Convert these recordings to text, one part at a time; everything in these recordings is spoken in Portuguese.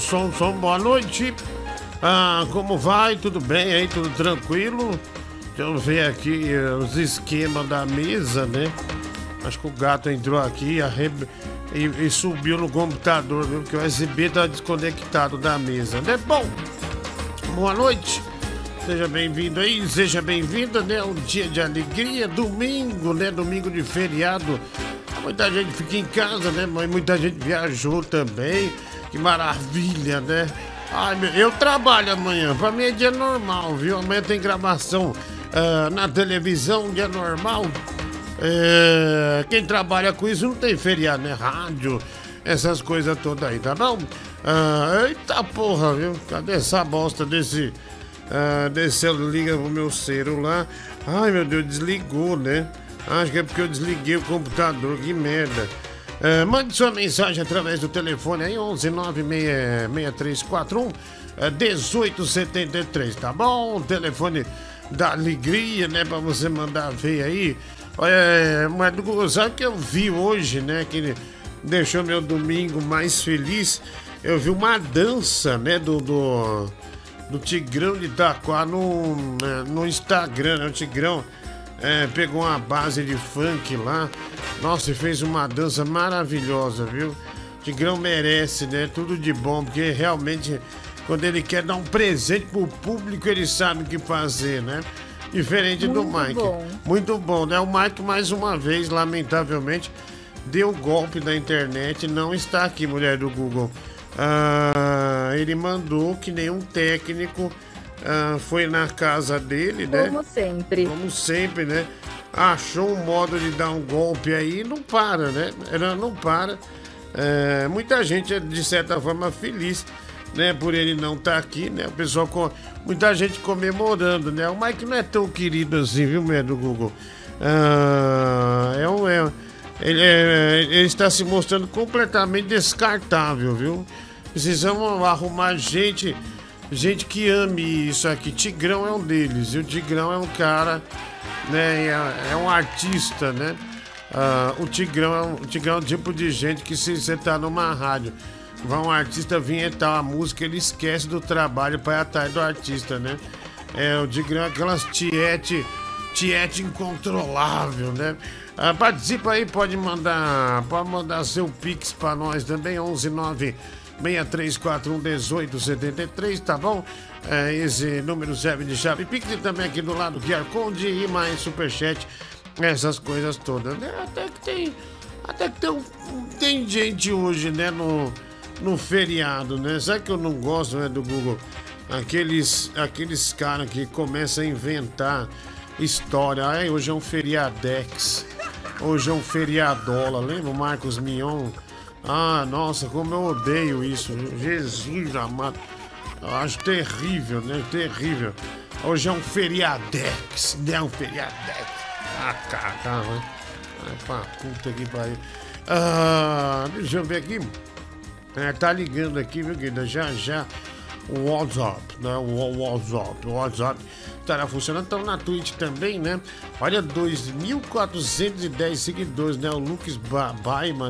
Som, som, boa noite. Ah, como vai? Tudo bem aí? Tudo tranquilo? Deixa eu ver aqui eh, os esquemas da mesa, né? Acho que o gato entrou aqui e, e, subiu no computador, viu? Porque o USB tá desconectado da mesa, né? Bom, boa noite. Seja bem-vindo aí, seja bem-vinda, né? Um dia de alegria, domingo, né? Domingo de feriado. Muita gente fica em casa, né? Mas muita gente viajou também. Que maravilha, né? Ai, meu, eu trabalho amanhã. Pra mim é dia normal, viu? Amanhã tem gravação uh, na televisão, dia normal. É, quem trabalha com isso não tem feriado, né? Rádio, essas coisas todas aí, tá bom? Uh, eita porra, viu? Cadê essa bosta desse. Uh, desse liga pro meu celular? Ai meu Deus, desligou, né? Acho que é porque eu desliguei o computador, que merda. Uh, mande sua mensagem através do telefone aí, 11 96341 1873, tá bom? Telefone da alegria, né? Pra você mandar ver aí. É, mas sabe que eu vi hoje, né? Que deixou meu domingo mais feliz. Eu vi uma dança, né? Do, do, do Tigrão de Itaquá no, né, no Instagram, né? O Tigrão é, pegou uma base de funk lá. Nossa, e fez uma dança maravilhosa, viu? Tigrão merece, né? Tudo de bom, porque realmente quando ele quer dar um presente pro público, ele sabe o que fazer, né? Diferente Muito do Mike. Bom. Muito bom, né? O Mike, mais uma vez, lamentavelmente, deu golpe na internet. Não está aqui, mulher do Google. Ah, ele mandou que nenhum técnico ah, foi na casa dele, né? Como sempre. Como sempre, né? Achou um modo de dar um golpe aí não para, né? Não para. É, muita gente é, de certa forma, feliz, né? Por ele não estar tá aqui, né? O pessoal, com, muita gente comemorando, né? O Mike não é tão querido assim, viu, meu do Google? Ah, é um. É, ele, é, ele está se mostrando completamente descartável, viu? Precisamos arrumar gente gente que ame isso aqui. Tigrão é um deles. E o Tigrão é um cara, né? É, é um artista, né? Uh, o Tigrão é um, o Tigrão é um tipo de gente que se você tá numa rádio, vai um artista vinhetar a música, ele esquece do trabalho para ir atrás do artista, né? É, o Tigrão é aquelas tiete, tiete incontrolável, né? Uh, participa aí, pode mandar, pode mandar seu pix para nós também, 119 6341 1873, tá bom? É, esse número serve de chave Pix também aqui do lado QR Code e mais Superchat, essas coisas todas, né? Até que tem. Até que tem, tem gente hoje, né, no, no feriado, né? Sabe que eu não gosto, né, do Google? Aqueles, aqueles caras que começam a inventar história. Ai, hoje é um feriadex. Hoje é um feriadola. Lembra o Marcos Mion? Ah, nossa, como eu odeio isso. Jesus amado. Eu acho terrível, né? Terrível. Hoje é um feriadex, né? Um feriadex. Ah, caramba. Ai, pra puta que pariu. Ah, deixa eu ver aqui. É, tá ligando aqui, viu, querida? Já, já. O WhatsApp, né? O WhatsApp. O WhatsApp estará funcionando. Estão na Twitch também, né? Olha, 2.410 seguidores, né? O Lucas ba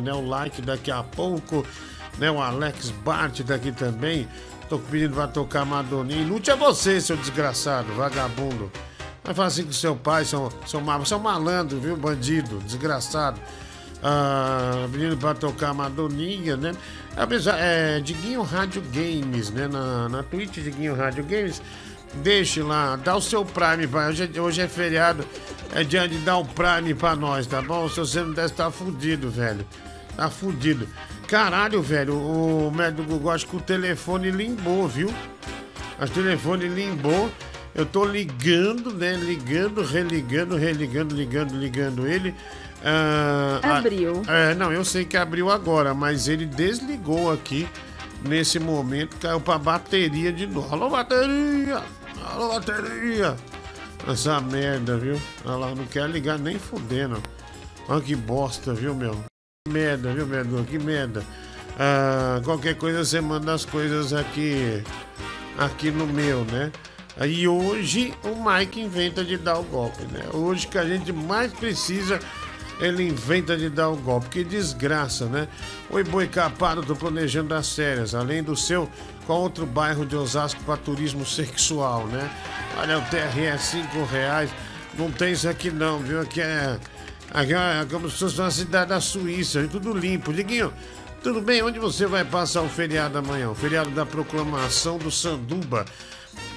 né? O like daqui a pouco, né? O Alex Bart daqui também. Tô pedindo pra tocar Madoninha. Lute é você, seu desgraçado, vagabundo. Vai falar assim com seu pai, seu, seu, seu malandro, viu? Bandido, desgraçado. Ah, pedindo pra tocar Madoninha, né? Apesar, é, Diguinho Rádio Games, né? Na, na Twitch, Diguinho Rádio Games. Deixe lá, dá o seu Prime, pai. Hoje, é, hoje é feriado, é dia de dar o Prime pra nós, tá bom? Se você não deve estar fudido, velho. Tá fudido. Caralho, velho, o médico Google, acho que o telefone limbou, viu? Acho que o telefone limbou. Eu tô ligando, né? Ligando, religando, religando, ligando, ligando ele. Ah, abriu. é, não, eu sei que abriu agora, mas ele desligou aqui. Nesse momento, caiu pra bateria de novo. Alô, bateria! Alô, bateria! Essa merda, viu? Ela não quer ligar nem fudendo. Olha que bosta, viu, meu? Que merda, viu, merda? Que merda. Ah, qualquer coisa você manda as coisas aqui, aqui no meu, né? E hoje o Mike inventa de dar o golpe, né? Hoje que a gente mais precisa ele inventa de dar o golpe. Que desgraça, né? Boi capado, tô planejando as férias. Além do seu, qual outro bairro de Osasco para turismo sexual, né? Olha, o TRE é 5 reais. Não tem isso aqui não, viu? Aqui é, aqui é como se fosse uma cidade da Suíça, tudo limpo. Diguinho, tudo bem? Onde você vai passar o feriado amanhã? O feriado da proclamação do Sanduba.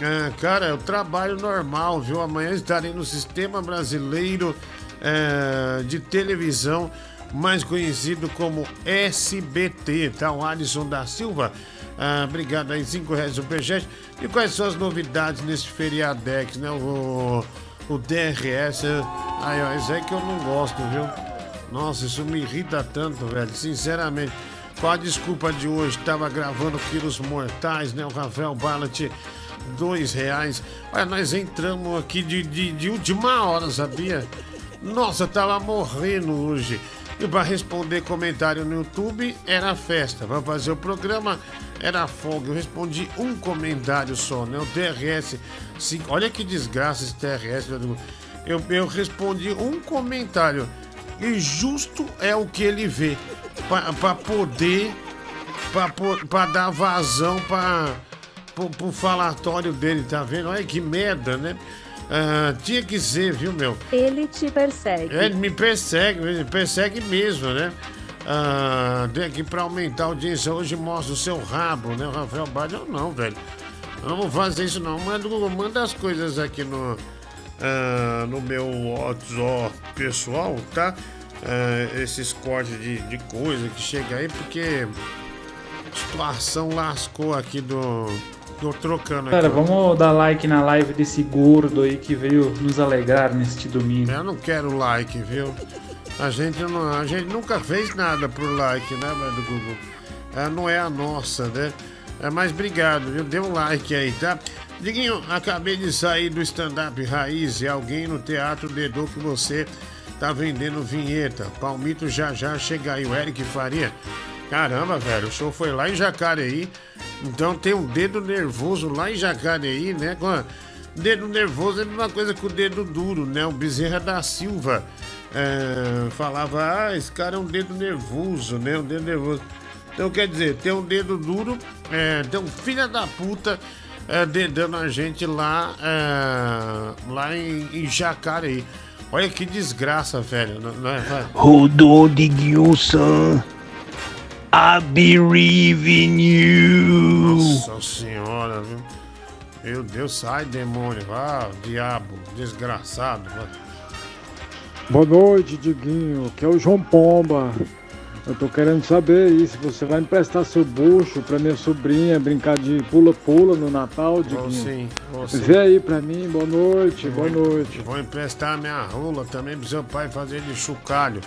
Ah, cara, eu trabalho normal, viu? Amanhã estarei no Sistema Brasileiro é, de Televisão, mais conhecido como SBT, tá? O Alisson da Silva. Ah, obrigado aí, 5 reais superchat. E quais são as novidades nesse feriadex, né? O, o DRS. Aí, ó, isso aí que eu não gosto, viu? Nossa, isso me irrita tanto, velho. Sinceramente. Qual a desculpa de hoje? Tava gravando Quilos Mortais, né? O Rafael Ballat dois reais. Olha, nós entramos aqui de, de, de última hora, sabia? Nossa, tava morrendo hoje. E para responder comentário no YouTube era festa. Para fazer o programa era folga. Eu respondi um comentário só, né? O TRS. Cinco... Olha que desgraça esse TRS. Eu, eu respondi um comentário. E justo é o que ele vê. Para poder. Para dar vazão para pro falatório dele, tá vendo? Olha que merda, né? Ah, tinha que ser, viu, meu? Ele te persegue. Ele me persegue, me persegue mesmo, né? Ah, tem aqui pra aumentar a audiência. Hoje mostra o seu rabo, né? O Rafael Bade, eu não, velho. Eu não vou fazer isso, não. Manda, manda as coisas aqui no, ah, no meu WhatsApp pessoal, tá? Ah, esses cortes de, de coisa que chega aí, porque a situação lascou aqui do Tô trocando aqui. Cara, vamos dar like na live desse gordo aí que veio nos alegrar neste domingo. Eu não quero like, viu? A gente, não, a gente nunca fez nada por like, né, do Google? É, não é a nossa, né? É, mas obrigado, viu? Dê um like aí, tá? Diguinho, acabei de sair do stand-up raiz e alguém no teatro dedou que você tá vendendo vinheta. Palmito já já chega aí, o Eric Faria. Caramba, velho, o show foi lá em Jacareí. Então tem um dedo nervoso lá em Jacareí, né? Dedo nervoso é a mesma coisa que o dedo duro, né? O Bezerra da Silva é, falava, ah, esse cara é um dedo nervoso, né? Um dedo nervoso. Então quer dizer, tem um dedo duro, é, tem um filho da puta é, dedando a gente lá, é, lá em, em Jacareí. Olha que desgraça, velho. Não, é, de Gilson. I believe in you. Nossa senhora, viu? Meu Deus, sai demônio, vá, diabo, desgraçado. Vai. Boa noite, Diguinho, que é o João Pomba. Eu tô querendo saber aí se você vai emprestar seu bucho pra minha sobrinha brincar de pula-pula no Natal, Diguinho. Vou sim, vou sim. Vê aí pra mim, boa noite, boa noite. Vou emprestar minha rola também pro seu pai fazer de chocalho.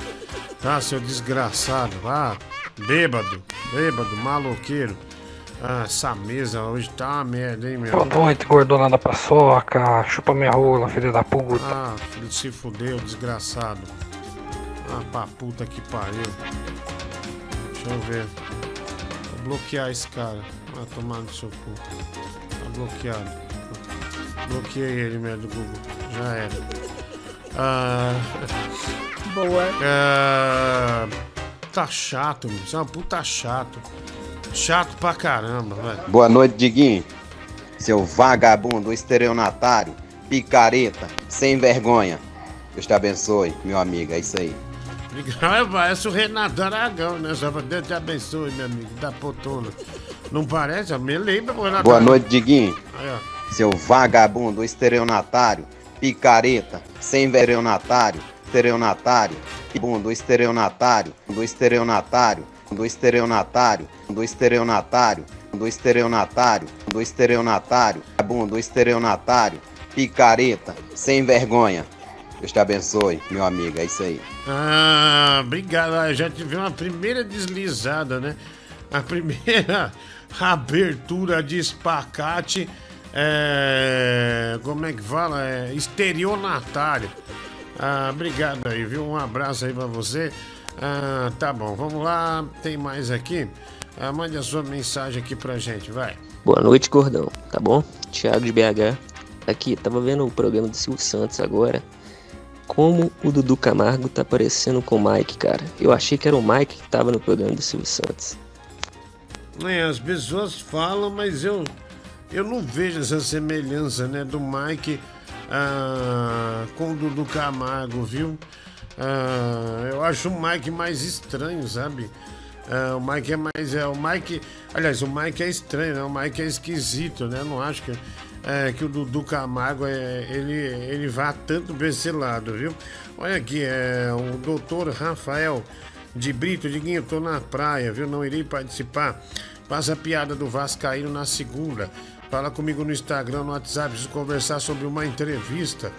Tá, seu desgraçado, vá. Bêbado, bêbado, maloqueiro. Ah, essa mesa hoje tá uma merda, hein, meu? Boa noite, gordona da paçoca. Chupa minha rola, filho da puta. Ah, filho se fudeu, desgraçado. Ah, pra puta que pariu. Deixa eu ver. Vou bloquear esse cara. Ah, tomar no seu cu. Tá bloqueado. Bloqueei ele, merda do Google. Já era. Ah. Boa. Ah puta chato, meu. Você é uma puta chato. Chato pra caramba, velho. Boa noite, Diguinho. Seu vagabundo, estelionatário, picareta, sem vergonha. Deus te abençoe, meu amigo. É isso aí. Parece o Renato Aragão, né? Só Deus te abençoe, meu amigo. Da potona. Não parece? Me lembra, Renato Boa noite, Diguinho. Aí, Seu vagabundo, estelionatário, picareta, sem vergonhatário, estelionatário, do estereonatário, do estereonatário, do estereonatário, do estereonatário, do estereonatário, do estereonatário, do estereonatário, picareta, sem vergonha. Deus te abençoe, meu amigo, é isso aí. Ah, obrigado. Já tive uma primeira deslizada, né? A primeira abertura de espacate. É, como é que fala? É, estereonatário. Ah, obrigado aí, viu? Um abraço aí pra você. Ah, tá bom, vamos lá. Tem mais aqui? Ah, mande a sua mensagem aqui pra gente, vai. Boa noite, Gordão. Tá bom? Thiago de BH. Aqui, tava vendo o programa do Silvio Santos agora. como o Dudu Camargo tá parecendo com o Mike, cara. Eu achei que era o Mike que tava no programa do Silvio Santos. É, as pessoas falam, mas eu eu não vejo essa semelhança, né, do Mike ah, com o Dudu Camargo, viu? Ah, eu acho o Mike mais estranho, sabe? Ah, o Mike é mais. É, o Mike. Aliás, o Mike é estranho, né? O Mike é esquisito, né? Não acho que, é, que o Dudu Camargo é, ele, ele vá tanto pra esse lado, viu? Olha aqui, é o doutor Rafael de Brito, Diguinho, tô na praia, viu? Não irei participar. Passa a piada do Vascaíno na segunda. Fala comigo no Instagram, no WhatsApp, preciso conversar sobre uma entrevista.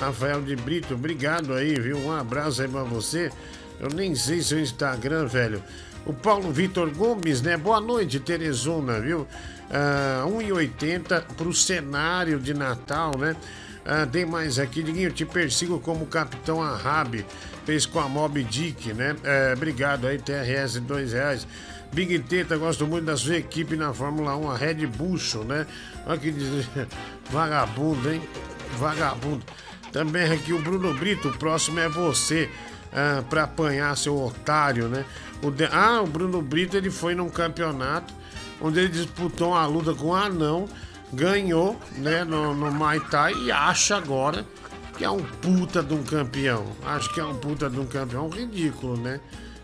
Rafael de Brito, obrigado aí, viu? Um abraço aí pra você. Eu nem sei seu Instagram, velho. O Paulo Vitor Gomes, né? Boa noite, Teresona, viu? Ah, 1,80 pro cenário de Natal, né? Ah, tem mais aqui, Diguinho, te persigo como Capitão Ahab, fez com a Mob Dick, né? É, obrigado aí, TRS, dois reais. Big Teta, gosto muito da sua equipe na Fórmula 1, a Red Bull, né? Olha que vagabundo, hein? Vagabundo. Também aqui o Bruno Brito, o próximo é você, ah, pra apanhar seu otário, né? O de... Ah, o Bruno Brito, ele foi num campeonato onde ele disputou uma luta com um anão, ganhou, né, no, no Muay e acha agora que é um puta de um campeão. Acho que é um puta de um campeão ridículo, né?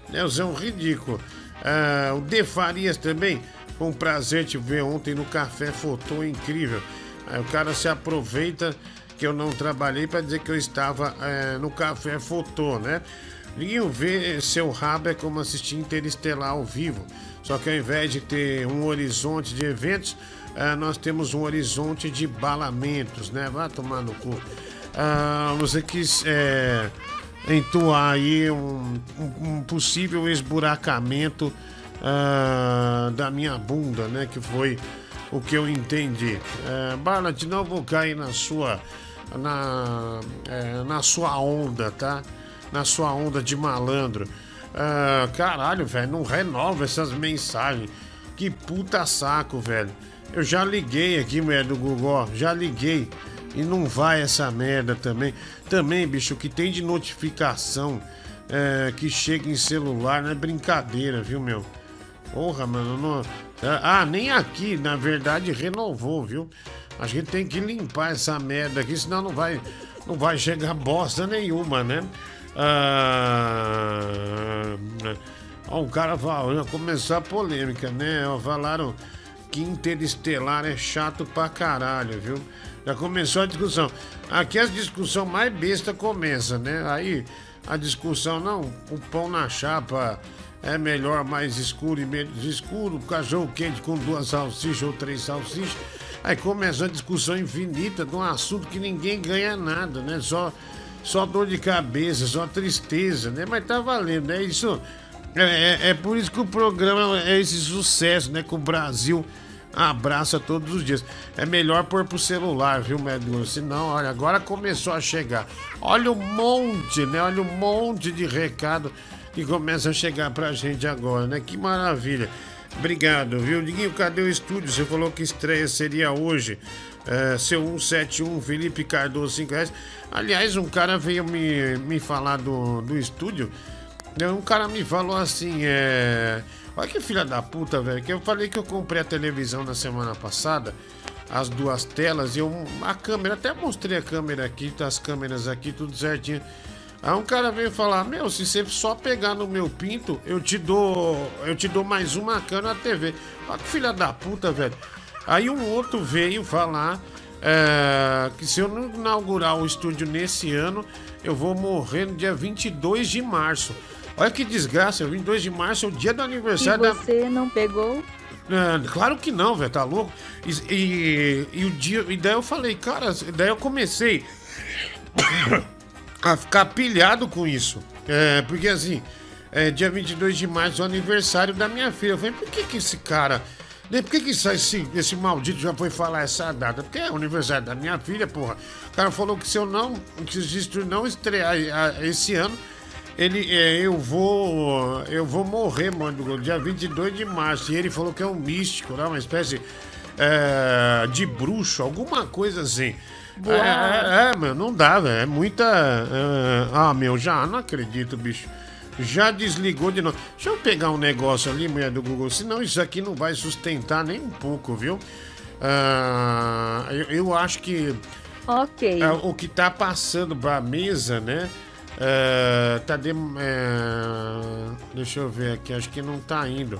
Nelson, é um ridículo. Ah, o De Farias também, foi um prazer te ver ontem no Café Fotô, incrível. Aí o cara se aproveita que eu não trabalhei para dizer que eu estava eh, no Café Fotô, né? Ninguém vê seu rabo é como assistir Interestelar ao vivo. Só que ao invés de ter um horizonte de eventos, ah, nós temos um horizonte de balamentos, né? Vai tomar no cu. Ah, você quis é, entoar aí um, um- possível esburacamento ah, da minha bunda, né? Que foi o que eu entendi. É, Barlat, não vou cair na sua na, é, na sua onda, tá? Na sua onda de malandro. Ah, caralho, velho, não renova essas mensagens. Que puta saco, velho. Eu já liguei aqui, mulher do Google, já liguei. E não vai essa merda também. Também, bicho, o que tem de notificação é, que chega em celular não é brincadeira, viu, meu? Porra, mano, não... Ah, nem aqui, na verdade, renovou, viu? A gente tem que limpar essa merda aqui, senão não vai, não vai chegar bosta nenhuma, né? Ah... Ó, um cara falou, começou a polêmica, né? Falaram que Interestelar é chato pra caralho, viu? Já começou a discussão. Aqui a discussão mais besta começa, né? Aí a discussão, não, o pão na chapa é melhor mais escuro e menos escuro, cachorro quente com duas salsichas ou três salsichas. Aí começa a discussão infinita de um assunto que ninguém ganha nada, né? Só, só dor de cabeça, só tristeza, né? Mas tá valendo, né? Isso é, é, é por isso que o programa é esse sucesso, né? Que o Brasil abraça todos os dias. É melhor pôr pro celular, viu, Medula? Senão, olha, agora começou a chegar. Olha um monte, né? Olha um monte de recado que começa a chegar pra gente agora, né? Que maravilha. Obrigado, viu? Diguinho, cadê o estúdio? Você falou que estreia seria hoje. É, seu 171, Felipe Cardoso, 5 reais. Aliás, um cara veio me, me falar do, do estúdio. né? Um cara me falou assim, é. Olha que filha da puta, velho. Que eu falei que eu comprei a televisão na semana passada, as duas telas, e eu, a câmera, até mostrei a câmera aqui, tá as câmeras aqui, tudo certinho. Aí um cara veio falar, meu, se você só pegar no meu pinto, eu te dou. Eu te dou mais uma câmera na TV. Olha que filha da puta, velho. Aí um outro veio falar é, que se eu não inaugurar o estúdio nesse ano, eu vou morrer no dia 22 de março. Olha que desgraça, 22 de março é o dia do E aniversário da. você não pegou? É, claro que não, velho, tá louco? E, e, e o dia. E daí eu falei, cara, daí eu comecei a ficar pilhado com isso. É, porque assim, é, dia 22 de março é o aniversário da minha filha. Eu falei, por que que esse cara. né, Por que, que esse, esse maldito já foi falar essa data? Porque é o aniversário da minha filha, porra. O cara falou que se eu não. Que se não estrear ah, esse ano, ele, é, eu vou. Eu vou morrer, mano, dia 22 de março. E ele falou que é um místico, né? Uma espécie é, de bruxo, alguma coisa assim. É, é, é, meu, não dá, velho. É muita. é, ah, meu, já não acredito, bicho. Já desligou de novo. Deixa eu pegar um negócio ali, mulher do Google, senão isso aqui não vai sustentar nem um pouco, viu? Ah, eu, eu acho que Ok. é, o que tá passando pra mesa, né? É, tá de, é, deixa eu ver aqui, acho que não tá indo.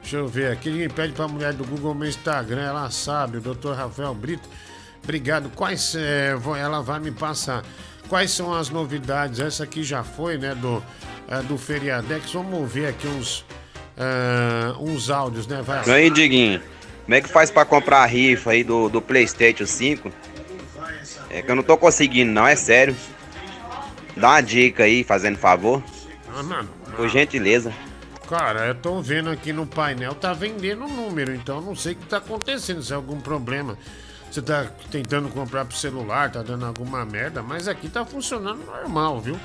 Deixa eu ver aqui. Ninguém pede pra mulher do Google meu Instagram, ela sabe, o Dr. Rafael Brito. Obrigado. Quais é, ela vai me passar? Quais são as novidades? Essa aqui já foi, né? Do, é, do Feriadex. Vamos ouvir aqui uns, é, uns áudios, né? Vai. E aí, Diguinho, como é que faz pra comprar a rifa aí do, do PlayStation 5? É que eu não tô conseguindo, não, é sério. Dá uma dica aí, fazendo favor. Ah, mano, Por gentileza. Cara, eu tô vendo aqui no painel, tá vendendo o número, então eu não sei o que tá acontecendo, se é algum problema. Você tá tentando comprar pro celular, tá dando alguma merda, mas aqui tá funcionando normal, viu?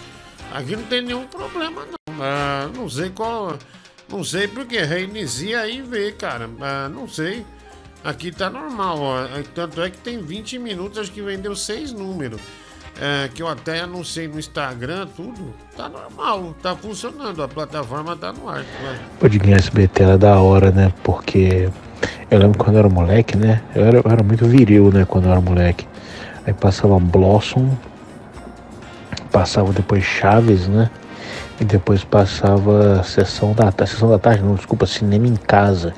Aqui não tem nenhum problema, não. Ah, não sei qual. Não sei porque reinicia aí e vê, cara. Ah, não sei. Aqui tá normal, ó. É, Tanto é que tem 20 minutos, acho que vendeu seis números. É, que eu até anunciei no Instagram, tudo. Tá normal, tá funcionando. A plataforma tá no ar. Vai. O Diguinho SBT era da hora, né? Porque eu lembro quando eu era moleque, né? Eu era, eu era muito viril, né? Quando eu era moleque. Aí passava Blossom, passava depois Chaves, né? E depois passava Sessão da Tarde. Sessão da Tarde, não, desculpa, Cinema em Casa.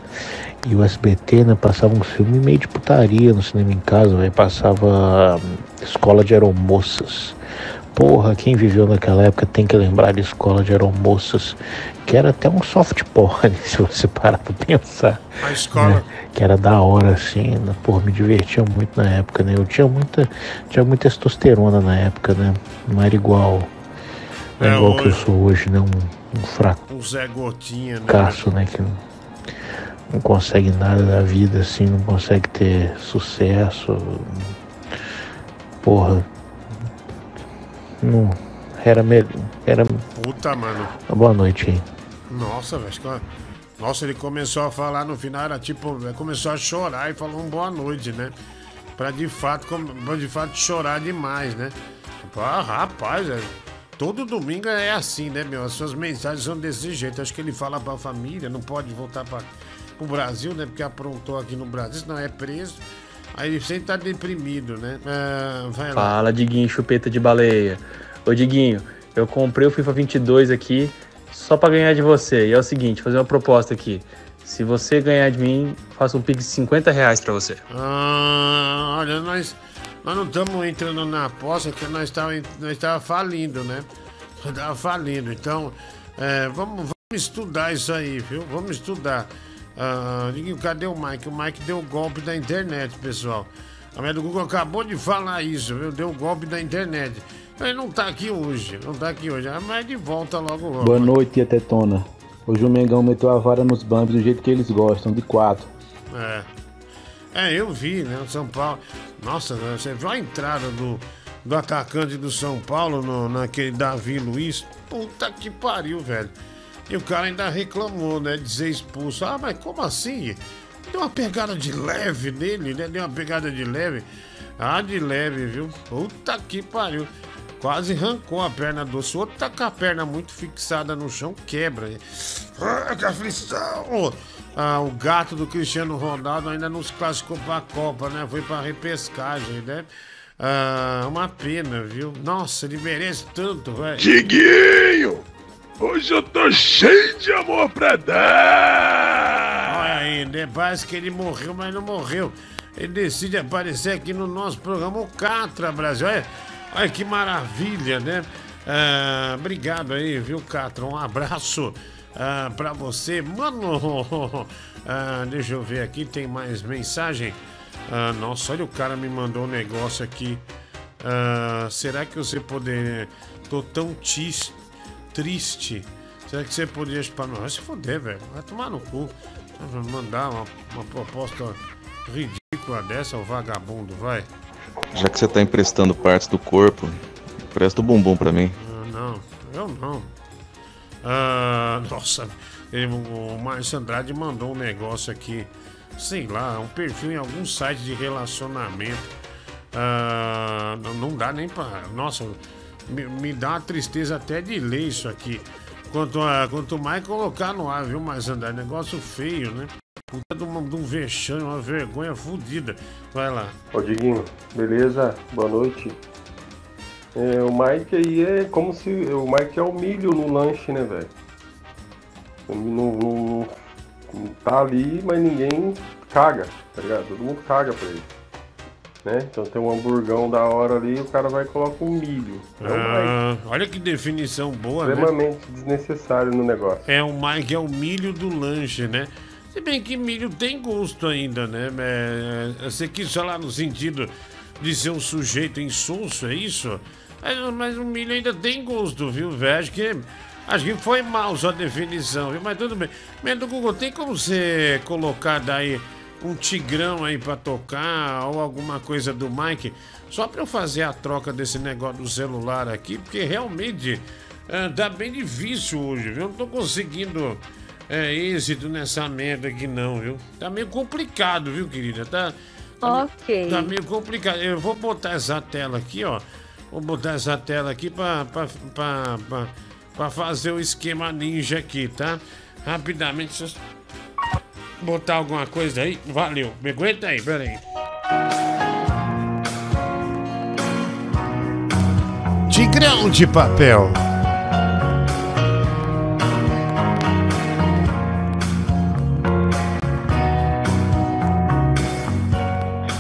E o SBT, né? Passava um filme meio de putaria no Cinema em Casa, aí passava hum, Escola de Aeromoças. Porra, quem viveu naquela época tem que lembrar de Escola de Aeromoças, que era até um soft porn, se você parar pra pensar. A escola. né? Que era da hora, assim, né? Pô, me divertia muito na época, né? Eu tinha muita, tinha muita testosterona na época, né? Não era igual, não É, é igual que eu hoje- sou hoje, né? Um, um fracasso, O Zé Gotinha, né? né? Que não, consegue nada da vida, assim, não consegue ter sucesso. Porra. Não. Era melhor. Era. Puta, mano. Boa noite aí. Nossa, velho. Nossa, ele começou a falar no final, era tipo, começou a chorar e falou um boa noite, né? Pra de fato, pra de fato chorar demais, né? Ah, rapaz, é, todo domingo é assim, né, meu? As suas mensagens são desse jeito. Acho que ele fala pra família, não pode voltar pra, pro Brasil, né? Porque aprontou aqui no Brasil, senão é preso. Aí ele sempre tá deprimido, né? Ah, vai lá. Fala, Diguinho, chupeta de baleia. Ô, Diguinho, eu comprei o FIFA 22 aqui só pra ganhar de você. E é o seguinte, fazer uma proposta aqui. Se você ganhar de mim, faço um pix de 50 reais pra você. Ah, olha, nós, nós não estamos entrando na aposta que nós estávamos nós tava falindo, né? Nós Tava falindo. Então, é, vamos, vamos estudar isso aí, viu? Vamos estudar. Ah, cadê o Mike? O Mike deu o golpe da internet, pessoal. A mulher do Google acabou de falar isso, viu? Deu o golpe da internet. Ele não tá aqui hoje, não tá aqui hoje. Ah, Mas de volta logo logo. Boa noite, tia Tetona. Hoje o Mengão meteu a vara nos bambos do jeito que eles gostam, de quatro. É. É, eu vi, né? O São Paulo. Nossa, você viu a entrada do, do atacante do São Paulo no, naquele Davi Luiz? Puta que pariu, velho. E o cara ainda reclamou, né? De ser expulso. Ah, mas como assim? Deu uma pegada de leve nele, né? Deu uma pegada de leve. Ah, de leve, viu? Puta que pariu. Quase arrancou a perna do outro. Tá com a perna muito fixada no chão, quebra. Ah, que aflição! Ah, o gato do Cristiano Ronaldo ainda não se classificou pra Copa, né? Foi pra repescagem, né? Ah, uma pena, viu? Nossa, ele merece tanto, velho. Diguinho! Hoje eu tô cheio de amor pra dar! Olha aí, né? Parece que ele morreu, mas não morreu. Ele decide aparecer aqui no nosso programa, o Catra Brasil. Olha, olha que maravilha, né? Ah, obrigado aí, viu, Catra? Um abraço ah, pra você. Mano, ah, deixa eu ver aqui, tem mais mensagem. Ah, nossa, olha, o cara me mandou um negócio aqui. Ah, será que você poderia. Tô tão tis- triste. Será que você poderia. Pra... Não, vai se foder, velho. Vai tomar no cu. Mandar uma, uma proposta ridícula dessa, o vagabundo, vai. Já que você tá emprestando partes do corpo, empresta o bumbum pra mim. Ah, não, eu não. Ah, nossa, ele- o Márcio Andrade mandou um negócio aqui, sei lá, um perfil em algum site de relacionamento. Ah, não, não dá nem pra. Nossa, me, me dá uma tristeza até de ler isso aqui. Quanto, a, quanto mais colocar no ar, viu? Mas andar é negócio feio, né? Puta de, de um vexame, uma vergonha fodida. Vai lá. Ô Diguinho, beleza? Boa noite. É, o Mike aí é como se. O Mike é o milho no lanche, né, velho? Não, não, não tá ali, mas ninguém caga, tá ligado? Todo mundo caga pra ele. Né? Então tem um hamburgão da hora ali o cara vai e coloca um milho. É Ah, olha que definição boa, né? extremamente desnecessário no negócio. É o Mike, é o milho do lanche, né? Se bem que milho tem gosto ainda, né? É, você quis falar no sentido de ser um sujeito insulso, é isso? Mas, mas o milho ainda tem gosto, viu, velho? Acho que, acho que foi mal sua definição, viu? Mas tudo bem. Mas do Google, tem como você colocar daí um tigrão aí pra tocar ou alguma coisa do Mike? Só pra eu fazer a troca desse negócio do celular aqui, porque realmente ah, tá bem difícil hoje, viu? Não tô conseguindo é, êxito nessa merda aqui não, viu? Tá meio complicado, viu, querida? Tá, tá, Ok. tá meio complicado. Eu vou botar essa tela aqui, ó. Vou botar essa tela aqui pra, pra fazer o esquema ninja aqui, tá? Rapidamente, botar alguma coisa aí. Valeu. Me aguenta aí, pera aí. Tigrão de papel.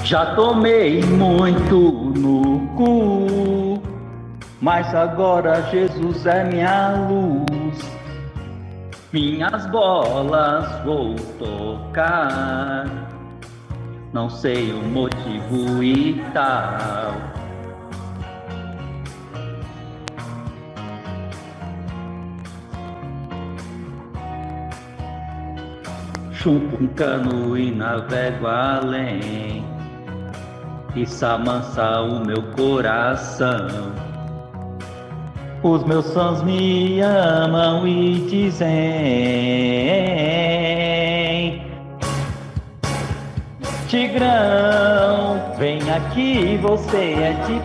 Já tomei muito no cu, mas agora Jesus é minha luz. Minhas bolas vou tocar, não sei o motivo e tal. Chupo um cano e navego além. Isso amansa o meu coração. Os meus fãs me amam e dizem: Tigrão, vem aqui, você é de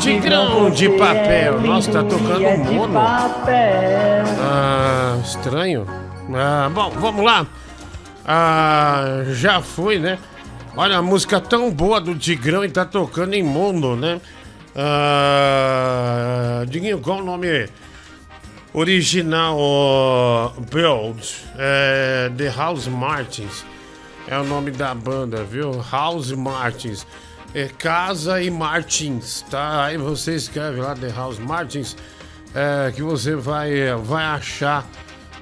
Tigrão de papel. Nossa, tá lindo tocando de mono. Ah, estranho. Ah, bom, vamos lá. Ah, já foi, né? Olha, a música tão boa do Tigrão e tá tocando em mundo, né? Ah, Diguinho, qual o nome original? ó, Build. É, The House Martins. É o nome da banda, viu? House Martins. É Casa e Martins, tá? Aí você escreve lá The House Martins, é, que você vai, vai achar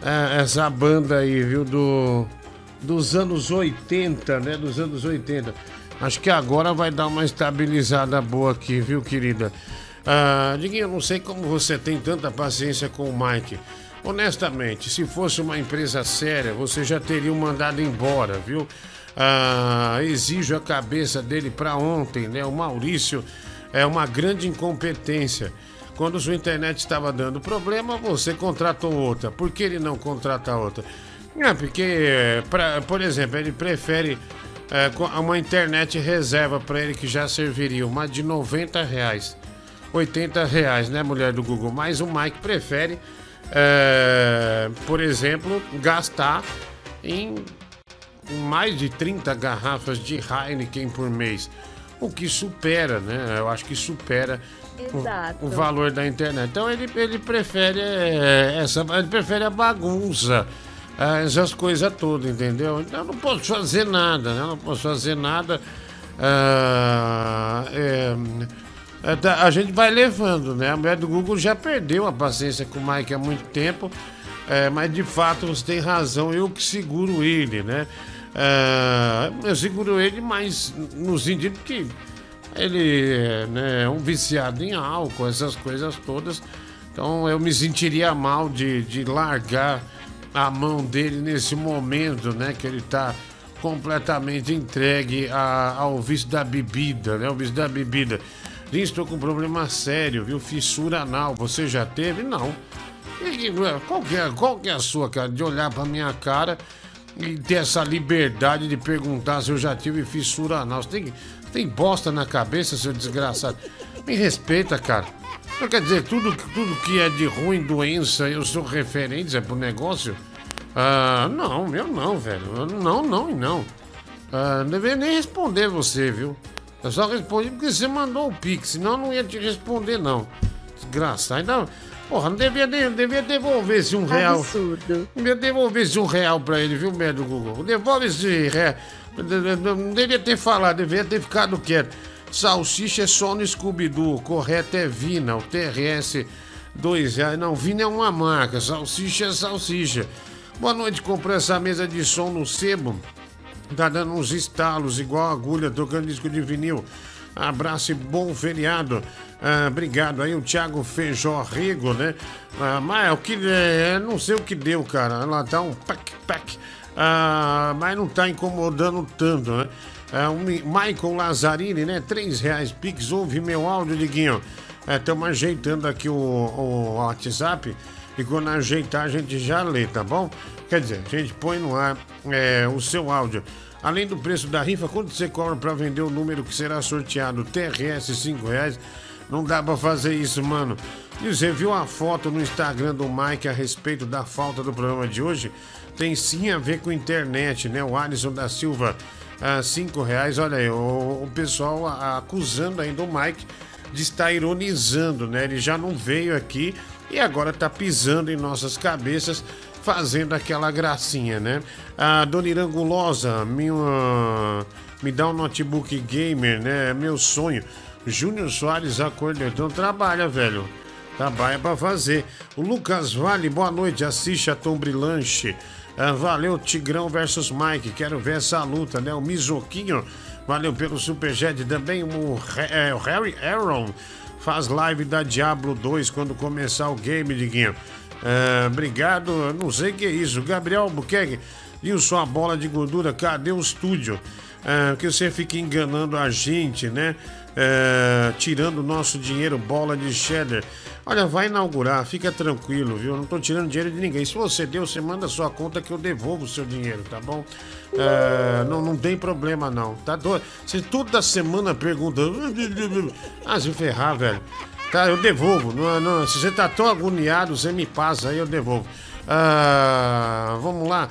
é, essa banda aí, viu? Do, dos anos 80, né? Dos anos 80. Acho que agora vai dar uma estabilizada boa aqui, viu, querida? Ah, Diguinho, eu não sei como você tem tanta paciência com o Mike. Honestamente, se fosse uma empresa séria, você já teria mandado embora, viu? Ah, exijo a cabeça dele para ontem, né? O Maurício é uma grande incompetência. Quando sua internet estava dando problema, você contratou outra. Por que ele não contrata outra? É porque, pra, por exemplo, ele prefere é, uma internet reserva para ele que já serviria, uma de 90 reais. 80 reais, né, mulher do Google? Mas o Mike prefere, é, por exemplo, gastar em mais de 30 garrafas de Heineken por mês. O que supera, né? Eu acho que supera o- o, valor da internet. Então ele, ele prefere é, essa, ele prefere a bagunça, é, essas coisas todas, entendeu? Então eu não posso fazer nada, né? Eu não posso fazer nada. é, a gente vai levando, né? A mulher do Google já perdeu a paciência com o Mike há muito tempo. Mas de fato você tem razão, eu que seguro ele, né? É, eu seguro ele, mas no sentido que ele é, né, é um viciado em álcool, essas coisas todas. Então eu me sentiria mal de, de largar a mão dele nesse momento, né? Que ele tá completamente entregue a- ao vício da bebida, né? O vício da bebida. Diz, estou com um problema sério, viu? Fissura anal. Você já teve? Não. Qual que, é, qual que é a sua, cara? De olhar pra minha cara e ter essa liberdade de perguntar se eu já tive fissura anal. Você tem, tem bosta na cabeça, seu desgraçado. Me respeita, cara. Não quer dizer, tudo, tudo que é de ruim, doença, eu sou referência pro negócio? Ah, não, eu não, velho. Não, não e não. Ah, não deveria nem responder você, viu? Eu só respondi porque você mandou o pix, senão eu não ia te responder, não. Desgraça. Ainda, porra, não devia, de- devia devolver esse um real. Absurdo. Devia devolver esse um real pra ele, viu, médico Google? Devolve esse real. Não devia ter falado, devia ter ficado quieto. Salsicha é só no Scooby-Doo, correto é Vina, o TRS 2 reais. Não, Vina é uma marca, salsicha é salsicha. Boa noite, comprei essa mesa de som no sebo. Tá dando uns estalos, igual agulha, tocando disco de vinil. Abraço e bom feriado. Ah, obrigado aí, o Thiago Feijó Rigo, né? Ah, mas é o que. É, não sei o que deu, cara. Ela tá um pac, pac. Ah, mas não tá incomodando tanto, né? Ah, o Mi- Michael Lazzarini, né? Três reais Pix, ouve meu áudio, Diguinho. Estamos ajeitando aqui o, o WhatsApp e quando ajeitar a gente já lê, tá bom? Quer dizer, a gente põe no ar é, o seu áudio. Além do preço da rifa, quanto você cobra para vender o número que será sorteado? TRS 5 reais. Não dá pra fazer isso, mano. E você viu a foto no Instagram do Mike a respeito da falta do programa de hoje? Tem sim a ver com internet, né? O Alisson da Silva, ah, cinco reais. Olha aí, o, o pessoal acusando ainda o Mike de estar ironizando, né? Ele já não veio aqui e agora tá pisando em nossas cabeças, fazendo aquela gracinha, né? A Dona Irangulosa, minha, me dá um notebook gamer, né? É meu sonho. Júnior Soares Acordeão trabalha, velho. Trabalha pra fazer. O Lucas Vale, boa noite. Assiste a Tom Brilante. Ah, valeu, Tigrão versus Mike. Quero ver essa luta, né? O Mizoquinho, valeu pelo Superjet. Também é, o Harry Aaron faz live da Diablo 2 quando começar o game, Diguinho. Ah, obrigado, não sei o que é isso. Gabriel Albuquerque, viu sua bola de gordura? Cadê o estúdio? Ah, que você fica enganando a gente, né? Ah, tirando o nosso dinheiro, bola de cheddar. Olha, vai inaugurar, fica tranquilo, viu? Eu Não tô tirando dinheiro de ninguém. Se você deu, você manda sua conta que eu devolvo o seu dinheiro, tá bom? Ah, não, não tem problema, não. Tá doido? Você toda semana pergunta. Ah, se ferrar, velho. Tá, eu devolvo. Não, não, se você tá tão agoniado, você me passa aí, eu devolvo. Ah, vamos lá.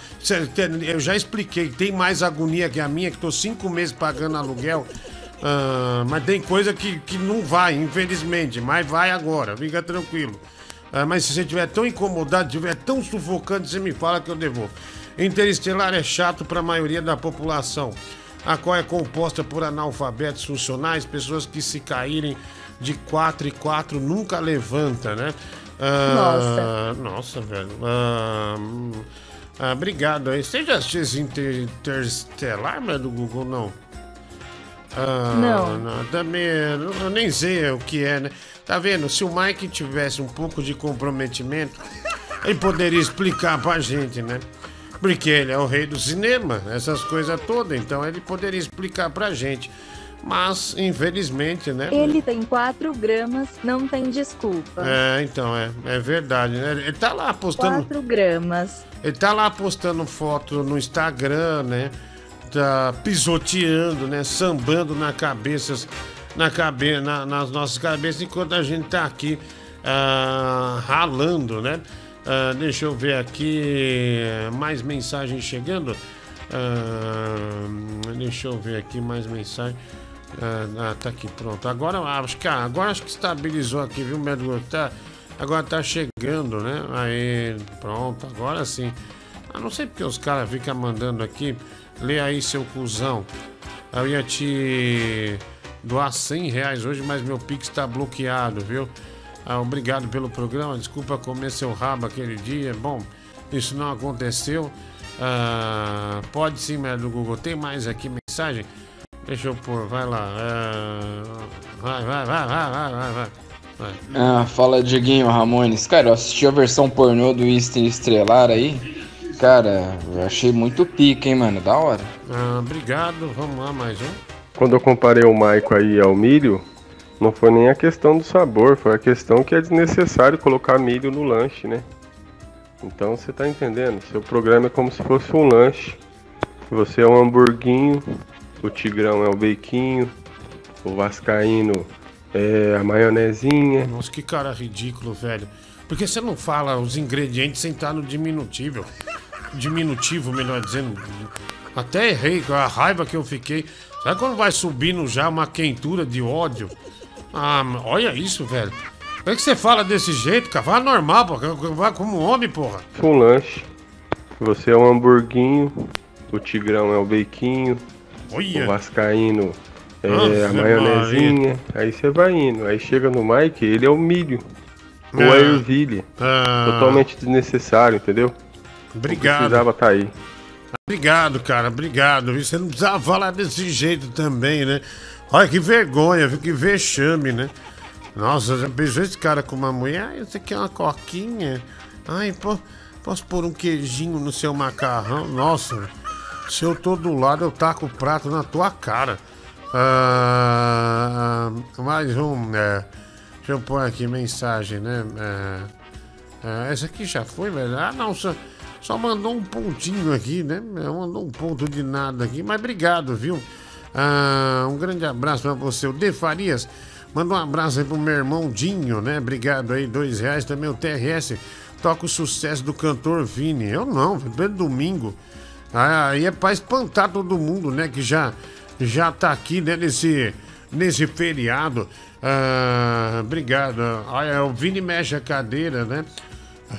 Eu já expliquei. Tem mais agonia que a minha, que tô cinco meses pagando aluguel. Ah, mas tem coisa que, que não vai, infelizmente. Mas vai agora, fica tranquilo. Ah, mas se você estiver tão incomodado, estiver tão sufocante, você me fala que eu devolvo. Interestelar é chato para a maioria da população, a qual é composta por analfabetos funcionais, pessoas que se caírem de 4 e 4 nunca levanta, né? Ah, nossa, velho. Ah, ah, obrigado aí. Você já assistiu esse Inter- Interestelar, mas do Google, não? Ah, Não. Também, eu nem sei o que é, né? Tá vendo? Se o Mike tivesse um pouco de comprometimento, ele poderia explicar pra gente, né? Porque ele é o rei do cinema, essas coisas todas, então ele poderia explicar pra gente. Mas, infelizmente, né? Ele tem 4 gramas, não tem desculpa. É, então, é, é verdade, né? Ele tá lá postando. 4 gramas. Ele tá lá postando foto no Instagram, né? Tá pisoteando, né? Sambando na cabeças, na cabe na, nas nossas cabeças, enquanto a gente tá aqui ah, ralando, né? Ah, deixa eu ver aqui mais mensagens chegando. Ah, deixa eu ver aqui mais mensagem. Ah, ah, tá aqui, pronto. Agora acho que ah, agora acho que estabilizou aqui, viu, médico? Tá, agora tá chegando, né? Aí, pronto, agora sim. Ah, não sei porque os caras ficam mandando aqui. Lê aí, seu cuzão. Eu ia te doar 100 reais hoje, mas meu Pix tá bloqueado, viu? Ah, obrigado pelo programa. Desculpa comer seu rabo aquele dia. Bom, isso não aconteceu. Ah, pode sim, médico Google. Tem mais aqui mensagem? Deixa eu pôr, vai lá. Ah, vai, vai, vai, vai, vai, vai, vai. Ah, fala Dieguinho Ramones. Cara, eu assisti a versão pornô do Easter Estrelar aí. Cara, eu achei muito pica, hein, mano? Da hora. Ah, obrigado, vamos lá, mais um. Quando eu comparei o Maico aí ao milho, não foi nem a questão do sabor, foi a questão que é desnecessário colocar milho no lanche, né? Então você tá entendendo? Seu programa é como se fosse um lanche. Você é um hamburguinho, o Tigrão é o bequinho, o Vascaíno é a maionezinha. Nossa, que cara ridículo, velho. Por que você não fala os ingredientes sem estar no diminutivo? Diminutivo, melhor dizendo. Até errei com a raiva que eu fiquei. Sabe quando vai subindo já uma quentura de ódio? Ah, olha isso, velho. Como é que você fala desse jeito, cara? Vá normal, porra. Vá como homem, porra. Um lanche. Você é um hamburguinho, o Tigrão é o bequinho, Olha. o Vascaíno é a Ave maionezinha. Aí você vai indo. Aí chega no Mike, ele é o milho. Ou Ah. a ervilha. Ah. Totalmente desnecessário, entendeu? Obrigado. Não precisava estar aí. Obrigado, cara, obrigado. Você não precisava falar desse jeito também, né? Olha que vergonha, viu? Que vexame, né? Nossa, já beijou esse cara com uma mulher? Ah, isso aqui é uma coquinha. Ai, pô, posso pôr um queijinho no seu macarrão? Nossa, se eu tô do lado, eu taco o prato na tua cara. Ah, mais um, é, deixa eu pôr aqui mensagem, né? É, é, essa aqui já foi, velho. Ah, não, só, só mandou um pontinho aqui, né? Mandou um ponto de nada aqui, mas obrigado, viu? Ah, um grande abraço pra você. O De Farias manda um abraço aí pro meu irmão Dinho, né? Obrigado aí, dois reais. Também o TRS toca o sucesso do cantor Vini. Eu não, pelo domingo. Ah, Aí é pra espantar todo mundo, né? Que já, já tá aqui, né? Nesse, nesse feriado. Ah, obrigado. Olha, o Vini mexe a cadeira, né?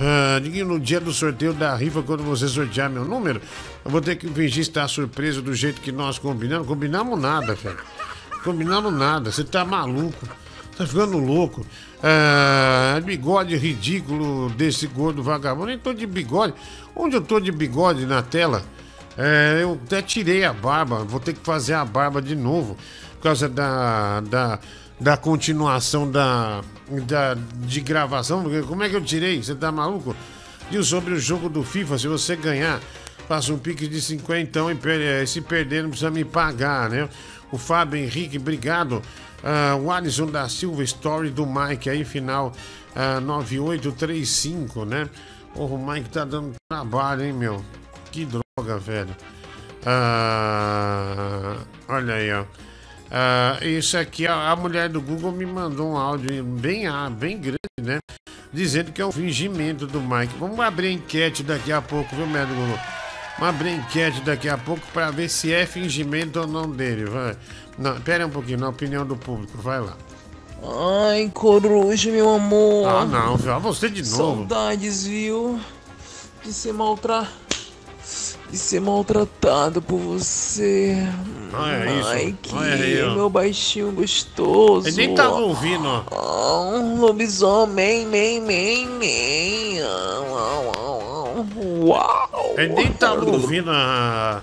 Ah, no dia do sorteio da rifa, quando você sortear meu número, eu vou ter que fingir estar surpreso do jeito que nós combinamos. Combinamos nada, velho. Combinamos nada. Você tá maluco. Tá ficando louco. Ah, bigode ridículo desse gordo vagabundo. Nem tô de bigode. Onde eu tô de bigode na tela? É, eu até tirei a barba. Vou ter que fazer a barba de novo. Por causa da, da, da continuação da, da, de gravação. Como é que eu tirei? Você tá maluco? E sobre o jogo do FIFA, se você ganhar, faça um pique de 50 e per- se perder não precisa me pagar, né? O Fábio Henrique, obrigado. Ah, o Alisson da Silva, story do Mike aí, final ah, 9835, né? Porra, o Mike tá dando trabalho, hein, meu? Que droga, velho. Ah, olha aí, ó. Ah, isso aqui, a, a mulher do Google me mandou um áudio bem, ah, bem grande, né? Dizendo que é um fingimento do Mike. Vamos abrir enquete daqui a pouco, viu, mulher do Google? Vamos abrir enquete daqui a pouco para ver se é fingimento ou não dele. Vai. Não, pera um pouquinho, na opinião do público, vai lá. Ai, coruja, meu amor. Ah, não, viu? Ah, você de novo. Saudades, viu? De ser maltra... De ser maltratado por você. Olha isso, Ai, que olha aí, ó. meu baixinho gostoso. Ele nem tava ouvindo, ó. Ah, um lobisomem, men, men, men. Ah, ah, ah, ah. Uau. Ele nem tava ouvindo a,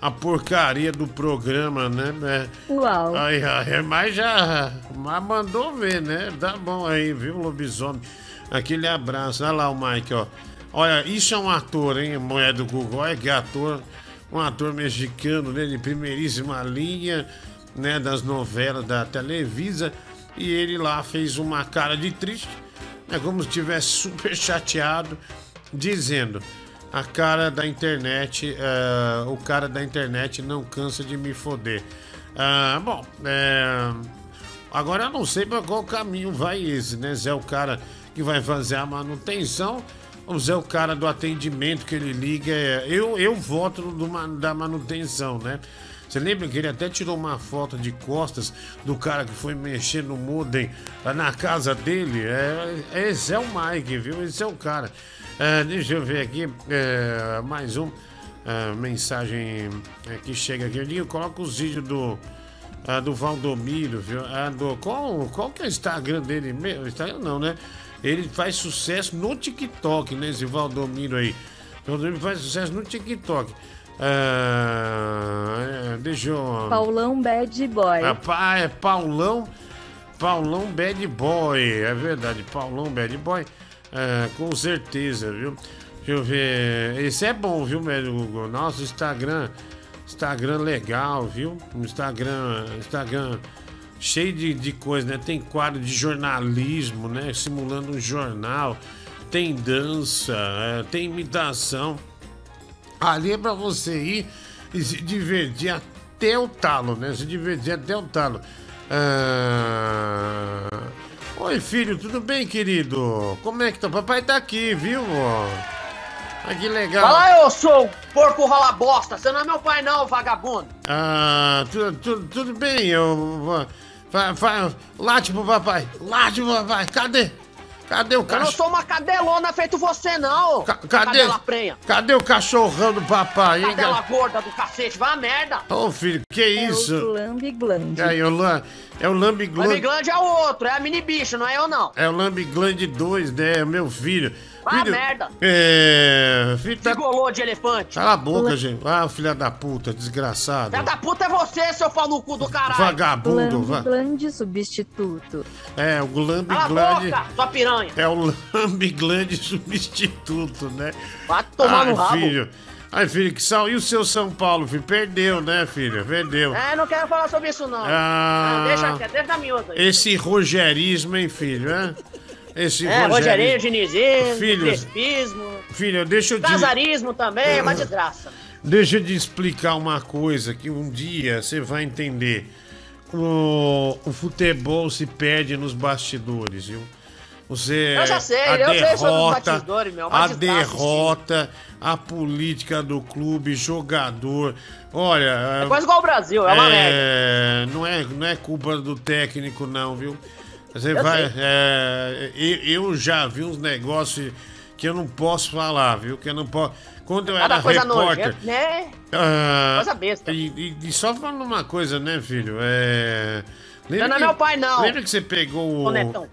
a porcaria do programa, né? É, Uau. Aí, aí, mas já mas mandou ver, né? Tá bom aí, viu, lobisomem? Aquele abraço. Olha lá o Mike, ó. Olha, isso é um ator, hein? Mulher do Google. Olha que ator. Um ator mexicano, né? De primeiríssima linha, né? Das novelas da Televisa. E ele lá fez uma cara de triste, né? Como se estivesse super chateado, dizendo. A cara da internet, eh, o cara da internet não cansa de me foder. Ah, bom, é, agora eu não sei para qual caminho vai esse, né? Zé é o cara que vai fazer a manutenção, é o cara do atendimento que ele liga. é- eu, eu voto do da manutenção, né? Você lembra que ele até tirou uma foto de costas do cara que foi mexer no modem na casa dele? É, esse é o Mike, viu? Esse é o cara. É, deixa eu ver aqui, é, mais um é, mensagem é, que chega aqui. Eu digo, coloca os vídeos do, ah, do Valdomiro, viu? Do, qual, qual que é o Instagram dele? mesmo? Instagram não, né? Ele faz sucesso no TikTok, né? Esse Valdomiro aí. Valdomiro faz sucesso no TikTok. Ah, é, deixa eu. Paulão Bad Boy. Rapaz, é Paulão. Paulão Bad Boy. É verdade, Paulão Bad Boy. É, com certeza, viu? Deixa eu ver. Esse é bom, viu, médio Google? Nossa, Instagram. Instagram legal, viu? Instagram. Instagram cheio de, de coisa, né? Tem quadro de jornalismo, né? Simulando um jornal. Tem dança, é, tem imitação. Ali é pra você ir e se divertir até o talo, né? Se divertir até o talo. Ah... Oi, filho, tudo bem, querido? Como é que tá? Papai tá aqui, viu? Ah, que legal. Fala, eu sou o porco rola bosta. Você não é meu pai, não, vagabundo. Ah, tudo, tudo, tudo bem, eu. Vai, vai, late pro papai, late pro papai, cadê? Cadê o Eu não cachorro? sou uma cadelona feito você, não. cadê? Cadela prenha. Cadê o cachorrão do papai, hein? Cadela gorda do cacete. Vai a merda. Ô, filho, que É o isso? Glambi Gland. É, é o, Lam- é o Lambi O Gland. Miglande é o outro. É a mini bicho, não é eu, não. É o Lambi Gland 2, né? É o meu filho. Vai a filho, merda. É. Filho, tá. Gigolô de elefante. Cala a boca, gente. Ah, filha da puta, desgraçado. Filha da puta é você, seu pau no cu do caralho. Vagabundo, Glambi va- Gland substituto. É, o Lambi Cala a Gland. boca, sua piranha. É o Lambi Gland substituto, né? Vai tomar no rabo. filho. Ai, filho, que sal. E o seu São Paulo, filho? Perdeu, né, filho? Perdeu. É, não quero falar sobre isso, não. Ah. Ah, deixa deixa na miúda aí. Esse rogerismo, hein, filho? É? Esse É, Rogerinho. Dinizismo, Filhos. Crespismo, Filho, deixa eu te... Casarismo também, é uma desgraça. Deixa eu te explicar uma coisa que um dia você vai entender. O, o futebol se perde nos bastidores, viu? Você, Eu já sei, a eu sei sobre os derrota, bastidores, meu, uma a derrota, a política do clube, jogador. Olha, É quase igual o Brasil, é uma merda. é, não é, não é culpa do técnico, não, viu? Você Eu vai. é, eu, já vi uns negócios que eu não posso falar, viu? Que eu não posso. Quando eu era coisa repórter. nojenta, né? ah, Coisa besta. E, e- e só falando uma coisa, né, filho? É. Não, não é meu pai, não. Lembra que você pegou o.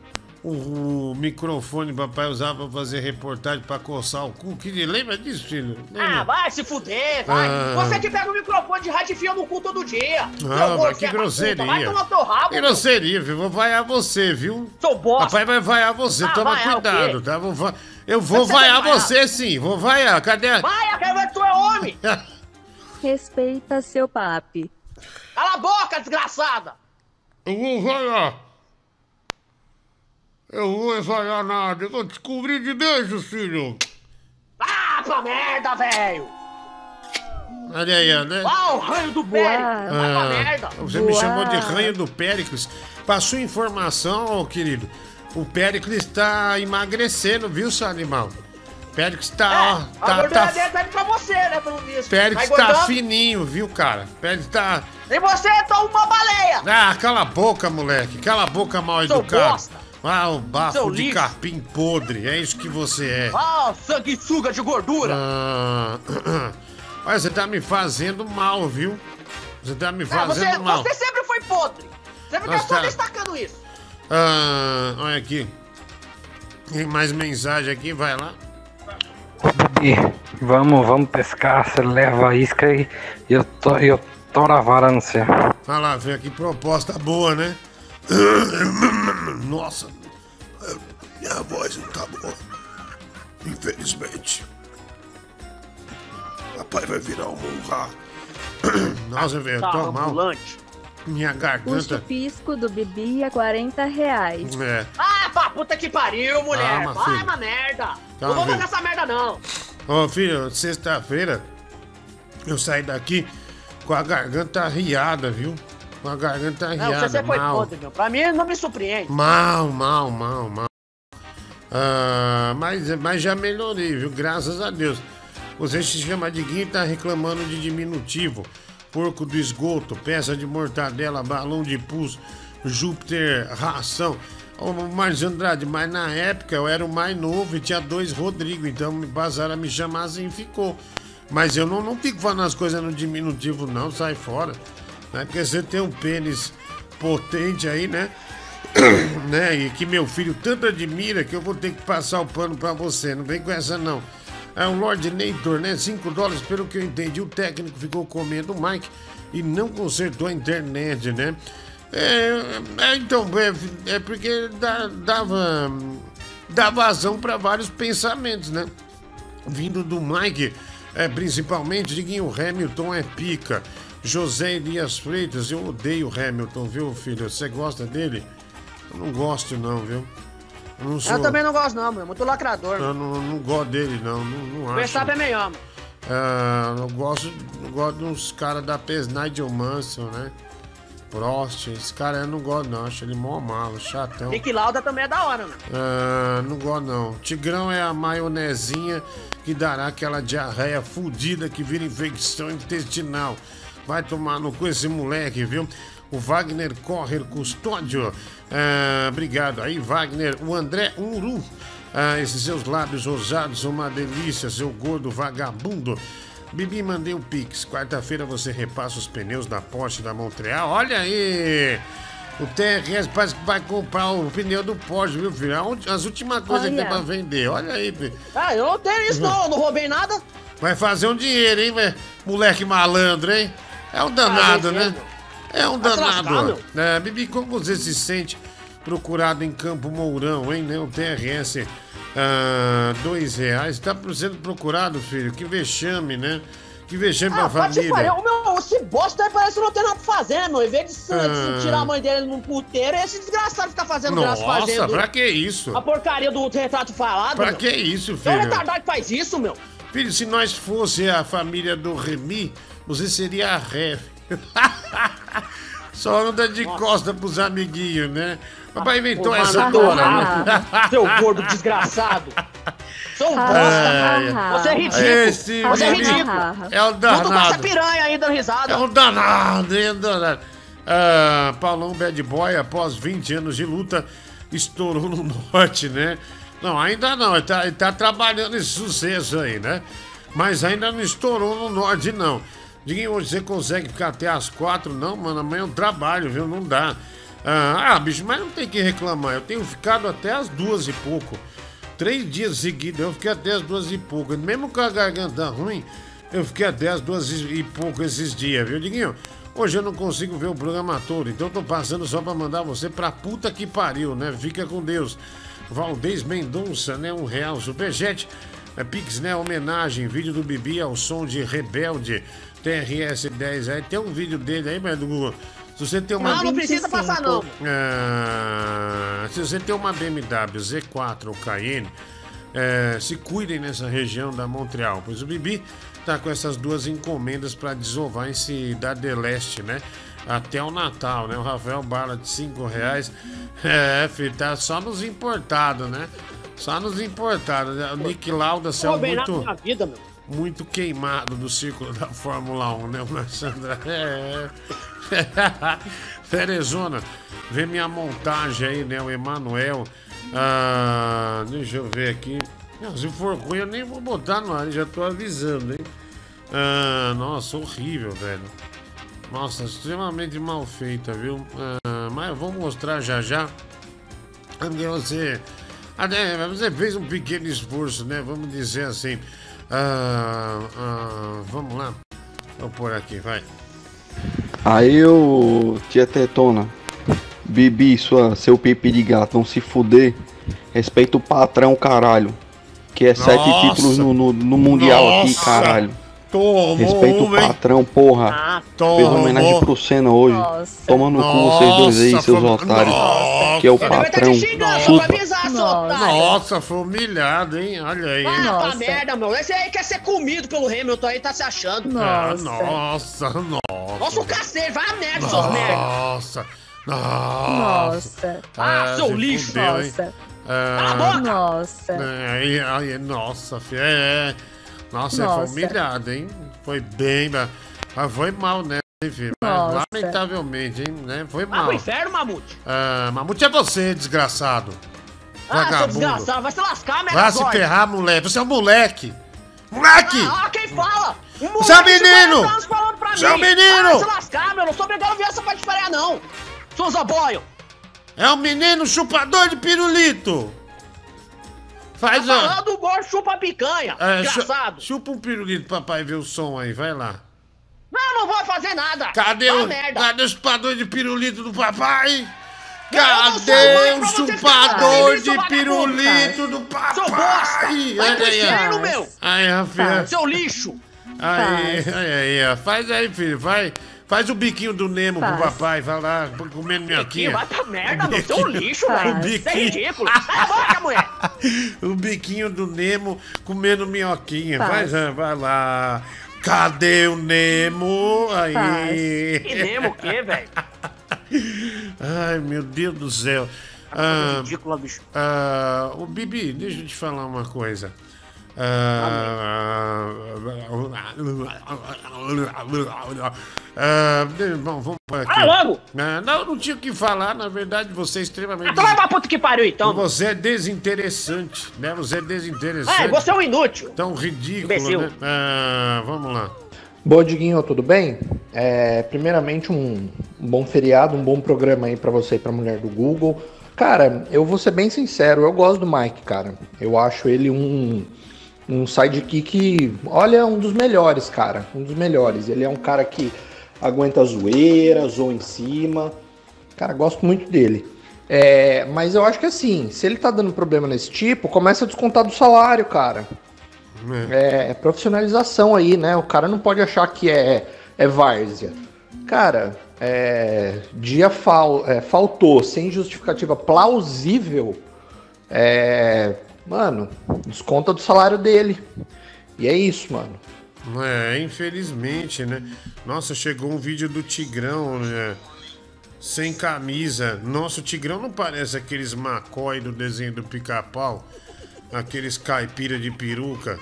o, o microfone que papai usava pra fazer reportagem pra coçar o cu? Que, lembra disso, filho? Lembra? Ah, vai se fuder, vai. Ah. Você que pega o microfone de rádio e enfia no cu todo dia. Ah, Seu mas que da grosseria. Vai tomar teu rabo. Que meu. grosseria, filho. Vou vaiar você, viu? Sou bosta. Papai vai vaiar você, Ah, toma vaiar cuidado, tá? Vou va- Eu vou Você vaiar vai vaiar. você sim, vou vaiar. Cadê? a- Vai, eu quero ver que tu é homem. Respeita seu papi. Cala a boca, desgraçada. Eu vou vaiar. Eu vou vaiar nada. Eu vou descobrir de beijo, filho. Ah, pra merda, velho. Olha aí, né? Ah, o ranho do Pérez. Vai pra merda. você me chamou de ranho do Péricles. Passou informação, ô querido. O Péricles tá emagrecendo, viu, seu animal? Péricles tá, ó, A tá, gordura tá, dele tá indo pra você, né, pelo visto. Péricles tá engordando. fininho, viu, cara? Péricles tá... E você tá uma baleia. Ah, cala a boca, moleque. Cala a boca, mal Seu educado. bosta. Ah, o bafo Seu de lixo. capim podre. É isso que você é. Ah, sanguessuga de gordura. Ah, olha, você tá me fazendo mal, viu? Você tá me É, fazendo você, mal. você sempre foi podre. Sempre Mas tá só destacando isso. Ah, olha aqui. Tem mais mensagem aqui, vai lá. Bibi, vamos, vamos pescar, você leva a isca e eu, to, eu toro a vara no céu. Olha lá, que proposta boa, né? Nossa, minha voz não tá boa. Infelizmente. Papai vai virar um monra. Nossa, velho, eu Tá tô mal. ambulante. Minha O garganta. chupisco do Bibi é 40 reais. É. Ah, pra puta que pariu, mulher. Calma, Vai, filho. uma merda. Calma, não vou filho. fazer essa merda, não. Ô, filho, sexta-feira eu saí daqui com a garganta arriada, viu? Com a garganta Não, arriada. você foi mal. podre, meu. Pra mim, não me surpreende. Mal, mal, mal, mal. Ah, mas, mas já melhorei, viu? Graças a Deus. Você se chama de Guinho e tá reclamando de diminutivo. Porco do esgoto, peça de mortadela, balão de pus, Júpiter, ração. Ô, Marcos Andrade, mas na época eu era o mais novo e tinha dois Rodrigo, então me passaram a me chamar assim e ficou. Mas eu não, não fico falando as coisas no diminutivo, não, sai fora. Né? Porque você tem um pênis potente aí, né? né? E que meu filho tanto admira que eu vou ter que passar o pano pra você. Não vem com essa, não. É o Lord Neitor, né? 5 dólares, pelo que eu entendi, o técnico ficou comendo o Mike e não consertou a internet, né? É, é, então, é, é porque dá, dava, dá vazão para vários pensamentos, né? Vindo do Mike, é, principalmente, Diguinho Hamilton é pica. José Elias Freitas, eu odeio o Hamilton, viu, filho? Você gosta dele? Eu não gosto, não, viu? Eu, não sou- Eu também não gosto, não, meu. Muito lacrador. Eu não, não gosto dele, não. Não, não O acho. Verstappen é melhor, mano. Ah, eu gosto, eu gosto dos caras da PES, Nigel Mansell, né? Prost, esse cara eu não gosto, não. Acho ele mó malo, chatão. Nick Lauda também é da hora, mano. Ah, não gosto, não. Tigrão é a maionezinha que dará aquela diarreia fudida que vira infecção intestinal. Vai tomar no cu esse moleque, viu? O Wagner Correr Custódio. Ah, obrigado aí, Wagner. O André Uru. Ah, esses seus lábios rosados são uma delícia, seu gordo vagabundo. Bibi, mandei o Pix. Quarta-feira você repassa os pneus da Porsche da Montreal. Olha aí! O TRS parece que vai comprar o pneu do Porsche, viu, filho? As últimas coisas que tem pra vender. Olha aí, filho. Ah, eu não tenho isso, não. Eu não roubei nada. Vai fazer um dinheiro, hein, velho? Moleque malandro, hein? É um danado, Ah, né? É um danado. É, Bibi, como você se sente procurado em Campo Mourão, hein? né? O TRS, ah, dois reais. Tá sendo procurado, filho. Que vexame, né? Que vexame Ah, pra família. pariu. O meu, esse bosta aí parece que não tem nada pra fazer, meu. Em vez de Ah. se tirar a mãe dele num puteiro, esse desgraçado fica fazendo graça Nossa, fazendo. pra que isso? A porcaria do retrato falado. Pra meu. que isso, É um filho? retardado que faz isso, meu. Filho, se nós fosse a família do Remy, você seria a Ré. Só anda de costa pros amiguinhos, né? Papai inventou essa dona, né? Seu gordo desgraçado. Seu Ai, bosta. Você é ridículo. Esse Você é ridículo. É o Junto com essa danado. piranha aí dando risada. É um danado, é um danado. Ah, Paulão Bad Boy, após 20 anos de luta, estourou no norte, né? Não, ainda não, ele tá, ele tá trabalhando esse sucesso aí, né? Mas ainda não estourou no norte, não. Diguinho, hoje você consegue ficar até as quatro? Não, mano, amanhã eu trabalho, viu? Não dá. Ah, ah, bicho, mas não tem que reclamar. Eu tenho ficado até as duas e pouco. Três dias seguidos, eu fiquei até as duas e pouco. Mesmo com a garganta ruim, eu fiquei até as duas e pouco esses dias, viu, Diguinho? Hoje eu não consigo ver o programa todo, então tô passando só pra mandar você pra puta que pariu, né? Fica com Deus. Valdez Mendonça, né? Um real superchat. É, Pix, né? Homenagem, vídeo do Bibi ao som de Rebelde. TRS 10. Aí tem um vídeo dele aí, mas do Google. Se você tem uma. Não, não precisa passar, não. Ah, se você tem uma BMW Z4 ou Cayenne, é, se cuidem nessa região da Montreal, pois o Bibi tá com essas duas encomendas para desovar em Cidade de Leste, né? Até o Natal, né? O Rafael Bala de 5 reais. É, filho, tá só nos importados, né? Só nos importados. né? O Nick Lauda saiu muito vida, meu. Muito queimado do círculo da Fórmula 1, né, Alexandre? É. Terezona, vê minha montagem aí, né? O Emanuel. Ah, deixa eu ver aqui. Não, se for ruim, eu nem vou botar no ar, já tô avisando, hein? Ah, nossa, horrível, velho. Nossa, extremamente mal feita, viu? Ah, mas eu vou mostrar já já. Porque você. Até, você fez um pequeno esforço, né? Vamos dizer assim. Ah, ah, vamos lá. Vou pôr aqui, vai. Aí, ô tia Tetona, Bibi, sua, seu pipi de gato, vão se fuder. Respeita o patrão, caralho. Que é sete Nossa. títulos no, no, no Mundial aqui, Nossa. caralho. Tomou Respeita o patrão, porra. Ah, Fez homenagem pro Senna hoje. Toma no cu vocês dois aí, Nossa, seus foi- otários. Nossa. Que é o Ele vai tá patrão. te xingando, Chupa. Nossa, foi humilhado, hein? Olha aí. Ah, tá merda, meu. Esse aí quer ser comido pelo Hamilton aí, tá se achando. Ah, nossa, nossa. Nossa, o cacete, vai a merda, seus merda. Nossa, nossa. Ah, seu se lixo. Nossa. Ah, Cala a boca. Nossa. É, aí, aí, nossa, fi- é, é. Nossa, Nossa. foi humilhado, hein? Foi bem, mas foi mal, né? Mas, Nossa. lamentavelmente, hein? Né? Foi Vai mal. pro inferno, Mamute. Ah, Mamute é você, desgraçado. Ah, seu Vagabundo. desgraçado, vai se lascar, merda. Vai se ferrar, moleque. Você é um moleque. Moleque! Ah, ah, quem fala? Um moleque Você é de 40 menino! falando pra Você é um mim. menino! Vai se lascar, meu. Não sou obrigado a ver essa patifaria, não. Sou Zaboio. É um menino chupador de pirulito. Faz Tá a... falando o gordo chupa picanha. É, desgraçado. chupa um pirulito, papai, ver o som aí. Vai lá. Eu não vou fazer nada. Cadê, Vá o, merda. cadê o chupador de pirulito do papai? Não Cadê o chupador de pirulito do Seu papai? bosta. Vai pro inferno, ó. meu. Aí, Rafinha. Seu lixo. Aí, aí, aí, ó. Faz aí, filho. Vai. Faz o biquinho do Nemo pro Faz. papai. Vai lá, comendo minhoquinha. Vai pra merda, meu. Seu biquinho. lixo, O velho. Isso é ridículo. A boca, mulher. O biquinho do Nemo comendo minhoquinha. Faz. Vai, vai lá. Cadê o Nemo? Aí. Que Nemo o quê, velho? Ai, meu Deus do céu. Ah, ridícula, bicho. ah, o Bibi, deixa eu te falar uma coisa. Ah, ah, bom, vamos por aqui. Fala logo! Ah, não, não tinha o que falar, na verdade, você é extremamente. Então vai pra puta que pariu, então. Você é desinteressante, né? Você é desinteressante. É, você é um inútil. Tão ridículo, né? Ah, vamos lá. Boa, Diguinho, tudo bem? É, primeiramente, um, um bom feriado, um bom programa aí pra você e pra mulher do Google. Cara, eu vou ser bem sincero, eu gosto do Mike, cara. Eu acho ele um, um sidekick, olha, um dos melhores, cara. Um dos melhores. Ele é um cara que aguenta zoeira, zoa em cima. Cara, gosto muito dele. É, mas eu acho que assim, se ele tá dando problema nesse tipo, começa a descontar do salário, cara. É, profissionalização aí, né? O cara não pode achar que é, é várzea. Cara, é, dia fal, é, faltou sem justificativa plausível. É, mano, desconta do salário dele. E é isso, mano. É, infelizmente, né? Nossa, chegou um vídeo do Tigrão, né? Sem camisa. Nossa, o Tigrão não parece aqueles macói do desenho do pica-pau? Aqueles caipira de peruca.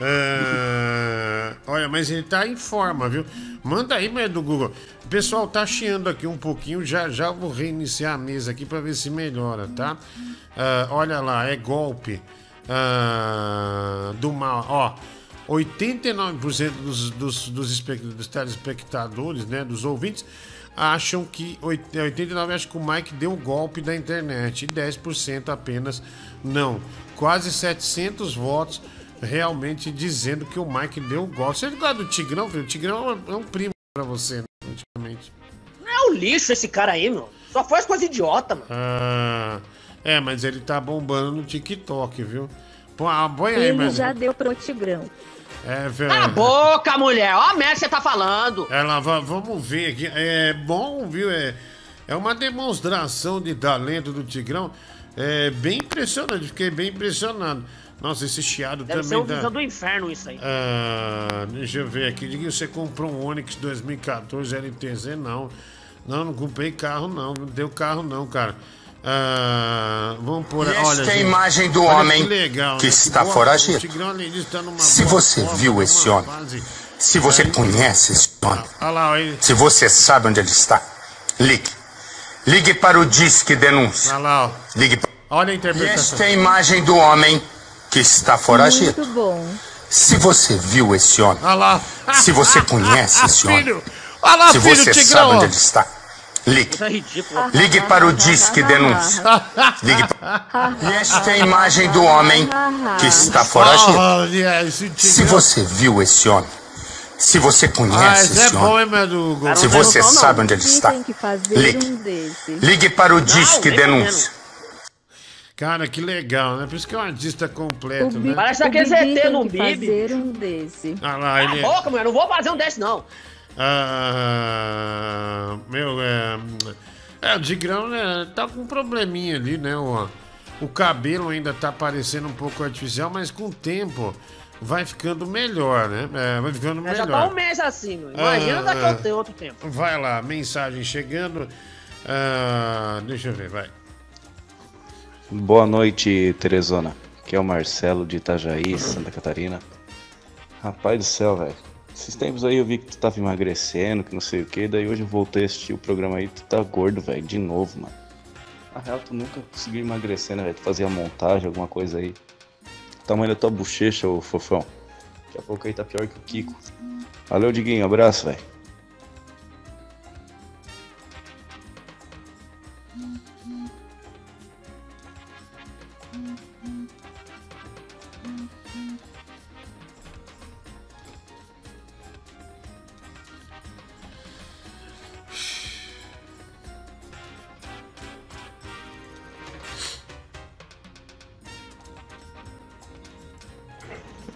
Ah, olha, mas ele tá em forma, viu? Manda aí, mas do Google. Pessoal tá chiando aqui um pouquinho. Já já vou reiniciar a mesa aqui pra ver se melhora, tá? Ah, olha lá, é golpe do mal. Ó, 89% dos, dos, dos, dos telespectadores, né, dos ouvintes, acham que 89 acham que o Mike deu um golpe da internet e 10% apenas não. Quase 700 votos realmente dizendo que o Mike deu um golpe. Você gosta do Tigrão, filho? O Tigrão é um- é primo pra você, né, praticamente. É um lixo esse cara aí, meu. Só faz coisa idiota, mano. Ah, é, mas ele tá bombando no TikTok, viu? Pô, põe aí, Ele mas... já deu pro Tigrão. É, velho. Cala a boca, mulher. Ó a merda que você tá falando. Ela, va- vamos ver aqui. É bom, viu? É, é uma demonstração de talento do Tigrão. É bem impressionante, fiquei bem impressionado. Nossa, esse chiado Deve ser também um dá. visão do inferno isso aí. Ah, deixa eu ver aqui. Diguinho, você comprou um Onix 2014 LTZ? Não. Não, não comprei carro, não. Não deu carro, não, cara. Ah, vamos pôr. E esta olha, é a gente, imagem do olha homem que legal, que né? está boa- foragido. Tigrão, tá numa Se boa você forma, viu esse homem, fase- se você conhece esse homem, Olha lá, ele. se você sabe onde ele está, ligue. Ligue para o Disque Denúncia. Olha lá, ó. Ligue. Olha a E interpretação. esta é a imagem do homem que está foragido. Muito bom. Se você viu esse homem, Olha lá. se você conhece esse homem, olha lá, se filho, você Tigrão, sabe ó. onde ele está, ligue. Isso é ridículo. Ligue para o Disque Denúncia. Ligue para... E esta é a imagem do homem que está foragido. Se você viu esse homem, se você Ah, conhece esse é esse bom, homem, Hugo? se você sabe onde ele está, tem que fazer ligue. um? Ligue para o Disque nem Denúncia. Cara, que legal, né? Por isso que é um artista completo, né? Parece O aqueles Bibi ET tem no Bibi. fazer um desse. Ah lá, Cala ele... a boca, mulher. Não vou fazer um desse, não. Ah, meu, é... É, o Tigrão né, tá com um probleminha ali, né? O, o cabelo ainda tá parecendo um pouco artificial, mas com o tempo vai ficando melhor, né? É, vai ficando É, Já tá melhor. um mês assim, meu. Imagina Ah, daqui ah. a outro- outro tempo. Vai lá, mensagem chegando. Ah, deixa eu ver, vai. Boa noite, Teresona. Aqui é o Marcelo de Itajaí, Santa Catarina. Rapaz do céu, velho. Esses tempos aí eu vi que tu tava emagrecendo, que não sei o que, daí hoje eu voltei a assistir o programa aí, tu tá gordo, velho, de novo, mano. Na real, tu nunca conseguiu emagrecer, né, velho? Tu fazia montagem, alguma coisa aí. Tamanho da tua bochecha, ô fofão. Daqui a pouco aí tá pior que o Kiko. Valeu, Diguinho, abraço, velho.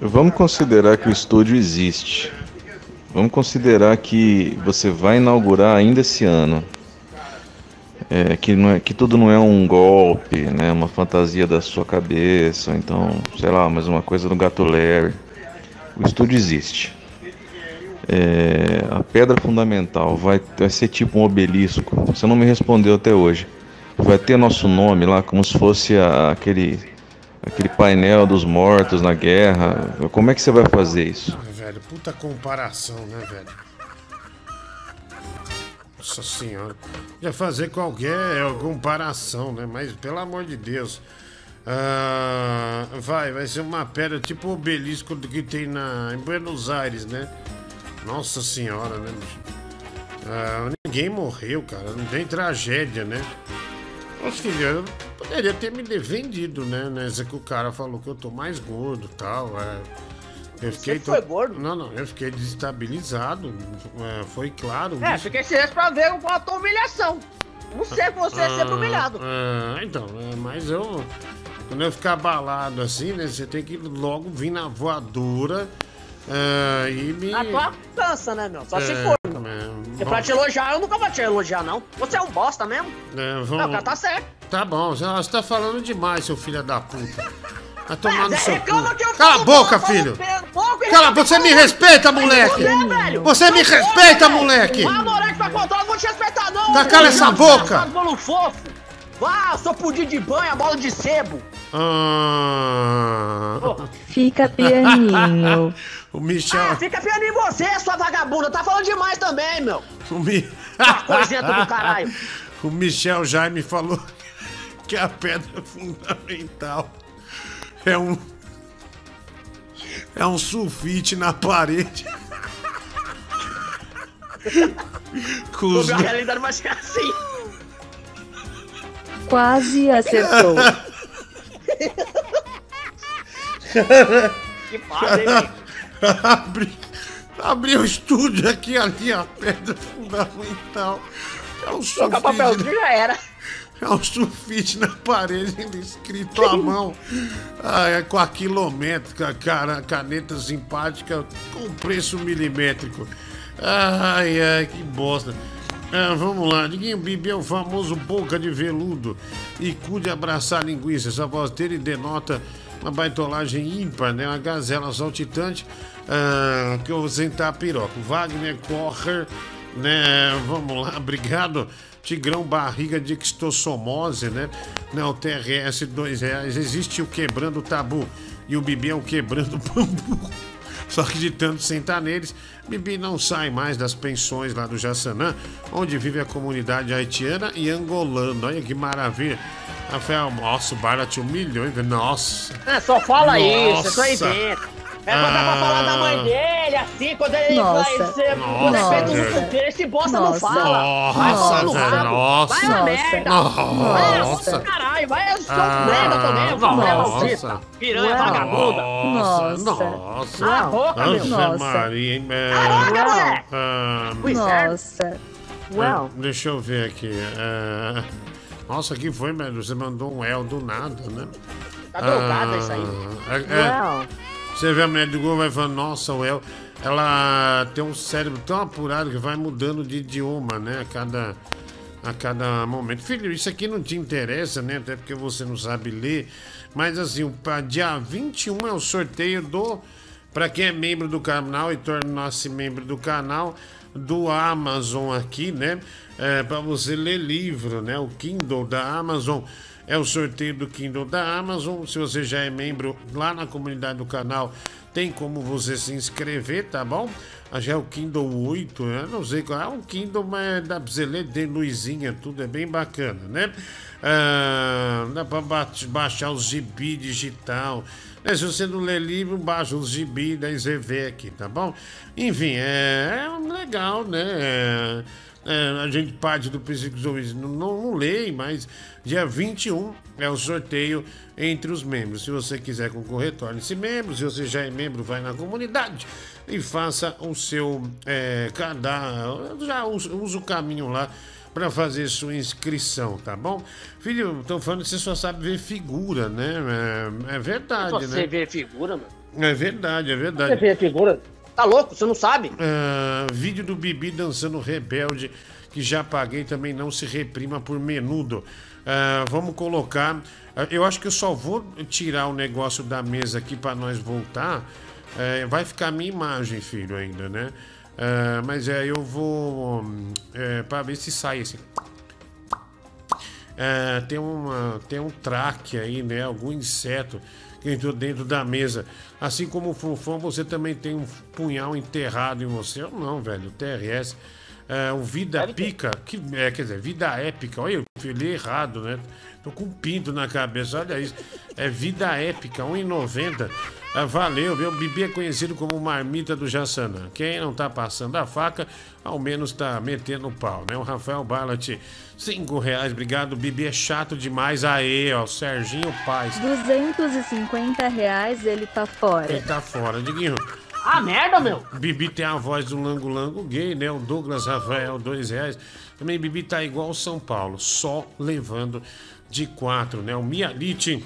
Vamos considerar que o estúdio existe. Vamos considerar que você vai inaugurar ainda esse ano. É, que, não é, que tudo não é um golpe, né? Uma fantasia da sua cabeça, então, sei lá, mais uma coisa do gato Larry. O estúdio existe. É, a pedra fundamental vai, vai ser tipo um obelisco. Você não me respondeu até hoje. Vai ter nosso nome lá, como se fosse a- aquele, aquele painel dos mortos na guerra. Como é que você vai fazer isso? Ah, velho, puta comparação, né, velho? Nossa senhora. Já fazer qualquer comparação, né? Mas pelo amor de Deus. Ah, vai, vai ser uma pedra tipo o obelisco que tem na, em Buenos Aires, né? Nossa senhora, né? Ah, ninguém morreu, cara. Não tem tragédia, né? Filho, eu poderia ter me defendido, né? Nessa que o cara falou que eu tô mais gordo e tal. É. Eu fiquei Você foi to- gordo? Não, não, eu fiquei desestabilizado. é, foi claro. É, isso. fiquei silêncio pra ver a tua humilhação. Não sei você é sempre Ah, humilhado. ah, então, é, mas eu. Quando eu ficar abalado assim, né? Você tem que logo vir na voadora ah, e me. A tua cansa, né, meu? Só se É, for. É, Porque pra te elogiar, eu nunca vou te elogiar, não. Você é um bosta mesmo. É, Não, vamos... o cara tá certo. Tá bom, você tá falando demais, seu filho da puta. Vai tomar no É, seu reclama cu. que eu Cala a boca, filho! pouco Cala a boca, você me respeita, moleque! velho! Você me respeita, fuder, moleque! Vai, moleque, vai contar, eu não vou te respeitar, não! Tá, cala essa boca! Bolo fofo! Vá, sou pudim de banho, bola de sebo! Ah, Fica pianinho. o Michel. Ah, fica piano em você, sua vagabunda! Tá falando demais também, meu! O, Mi... coisenta do caralho. o Michel Jaime falou que a pedra fundamental é um. É um sulfite na parede. Com os... Sobre a realidade vai ser assim! Quase acertou. Que foda, hein, abri, abri o estúdio aqui, ali, a pedra fundamental. É um Trocar papelzinho já era. É um sulfite na parede, escrito à mão. Ah, é com a quilométrica, cara, caneta simpática com preço milimétrico. Ai, ai, que bosta. Ah, vamos lá, Diguinho Bibi é o famoso boca de veludo e cu de abraçar linguiça. Essa voz dele denota uma baitolagem ímpar, né? Uma gazela saltitante ah, que eu vou sentar a piroca. Wagner Kocher, né? Vamos lá, obrigado. Tigrão Barriga de Extossomose, né? Não, TRS, dois reais. Existe o Quebrando Tabu e o Bibi é o Quebrando Bambu. Só que de tanto sentar neles, Bibi não sai mais das pensões lá do Jaçanã, onde vive a comunidade haitiana e angolana. Olha que maravilha. Rafael, nossa, o Bara te humilhou, hein? Nossa. É, só fala isso, é só Nossa. inventa. É quando é pra falar da mãe dele, assim, quando ele Nossa. vai ser Nossa, esse bosta não Nossa. fala. Vai Nossa, rabo. nossa. Vai na Nossa. merda. Nossa. Nossa. Caralho, vai ser Ah, merda também, sua nossa. maldita. Piranha vagabunda. Nossa, Nossa. nossa. A boca, meu. Nossa. Maria, hein? É, Caraca, moleque. ah, O inferno. Nossa. Ah, Deixa eu ver aqui. é, Nossa, que foi, velho? Você mandou um El do nada, né? Tá drogada isso aí. Ah, é- é- Você vê a mulher do Google vai falando, nossa, o El, ela tem um cérebro tão apurado que vai mudando de idioma, né? A cada, a cada momento. Filho, isso aqui não te interessa, né? Até porque você não sabe ler. Mas assim, o dia 21 é o sorteio do. Pra quem é membro do canal e torna-se membro do canal, do Amazon aqui, né? É, para você ler livro, né? O Kindle da Amazon é o sorteio do Kindle da Amazon. Se você já é membro lá na comunidade do canal, tem como você se inscrever, tá bom? Ah, Já é o Kindle 8, né? não sei qual é um Kindle, mas dá pra você ler de luzinha, tudo é bem bacana, né? Ah, dá pra ba- baixar os gibi digital. Né? Se você não lê livro, baixa os gibi, você vê aqui, tá bom? Enfim, é, é legal, né? É, É, a gente parte do princípio não, não, não mas dia 21 é o sorteio entre os membros. Se você quiser concorrer, torne-se membro. Se você já é membro, vai na comunidade e faça o seu é, cadastro. Já usa, usa o caminho lá para fazer sua inscrição, tá bom? Filho, estão falando que você só sabe ver figura, né? É, é verdade, Você né? vê figura, mano? É verdade, é Você verdade. vê figura? Tá louco? Você não sabe? Ah, vídeo do Bibi dançando rebelde, que já paguei também não se reprima por menudo. Ah, vamos colocar. ah, Eu acho que eu só vou tirar o negócio da mesa aqui para nós voltar. Vai ficar a minha imagem, filho, ainda, né? Ah, mas é, eu vou. para ver se sai esse. É, tem, uma, tem um traque aí, né? Algum inseto que entrou dentro da mesa. Assim como o Funfão, você também tem um punhal enterrado em você. Eu não, velho. TRS. É, o Vida Pica, que, é, quer dizer, Vida Épica. Olha, eu falei errado, né? Tô com um pinto na cabeça, olha isso. É Vida Épica, 1,90. É, valeu, viu? O Bibi é conhecido como Marmita do Jaçanã. Quem não tá passando a faca, ao menos tá metendo o pau, né? O Rafael Ballat, 5 reais, obrigado. O Bibi é chato demais. Aê, ó, Serginho Paz. 250 reais ele tá fora. Ele tá fora, Diguinho. Ah, merda, meu! Bibi tem a voz do Lango Lango gay, né? O Douglas Rafael, dois reais. Também Bibi tá igual o São Paulo, só levando de quatro, né? O Mialite,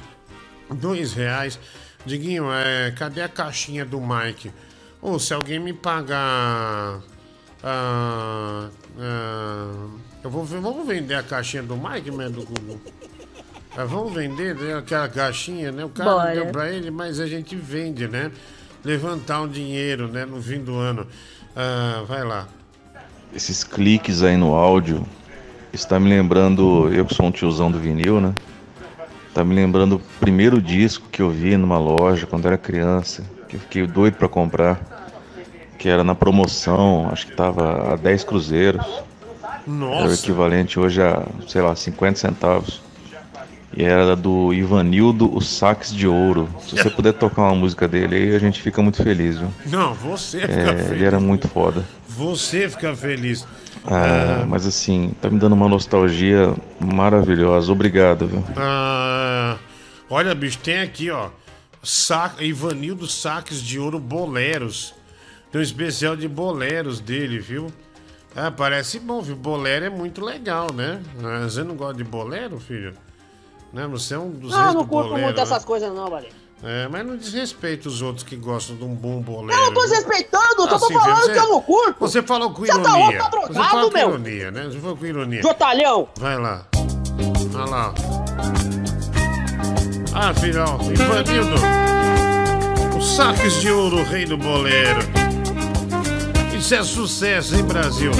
dois reais. Diguinho, é, cadê a caixinha do Mike? Ou se alguém me pagar. ah, ah, eu vou, vamos vender a caixinha do Mike, né? Do Google. Ah, vamos vender né, aquela caixinha, né? O cara Bora. deu pra ele, mas a gente vende, né? Levantar um dinheiro, né? No fim do ano. Ah, vai lá. Esses cliques aí no áudio está me lembrando, eu que sou um tiozão do vinil, né? Tá me lembrando o primeiro disco que eu vi numa loja quando era criança, que eu fiquei doido pra comprar, que era na promoção, acho que tava a 10 cruzeiros. Era o Nossa! equivalente hoje a, sei lá, 50 centavos. E era do Ivanildo, os Saques de Ouro. Se você puder tocar uma música dele aí, a gente fica muito feliz, viu? Não, você fica É, feliz. ele era muito foda. Você fica feliz. Ah, mas assim, tá me dando uma nostalgia maravilhosa. Obrigado, viu? Ah, olha, bicho, tem aqui, ó. Sa Ivanildo Saques de Ouro Boleros. Tem um especial de boleros dele, viu? Ah, parece bom, viu? Bolero é muito legal, né? Ah, Você não gosta de bolero, filho? Né? Você é um dos Não, não curto bolero, muito né? essas coisas, não, Valente. É, mas não desrespeita os outros que gostam de um bom bolero. Eu não tô desrespeitando, tô Assim, falando você- que eu não curto. Você falou com Você tá ironia. louco, tá Você drogado, falou com meu. ironia, né? Você falou com ironia. Jotalhão! Vai lá. Vai lá. Ah, filhão, Ivanildo. Os saques de ouro, o rei do bolero. Isso é sucesso, hein, Brasil?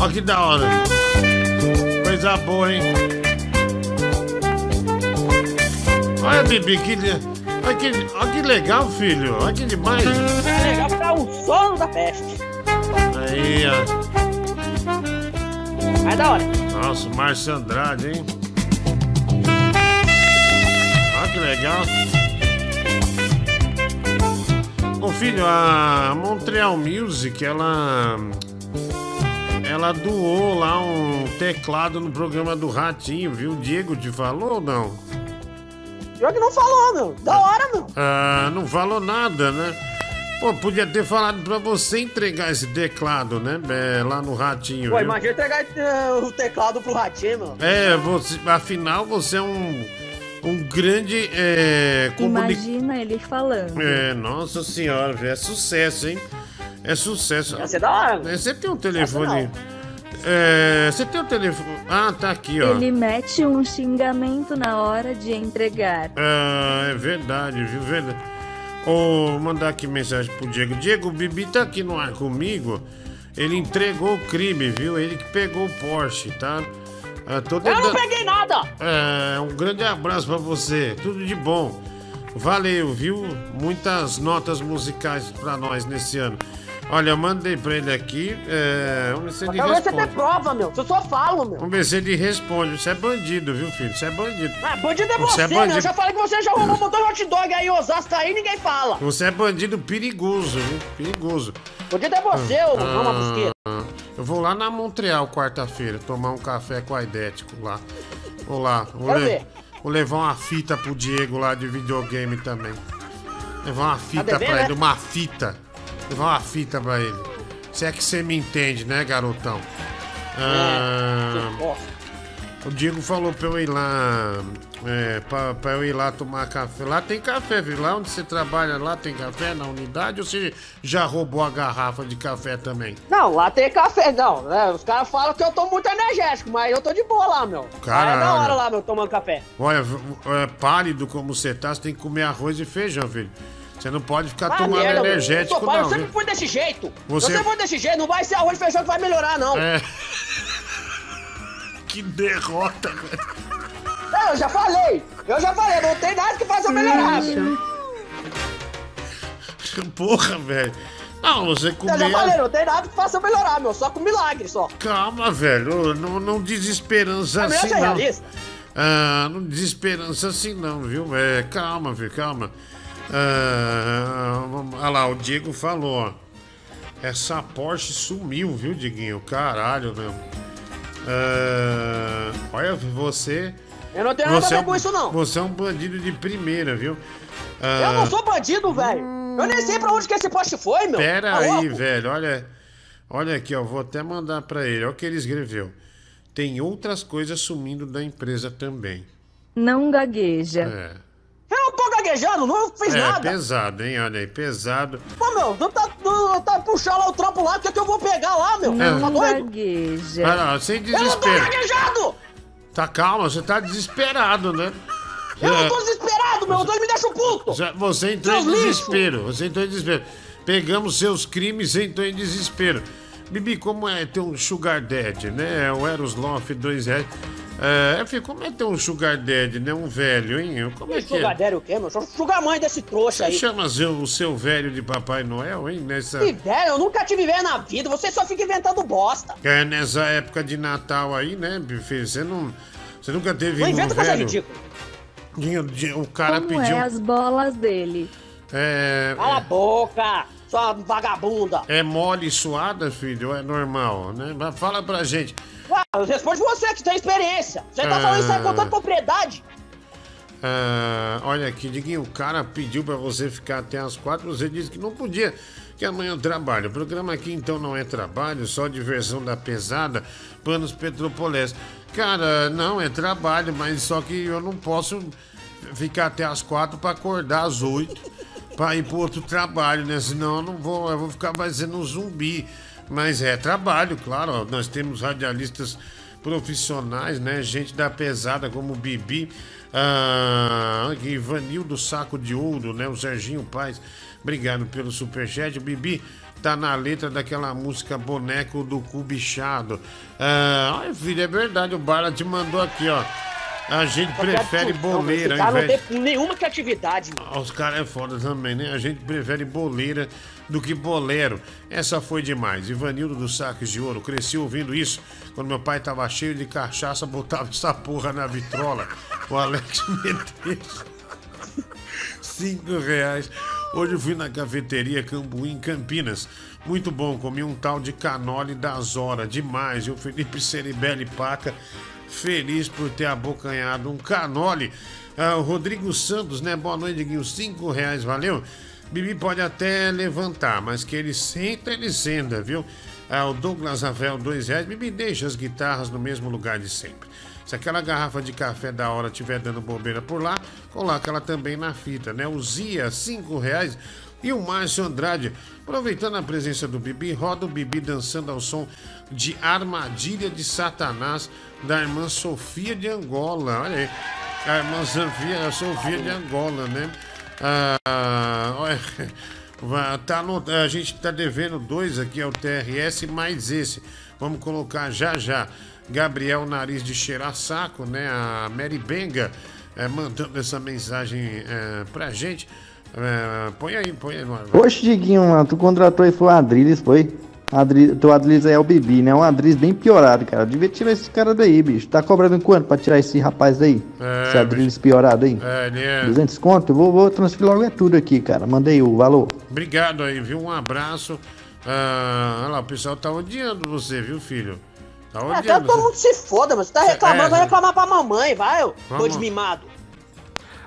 Olha que da hora. Coisa boa, hein? Olha, Bibi, que, olha que, olha que legal, filho. Olha que demais. É legal pra o sono da peste. Aí, ó. É da hora. Nossa, Márcio Andrade, hein? Olha que legal. Ô filho, a Montreal Music, ela. Ela doou lá um teclado no programa do Ratinho, viu? O Diego te falou ou não? Pior que não falou, meu. Da hora, meu. Ah, não falou nada, né? Pô, podia ter falado pra você entregar esse teclado, né? É, lá no Ratinho. Pô, viu? imagina entregar eh, o teclado pro ratinho, meu. É, você, afinal você é um, um grande é, comuni- Imagina ele falando. É, nossa senhora, é sucesso, hein? É sucesso. Ia ser da hora. É, Você tem um telefone. É, você tem um telefone. Ah, tá aqui, ó. Ele mete um xingamento na hora de entregar. Ah, é verdade, viu? Verdade. Vou mandar aqui mensagem pro Diego. Diego, o Bibi tá aqui no ar comigo. Ele entregou o crime, viu? Ele que pegou o Porsche, tá? Ah, tô Eu não peguei nada. É, um grande abraço pra você. Tudo de bom. Valeu, viu? Muitas notas musicais pra nós nesse ano. Olha, eu mandei pra ele aqui. É, vamos ver se ele ver você responde. prova, meu. Eu só falo, meu. Vamos ver se ele responde. Você é bandido, viu, filho? Você é bandido. Ah, bandido é Você você, é né? bandido. Eu já falei que você já roubou um montão de hot dog aí em Osasco aí e ninguém fala. Você é bandido perigoso, viu? Perigoso. Bandido é você, ô Busqueta. Ah, eu vou lá na Montreal quarta-feira tomar um café com a Idético lá. Vou lá. Vou, le- vou levar uma fita pro Diego lá de videogame também. Levar uma fita devendo, pra né? ele, uma fita. Levar uma fita pra ele. Se é que você me entende, né, garotão? Ah, o Diego falou pra eu ir lá. É, pra, pra eu ir lá tomar café. Lá tem café, viu? Lá onde você trabalha, lá tem café na unidade ou você já roubou a garrafa de café também? Não, lá tem café, não, né? Os caras falam que eu tô muito energético, mas eu tô de boa lá, meu. Caralho. É da hora lá, meu, tomando café. Olha, é, pálido como você tá, você tem que comer arroz e feijão, filho. Você não pode ficar Ah, tomando merda, energético, pai, não, Eu sempre fui desse jeito. Você- fui desse jeito, não vai ser arroz e feijão que vai melhorar, não. É. que derrota, velho. Não, eu já falei. Eu já falei, não tem nada que faça eu melhorar, meu. Porra, velho. Não, você Eu já falei, não tem nada que faça eu melhorar, meu. Só com milagre, só. Calma, velho. Não, não desesperança É assim, não. realista. Ah, não desesperança assim, não, viu? É, calma, filho, calma. Ah, vamos- olha lá, o Diego falou, ó. Essa Porsche sumiu, viu, Diguinho? Caralho, meu. Ah, olha, você. Eu não tenho nada a você é ver um- com isso, não. Você é um bandido de primeira, viu? Eu Ah, não sou bandido, velho. Eu nem sei pra onde que esse poste foi, meu. Pera Tá aí, louco? velho. Olha, olha aqui, ó. Vou até mandar pra ele. Olha o que ele escreveu. Tem outras coisas sumindo da empresa também. Não gagueja. É. Tô gaguejando, não fiz é nada. pesado, hein? Olha aí, pesado. Pô, meu, tu tá, tu tá puxando lá o trampo lá, o que é que eu vou pegar lá, meu? Não Tá doido? gagueja. Ah, não, sem Eu não tô desespero. gaguejando! Tá calma, você tá desesperado, né? Eu não tô É, desesperado, meu, dois me deixam puto! Você entrou em Seus lixos! desespero. Você entrou em desespero. Pegamos seus crimes e entrou em desespero. Bibi, como é ter um sugar daddy, né? O Eros Loft, dois reais. É, filho, como é ter um sugar daddy, né? Um velho, hein? Como é que Sugar é? daddy o quê, meu? Sou sugar mãe desse trouxa Você aí. chama seu- o seu velho de Papai Noel, hein? Nessa, Que velho, eu nunca tive velho na vida, você só fica inventando bosta. é, nessa época de Natal aí, né, filho? Você não. Você nunca teve Não um inventa coisa velho. ridícula. Dinho- O cara Como pediu. é as bolas dele? É, Cala a boca, sua vagabunda. é mole e suada, filho? Ou é normal, né? Mas Fala pra gente. Ué, responde você que tem experiência. Você tá falando isso aí com tanta propriedade. Ah, olha aqui, Diguinho, o cara pediu pra você ficar até as quatro, você disse que não podia, que amanhã eu trabalho. O programa aqui então não é trabalho, só diversão da pesada, panos petropoliés. Cara, não, é trabalho, mas só que eu não posso ficar até as quatro pra acordar às oito pra ir pro outro trabalho, né? Senão eu não vou, eu vou ficar fazendo um zumbi. Mas é trabalho, claro, ó, nós temos radialistas profissionais, né? Gente da pesada como o Bibi, ah, Ivanildo Saco de Ouro, né? O Serginho Paz, obrigado pelo superchat. O Bibi tá na letra daquela música Boneco do Cubichado. Ah, olha, filho, é verdade, o Bala te mandou aqui, ó. A gente prefere boleira ao cara não invés tem nenhuma criatividade, ah, Os caras é foda também, né? A gente prefere boleira do que bolero. Essa foi demais. Ivanildo dos Saques de Ouro. Cresci ouvindo isso. Quando meu pai tava cheio de cachaça, botava essa porra na vitrola. O Alex Medeiros. Cinco reais. Hoje fui na cafeteria Cambuí, em Campinas. Muito bom, comi um tal de canole das horas. Demais. E o Felipe Ceribelli Paca, feliz por ter abocanhado um canole. Ah, o Rodrigo Santos, né? Boa noite, Diguinho. Cinco reais, valeu? Bibi pode até levantar, mas que ele senta, ele senta, viu? Ah, o Douglas Rafael, dois reais. Bibi, deixa as guitarras no mesmo lugar de sempre. Se aquela garrafa de café da hora estiver dando bobeira por lá, coloca ela também na fita, né? O Zia, cinco reais. E o Márcio Andrade, aproveitando a presença do Bibi, roda o Bibi dançando ao som de Armadilha de Satanás, da irmã Sofia de Angola. Olha aí. A irmã Sofia, a Sofia de Angola, né? Ah, tá no- a gente tá devendo dois aqui, é o TRS mais esse. Vamos colocar já já. Gabriel Nariz de Cheirar Saco, né? A Mary Benga. é, mandando essa mensagem é, pra gente. É, põe aí, põe aí. Poxa, Diguinho, tu contratou aí foi Adriles, foi? Adri... Teu aí é o Bibi, né? Um Adriles bem piorado, cara. Devia tirar esse cara daí, bicho. Tá cobrando quanto pra tirar esse rapaz daí? É, esse Adriles piorado aí? É, ele é. 200 conto? Vou, vou transferir logo é tudo aqui, cara. Mandei o valor. Obrigado aí, viu? Um abraço. Ah, olha lá, o pessoal tá odiando você, viu, filho? Tá É, quero que odiando. todo mundo se foda, mas você tá reclamando, É, vai reclamar pra mamãe, vai, ô. Vamos. Doido mimado.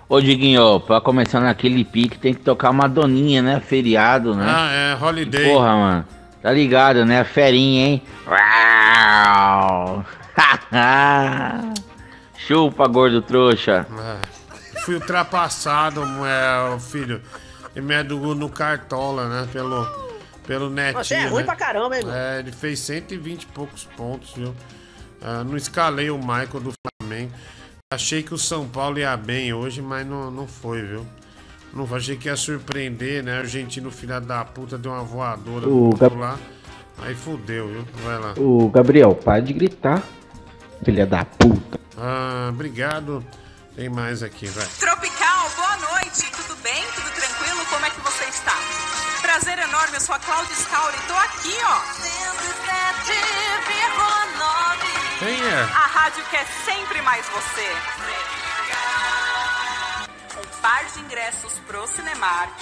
Ô Diguinho, pra começar naquele pique tem que tocar uma doninha, né? Feriado, né? Ah, é, holiday. Porra, mano. Tá ligado, né? Ferinha, hein? Uau! Chupa, gordo trouxa. É. Fui ultrapassado, é, filho. E me do no Cartola, né? Pelo, pelo netinho. Você é ruim né? pra caramba, hein, meu? É, ele fez 120 e poucos pontos, viu? Ah, não escalei o Michael do Flamengo. Achei que o São Paulo ia bem hoje, mas não, não foi, viu? Não achei que ia surpreender, né? O argentino, filha da puta, deu uma voadora O Gab- lá. Aí fudeu, viu? Vai lá. Ô, Gabriel, para de gritar. Filha da puta. Ah, obrigado. Tem mais aqui, vai. Tropical, boa noite, tudo bem? Tudo tranquilo? Como é que você está? Prazer enorme, eu sou a Cláudia Scauri, tô aqui, ó. Quem é? A rádio quer sempre mais você. Par de ingressos pro Cinemark,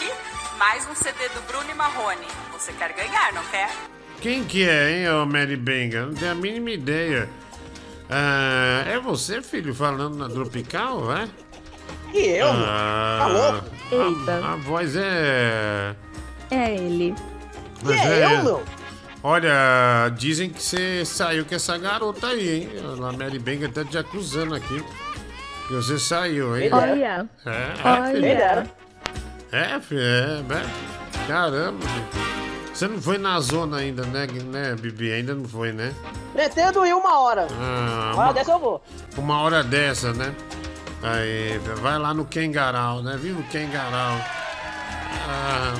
mais um CD do Bruno e Marrone. Você quer ganhar, não quer? Quem que é, hein, ô Mary Benga? Não tenho a mínima ideia. Ah, é você, filho, falando na Tropical, é? E eu? Ah, Tá louco? A, a voz é. É ele. mas Que é eu, meu? Olha, dizem que você saiu com essa garota aí, hein? A Mary Benga tá te acusando aqui. Que você saiu, hein? Olha. É, é, filho. Olha. É, filho, é, né? Caramba, filho. Você não foi na zona ainda, né, né, Bibi? Ainda não foi, né? Pretendo ir uma hora. Ah, Uma hora dessa eu vou. uma hora dessa, né? Aí, vai lá no Kengarau, né? Viu o Kengarau? Ah,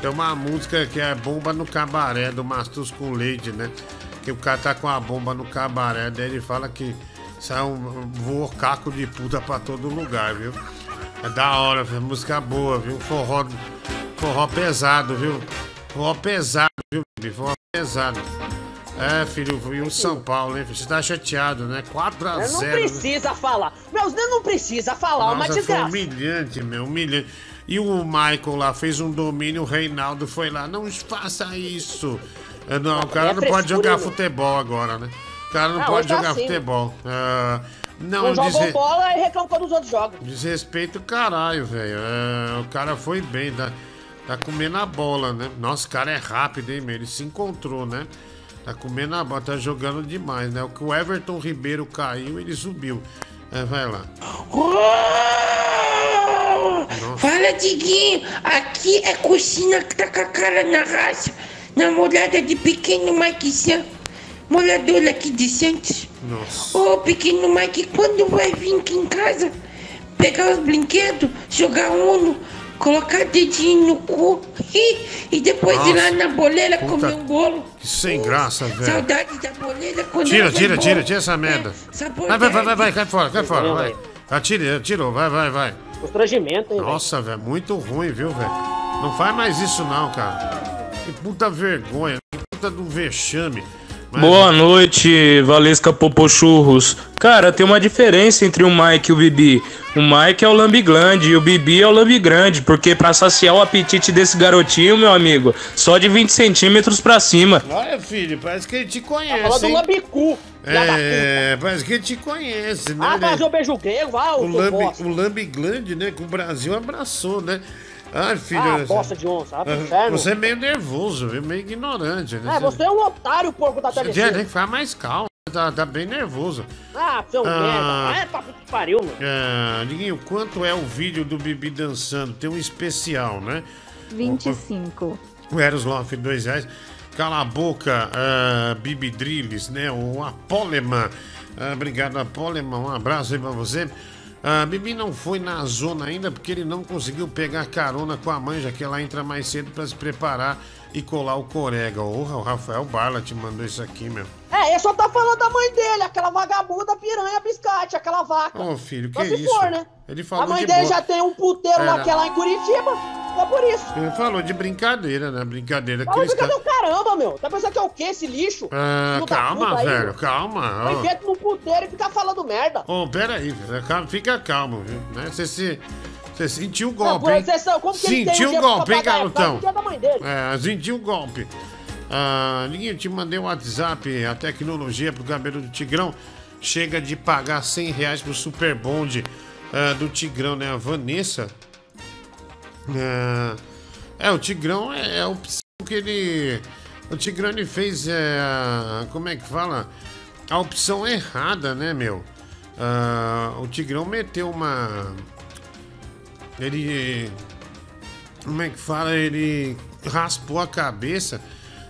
tem uma música que é Bomba no Cabaré, do Mastus com Leite, né? Que o cara tá com a bomba no cabaré, daí ele fala que sai um voa caco de puta pra todo lugar, viu? É da hora, viu? música boa, viu? Forró, forró pesado, viu? Forró pesado, viu, Bibi? Forró pesado. É, filho, e o São Paulo, hein? Você tá chateado, né? 4 a Eu não 0 né? precisa falar. Meus dedos não precisa falar, uma Nossa, foi desgraça. humilhante, meu, humilhante. E o Michael lá fez um domínio, o Reinaldo foi lá, não faça isso. É, Não, o cara é não pode jogar meu. futebol agora, né? O cara não Ah, pode jogar assim, futebol. Ah, não, Não jogou bola e reclama quando os outros jogam. desrespeito caralho, velho. É, o cara foi bem, tá, tá comendo a bola, né? Nossa, o cara é rápido, hein, meu? Ele se encontrou, né? Tá comendo a bola, tá jogando demais, né? O que o Everton Ribeiro caiu, ele subiu. É, vai lá. Fala, Diguinho. Aqui é coxinha que tá com a cara na raça. Namorada de pequeno Mike Sam. Morador aqui de Santos. Nossa. Ô, pequeno Mike, quando vai vir aqui em casa? Pegar os brinquedos, jogar uno, colocar dedinho no cu e, e depois ir lá Nossa, na boleira puta comer um bolo. Que sem graça, velho. Saudade da boleira quando Tira, tira, tira, tira essa merda. sabor Vai, vai, vai, vai, cai fora, cai fora, vai. Atira, tirou, vai, vai, vai. Constrangimento, hein? Nossa, velho, muito ruim, viu, velho? Não faz mais isso não, cara. Que puta vergonha, que puta do vexame. Mas- Boa noite, Valesca Popochurros. Cara, tem uma diferença entre o Mike e o Bibi. O Mike é o lambiglande e o Bibi é o lambigrande, porque pra saciar o apetite desse garotinho, meu amigo, só de 20 centímetros pra cima. Olha, filho, parece que ele te conhece, Falou do hein? lambicu. É, parece que ele te conhece, né? Ah, Ele- fazer o beijo grego, vai, o o lambi, o lambiglande, né? Que o Brasil abraçou, né? Ai, filho. Ah, bosta de onça, ah, inferno. Você é meio nervoso, viu? Meio ignorante, né? É, você é um otário, porco da Você tem que ficar mais calmo, tá, tá bem nervoso. Ah, seu Ah. merda. É, papo que pariu, meu. É, Diguinho, quanto é o vídeo do Bibi dançando? Tem um especial, né? 25. O Eros Loff, dois reais. Cala a boca, ah, Bibi Drilles, né? O Apoleman. Ah, obrigado, Apoleman. Um abraço aí pra você. A Bibi não foi na zona ainda porque ele não conseguiu pegar carona com a mãe, já que ela entra mais cedo pra se preparar e colar o corega. O Rafael Barla te mandou isso aqui, meu. É, ele só tá falando da mãe dele, aquela vagabunda piranha biscate, aquela vaca. Ô, filho, que se isso? for, né? Ele falou a mãe de dele boa. já tem um puteiro Era. lá que é lá em Curitiba. É por isso. Ele falou de brincadeira, né? Brincadeira eles fica tá... do caramba, meu. Tá pensando que é o quê, esse lixo? Ah, calma, aí, velho, calma. Vai dentro no puteiro e fica falando merda. Ô, pera aí, velho, fica calmo, viu? Né? Você se... Você sentiu o Não, golpe, por hein? exceção, como que ele tem Sentiu o golpe, hein, garotão? É. É, sentiu o golpe. Ah, Liguinho, te mandei um WhatsApp, a tecnologia pro cabelo do Tigrão. Chega de pagar 100 reais pro Super Bond ah, do Tigrão, né? A Vanessa. ah, é, o Tigrão é, é a opção que ele. O Tigrão ele fez. É, como é que fala? A opção errada, né, meu? Ah, o Tigrão meteu uma. Ele. Como é que fala? Ele raspou a cabeça,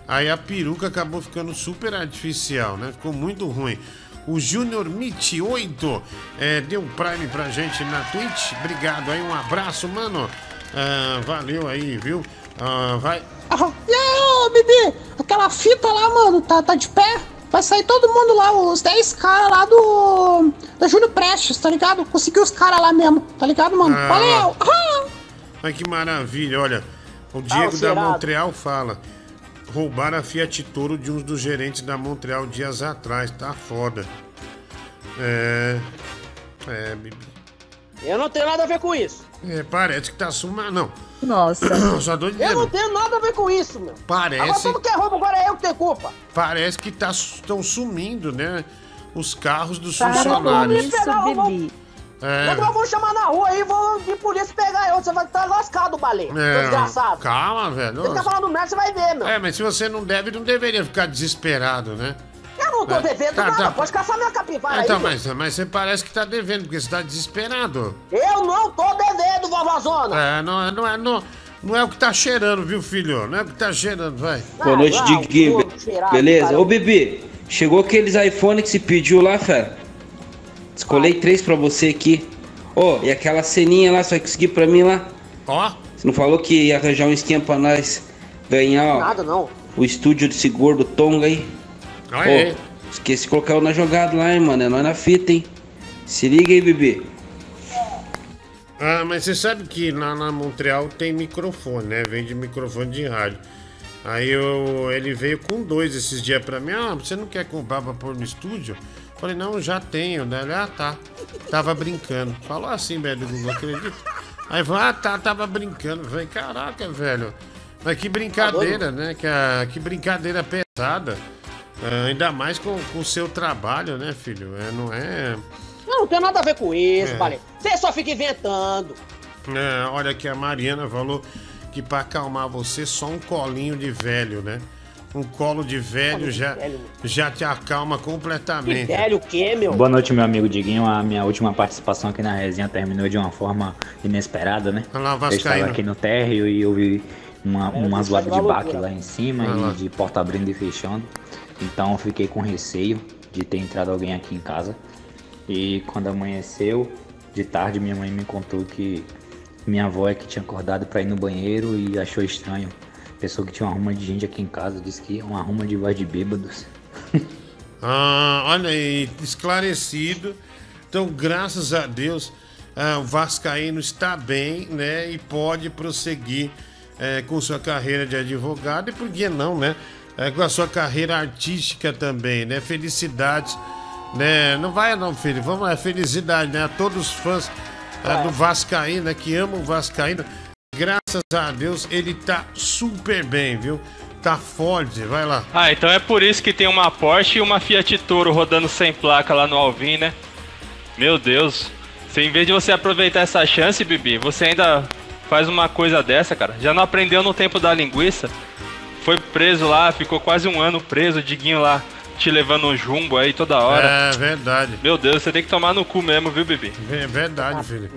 aí a peruca acabou ficando super artificial, né? Ficou muito ruim. O Júnior Mit 8 é, deu um prime pra gente na Twitch. Obrigado aí, um abraço, mano. Ah, valeu aí, viu? Ah, vai. Ah, E aí, ô, Bibi, aquela fita lá, mano, tá, tá de pé? Vai sair todo mundo lá, os 10 caras lá do. Da Júnior Prestes, tá ligado? Consegui os caras lá mesmo, tá ligado, mano? Ah. Valeu! Ah! Ai, que maravilha, olha. O Diego da zerado. Montreal fala. Roubaram a Fiat Toro de um dos gerentes da Montreal dias atrás, tá foda. É. É, Bibi. Eu não tenho nada a ver com isso. É, parece que tá sumando. Não. Nossa. Só Eu não tenho nada a ver com isso, meu. Parece- Agora tudo que é roubo, agora é eu que tenho culpa. Parece que tá, estão sumindo, né? Os carros dos Para com funcionários. isso, Bibi. É, eu vou chamar na rua aí, vou vir polícia pegar eu. Você vai estar lascado, baleia. é, Desgraçado. calma, velho. Você tá falando merda, você vai ver, meu. É, mas se você não deve, não deveria ficar desesperado, né? Eu não tô É. devendo Tá, nada. tá. Pode caçar minha capivara então, aí. mas, mas você parece que tá devendo, porque você tá desesperado. Eu não tô devendo, vovózona. É, não, é- não, é, não, não é o que tá cheirando, viu, filho? Não é o que tá cheirando, vai. Boa noite, Diguinho. Be- Beleza? cara. Ô, bebê, chegou aqueles iPhone que se pediu lá, fera? Escolhei três pra você aqui. Ô, e aquela ceninha lá, você vai conseguir pra mim lá? Ó. Você não falou que ia arranjar um esquema pra nós ganhar, ó, Nada, não. o estúdio desse gordo Tonga aí? Ah, é? Ô, esqueci de colocar eu na jogada lá, hein, mano. É nós na fita, hein? Se liga aí, bebê. Ah, mas você sabe que lá na Montreal tem microfone, né? Vende microfone de rádio. Aí eu, ele veio com dois esses dias pra mim. Ah, você não quer comprar pra pôr no estúdio? Falei, não, já tenho. Daí ele, ah, tá. Tava brincando. Falou assim, velho, Google, acredita? Aí falou, ah, tá, tava brincando. Falei, caraca, velho. Mas que brincadeira, né? Que, a- que brincadeira pesada. Ah, ainda mais com o seu trabalho, né, filho? É, não é. Eu não tenho nada a ver com isso, É. baleia. Você só fica inventando. É, olha que a Mariana falou que pra acalmar você só um colinho de velho, né? Um colo de velho Colo de já, velho. já te acalma completamente. o quê, meu? Boa noite, meu amigo Diguinho. A minha última participação aqui na resenha terminou de uma forma inesperada, né? Olha lá, Eu estava aqui no térreo e eu vi uma, uma zoada de baque lá em cima Olha lá. e de porta abrindo e fechando. Então eu fiquei com receio de ter entrado alguém aqui em casa. E quando amanheceu, de tarde, minha mãe me contou que minha avó é que tinha acordado para ir no banheiro e achou estranho. Pensou que tinha uma ruma de gente aqui em casa, disse que é uma ruma de voz de bêbados. Ah, olha aí, esclarecido. Então, graças a Deus, ah, o Vascaíno está bem, né? E pode prosseguir eh, com sua carreira de advogado e por que não, né? Eh, com a sua carreira artística também, né? Felicidades, né? Não vai não, filho. Vamos lá, felicidade, né? A todos os fãs ah, do Vascaíno, né? Que amam o Vascaíno. Graças a Deus, ele tá super bem, viu? Tá forte, vai lá. Ah, então é por isso que tem uma Porsche e uma Fiat Toro rodando sem placa lá no Alvin, né? Meu Deus. Se em vez de você aproveitar essa chance, Bibi, você ainda faz uma coisa dessa, cara. Já não aprendeu no tempo da linguiça? Foi preso lá, ficou quase um ano preso, Diguinho lá te levando um jumbo aí toda hora. É verdade. Meu Deus, você tem que tomar no cu mesmo, viu, Bibi? É verdade, filho.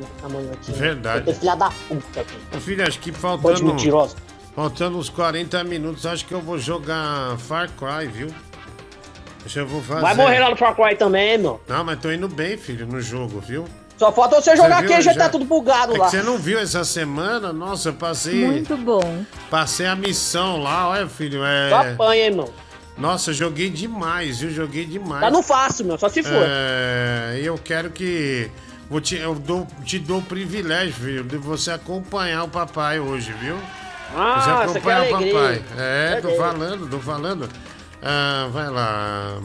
Verdade. Esse filho da puta aqui. Ô, filho, acho que faltando. mentiroso. Faltando uns 40 minutos, acho que eu vou jogar Far Cry, viu? Deixa eu vou fazer. Vai morrer lá no Far Cry também, meu. Não, mas tô indo bem, filho, no jogo, viu? Só falta você jogar queijo e Já- tá tudo bugado É lá. você não viu essa semana? Nossa, eu passei. Muito bom. Passei a missão lá, olha, filho. É... Só apanha, irmão. Nossa, joguei demais, viu? Joguei demais. Tá no fácil, meu, só se for. É, e eu quero que. Vou te, eu dou, te dou o privilégio, filho, de você acompanhar o papai hoje, viu? Ah, você acompanhar o papai. É, tô Beleza. falando, tô falando. Ah, vai lá.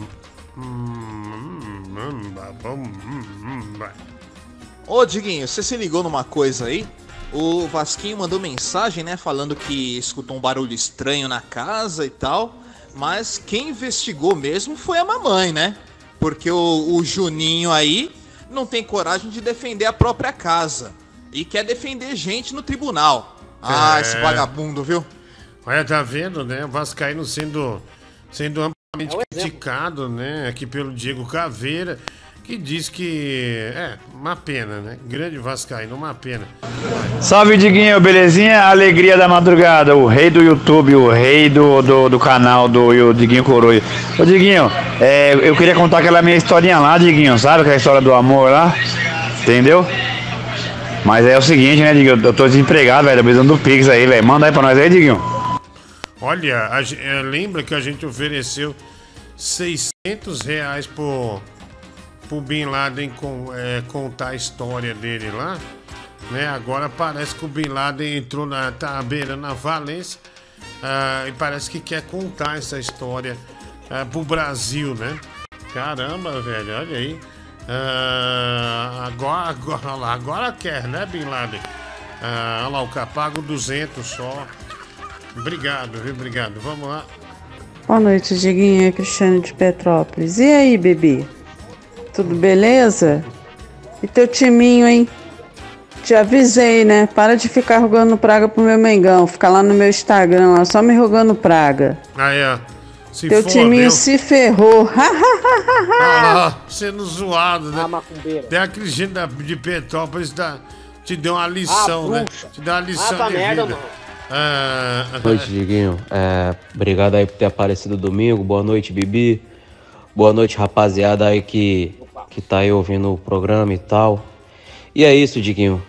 Ô, Diguinho, você se ligou numa coisa aí? O Vasquinho mandou mensagem, né, falando que escutou um barulho estranho na casa e tal, mas quem investigou mesmo foi a mamãe, né? Porque o, o Juninho aí não tem coragem de defender a própria casa e quer defender gente no tribunal. Ah, É. esse vagabundo, viu? Olha, tá vendo, né? O Vascaíno sendo, sendo amplamente É um criticado, né? Aqui pelo Diego Caveira, que diz que. É, uma pena, né? Grande Vascaíno, uma pena. Salve Diguinho, belezinha? Alegria da madrugada, o rei do YouTube, o rei do, do, do canal do Diguinho Coroa. Ô Diguinho, é, eu queria contar aquela minha historinha lá, Diguinho, sabe aquela história do amor lá? Entendeu? Mas é o seguinte, né, Diguinho? Eu tô desempregado, velho, precisando do Pix aí, velho. Manda aí pra nós aí, Diguinho. Olha, a é, lembra que a gente ofereceu 600 reais pro, pro Bin Laden com- é, contar a história dele lá? Né? Agora parece que o Bin Laden entrou na. tá beirando a Valência ah, e parece que quer contar essa história ah, pro Brasil, né? Caramba, velho, olha aí. Ah, agora, agora, lá, agora quer, né, Bin Laden? Ah, olha lá, o capago 200 só. Obrigado, viu? Obrigado. Vamos lá. Boa noite, Diguinho. É Cristiane de Petrópolis. E aí, bebê? Tudo beleza? E teu timinho, hein? Te avisei, né? Para de ficar rogando praga pro meu Mengão. Fica lá no meu Instagram, lá, só me rogando praga. Aí, ó. Se teu timinho se ferrou. Ah, sendo zoado, né? Ah, macumbeira. Tem aquele gente de Petrópolis da, te deu uma lição, Ah, né? Te deu uma lição Ah, de merda, vida. não. Ah, Boa noite, Diguinho. É, obrigado aí por ter aparecido domingo. Boa noite, Bibi. Boa noite, rapaziada aí que, que tá aí ouvindo o programa e tal. E é isso, Diguinho.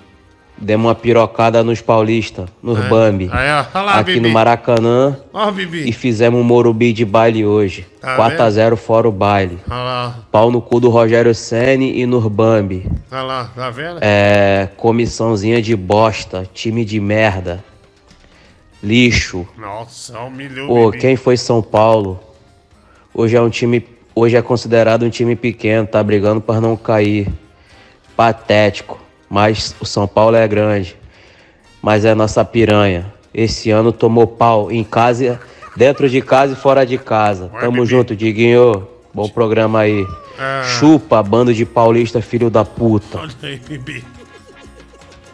Demos uma pirocada nos paulistas, nos É. Bambi. Aí, ó, olha lá, aqui Bibi. no Maracanã. Ó, Bibi. E fizemos um Morumbi de baile hoje. Tá 4x0 fora o baile. Olha lá, Pau no cu do Rogério Senni e nos Bambi. olha lá, tá vendo? É, comissãozinha de bosta, time de merda. Lixo. Nossa, humilhou Pô, Bibi. quem foi São Paulo? Hoje é um time, hoje é considerado um time pequeno, tá brigando para não cair. Patético, mas o São Paulo é grande. Mas é nossa piranha. Esse ano tomou pau em casa, dentro de casa e fora de casa. Tamo junto, Diguinho. Bom programa aí. Ah. Chupa, bando de paulista, filho da puta. Olha aí, Bibi.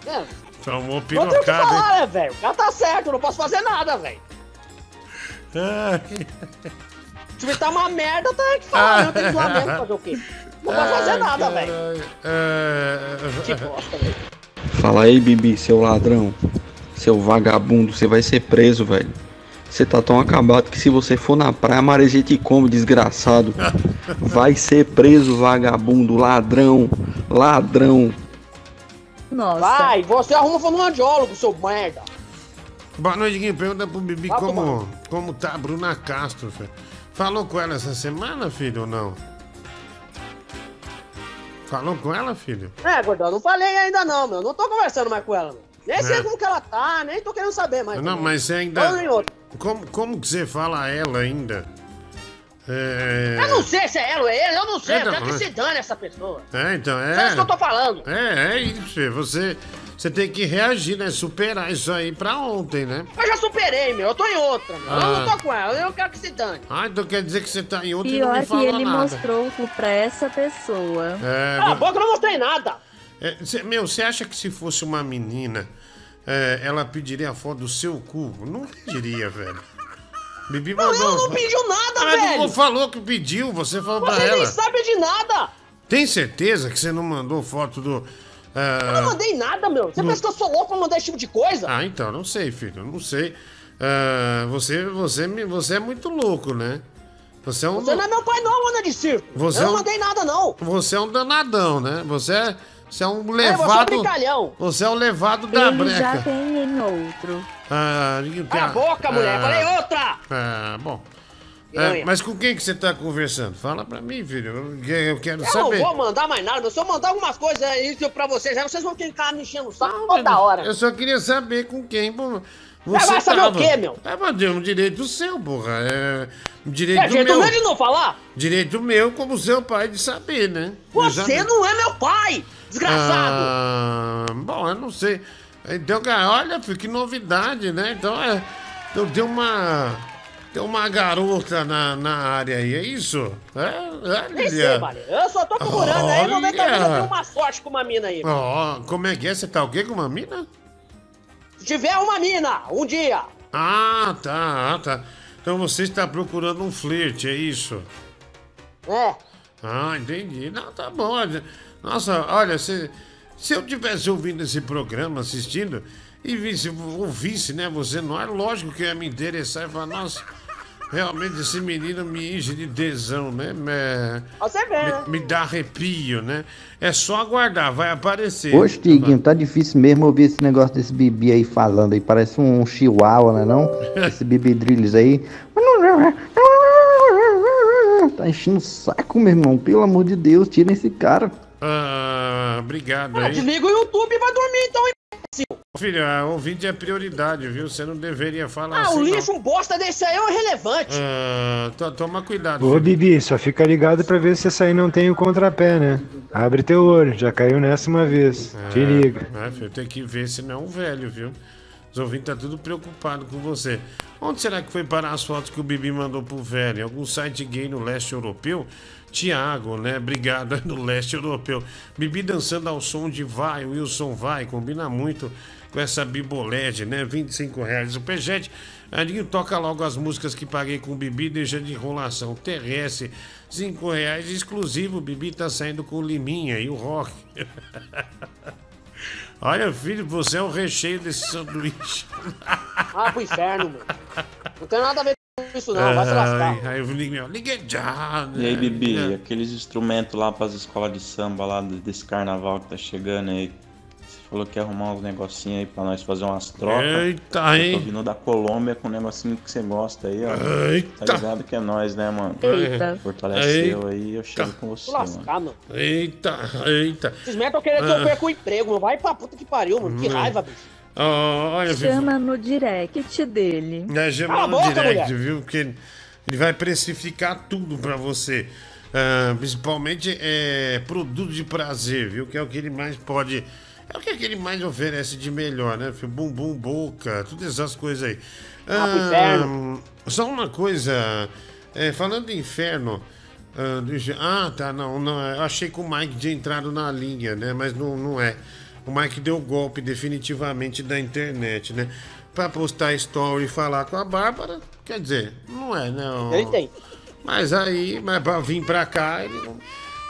É, Tomou não tem o que falar, né, velho? O cara tá certo, eu não posso fazer nada, velho. O time tá uma merda, tá que falar, não tem mesmo, fazer o quê? Não posso fazer nada, velho. É... Que bosta, velho. Fala aí, Bibi, seu ladrão. Seu vagabundo, você vai ser preso, velho. Você tá tão acabado que se você for na praia, a maresia te come, desgraçado. Vai ser preso, vagabundo, ladrão, ladrão. Nossa. Vai, você arruma um fonoaudiólogo, seu merda. Boa noite, Guinho. Pergunta pro Bibi Vai como, como tá a Bruna Castro, filho. Falou com ela essa semana, filho, ou não? Falou com ela, filho? É, gordão, não falei ainda não, meu. Não tô conversando mais com ela, meu. Nem sei É. como que ela tá, nem tô querendo saber mais. não, também. mas você ainda. Como, como que você fala a ela ainda? É. Eu não sei se é ela ou é ele, eu não sei. É, não, que é. se dane essa pessoa. É, então é. Só isso que eu tô falando. É, é isso, filho. Você, você tem que reagir, né? Superar isso aí pra ontem, né? Eu já superei, meu. Eu tô em outra, meu. Eu Ah. não tô com ela, eu quero que se dane. Ah, então quer dizer que você tá em outra e não Pior me que falou ele nada. mostrou pra essa pessoa. É, Cala a boca, eu não mostrei nada. É, cê- meu, você acha que se fosse uma menina, é, ela pediria a foto do seu cu? Não pediria, velho. Bibi Não, mandou. ela não pediu nada, Ela velho. não falou que pediu, você falou pra Você nem ela. sabe de nada. Tem certeza que você não mandou foto do. Eu não mandei nada, meu. Você Não. pensa que eu sou louco pra mandar esse tipo de coisa? Ah, então, não sei, filho, não sei. Ah, você, você, me- você é muito louco, né? Você é um. Você não é meu pai, não, Ana de circo. Você eu é não um- mandei nada, não. Você é um danadão, né? Você é, Você é um É, você é um levado. brincalhão. Você é o levado da Ele já breca. tem em outro. Ah, Cala a boca, mulher. Ah, Falei outra. Ah, bom. É, mas com quem que você tá conversando? Fala pra mim, filho. Eu, eu quero Eu saber. não vou mandar mais nada, se eu mandar algumas coisas aí pra vocês, aí vocês vão ficar me enchendo o saco toda hora. Eu só queria saber com quem. pô, Vai Você saber o tava. quê, meu? É, mas é um direito seu, porra. É um direito É jeito meu. meu de não falar? Direito meu, como seu pai, de saber, né? Você não é meu pai, desgraçado. Ah, bom, eu não sei. Então, cara, olha, filho, que novidade, né? Então, é. Então, tem uma. Tem uma garota na, na área aí, é isso? É, Nem sei, olha. Eu só tô procurando aí, vamos ver talvez eu Olha. tenha uma sorte com uma mina aí. Ó, como é que é? Você tá o quê com uma mina? Se tiver uma mina, um dia. Ah, tá, ah, tá. Então você está procurando um flerte, é isso? É. Ah, entendi. Não, tá bom. Nossa, olha, se, se eu tivesse ouvindo esse programa, assistindo, e visse, ouvisse, né, você, não é lógico que eu ia me interessar e falar, nossa, realmente esse menino me enche de tesão, né? Me, Você vê, né? me, me dá arrepio, né? É só aguardar, vai aparecer. Oxe, Diguinho, tá difícil mesmo ouvir esse negócio desse Bibi aí falando aí. Parece um chihuahua, né não? Esse Bibi Drills aí. Tá enchendo o saco, meu irmão. Pelo amor de Deus, tira esse cara. Ah, obrigado Ah, aí. desliga o YouTube e vai dormir então, imbecil. Filho, a ouvinte é prioridade, viu? Você não deveria falar Ah, assim. o não. lixo, um bosta desse aí é um irrelevante. Ah, to- toma cuidado. Ô filho. Bibi, só fica ligado pra ver se essa aí não tem o contrapé, né? Abre teu olho, já caiu nessa uma vez. Te liga. É, filho, tem que ver se não é um velho, viu? Os ouvintes tá tudo preocupado com você. Onde será que foi parar as fotos que o Bibi mandou pro velho? Em algum site gay no leste europeu? Tiago, né? Obrigado, no leste europeu. Bibi dançando ao som de Vai, Wilson Vai, combina muito com essa bibolete, né? 25 reais o pejete. Adinho toca logo as músicas que paguei com o Bibi, deixa de enrolação. Terrestre, 5 reais exclusivo. O Bibi tá saindo com o Liminha e o Rock. Olha, filho, você é o recheio desse sanduíche. Ah, pro inferno, mano. Não tem nada a ver isso, não. Vai se lascar. Ai, Aí eu liguei, liguei já. E aí, né? Bibi, aqueles instrumentos lá para as escolas de samba lá desse carnaval que tá chegando aí. Você falou que ia arrumar uns negocinhos aí pra nós fazer umas trocas. Eita, Eu hein? tô vindo da Colômbia com um negocinho que você gosta aí, ó. Eita. Tá ligado que é nós, né, mano? Eita. Fortaleceu aí, eu chego com você, Vou lascar, mano. Eita, eita. Esses estão querendo que eu Ah. perca o emprego, mano. Vai pra puta que pariu, mano. Que Hum. raiva, bicho. Ó, olha. Chama no direct dele. É, Cala chama no boca, direct, mulher. viu? Porque ele ele vai precificar tudo pra você. Ah, principalmente é, produto de prazer, viu? Que é o que ele mais pode. É o que ele mais oferece de melhor, né? filho? Bumbum, boca, todas essas coisas aí. Ah, pro inferno. Só uma coisa. é, falando em inferno. ah, deixa- ah, tá, não, não. Eu achei que o Mike tinha entrado na linha, né? Mas não, não é. O Mike deu golpe definitivamente da internet, né? Pra postar story e falar com a Bárbara, quer dizer, não é, né? o- Eu entendo. Mas aí, mas pra vir pra cá, ele não,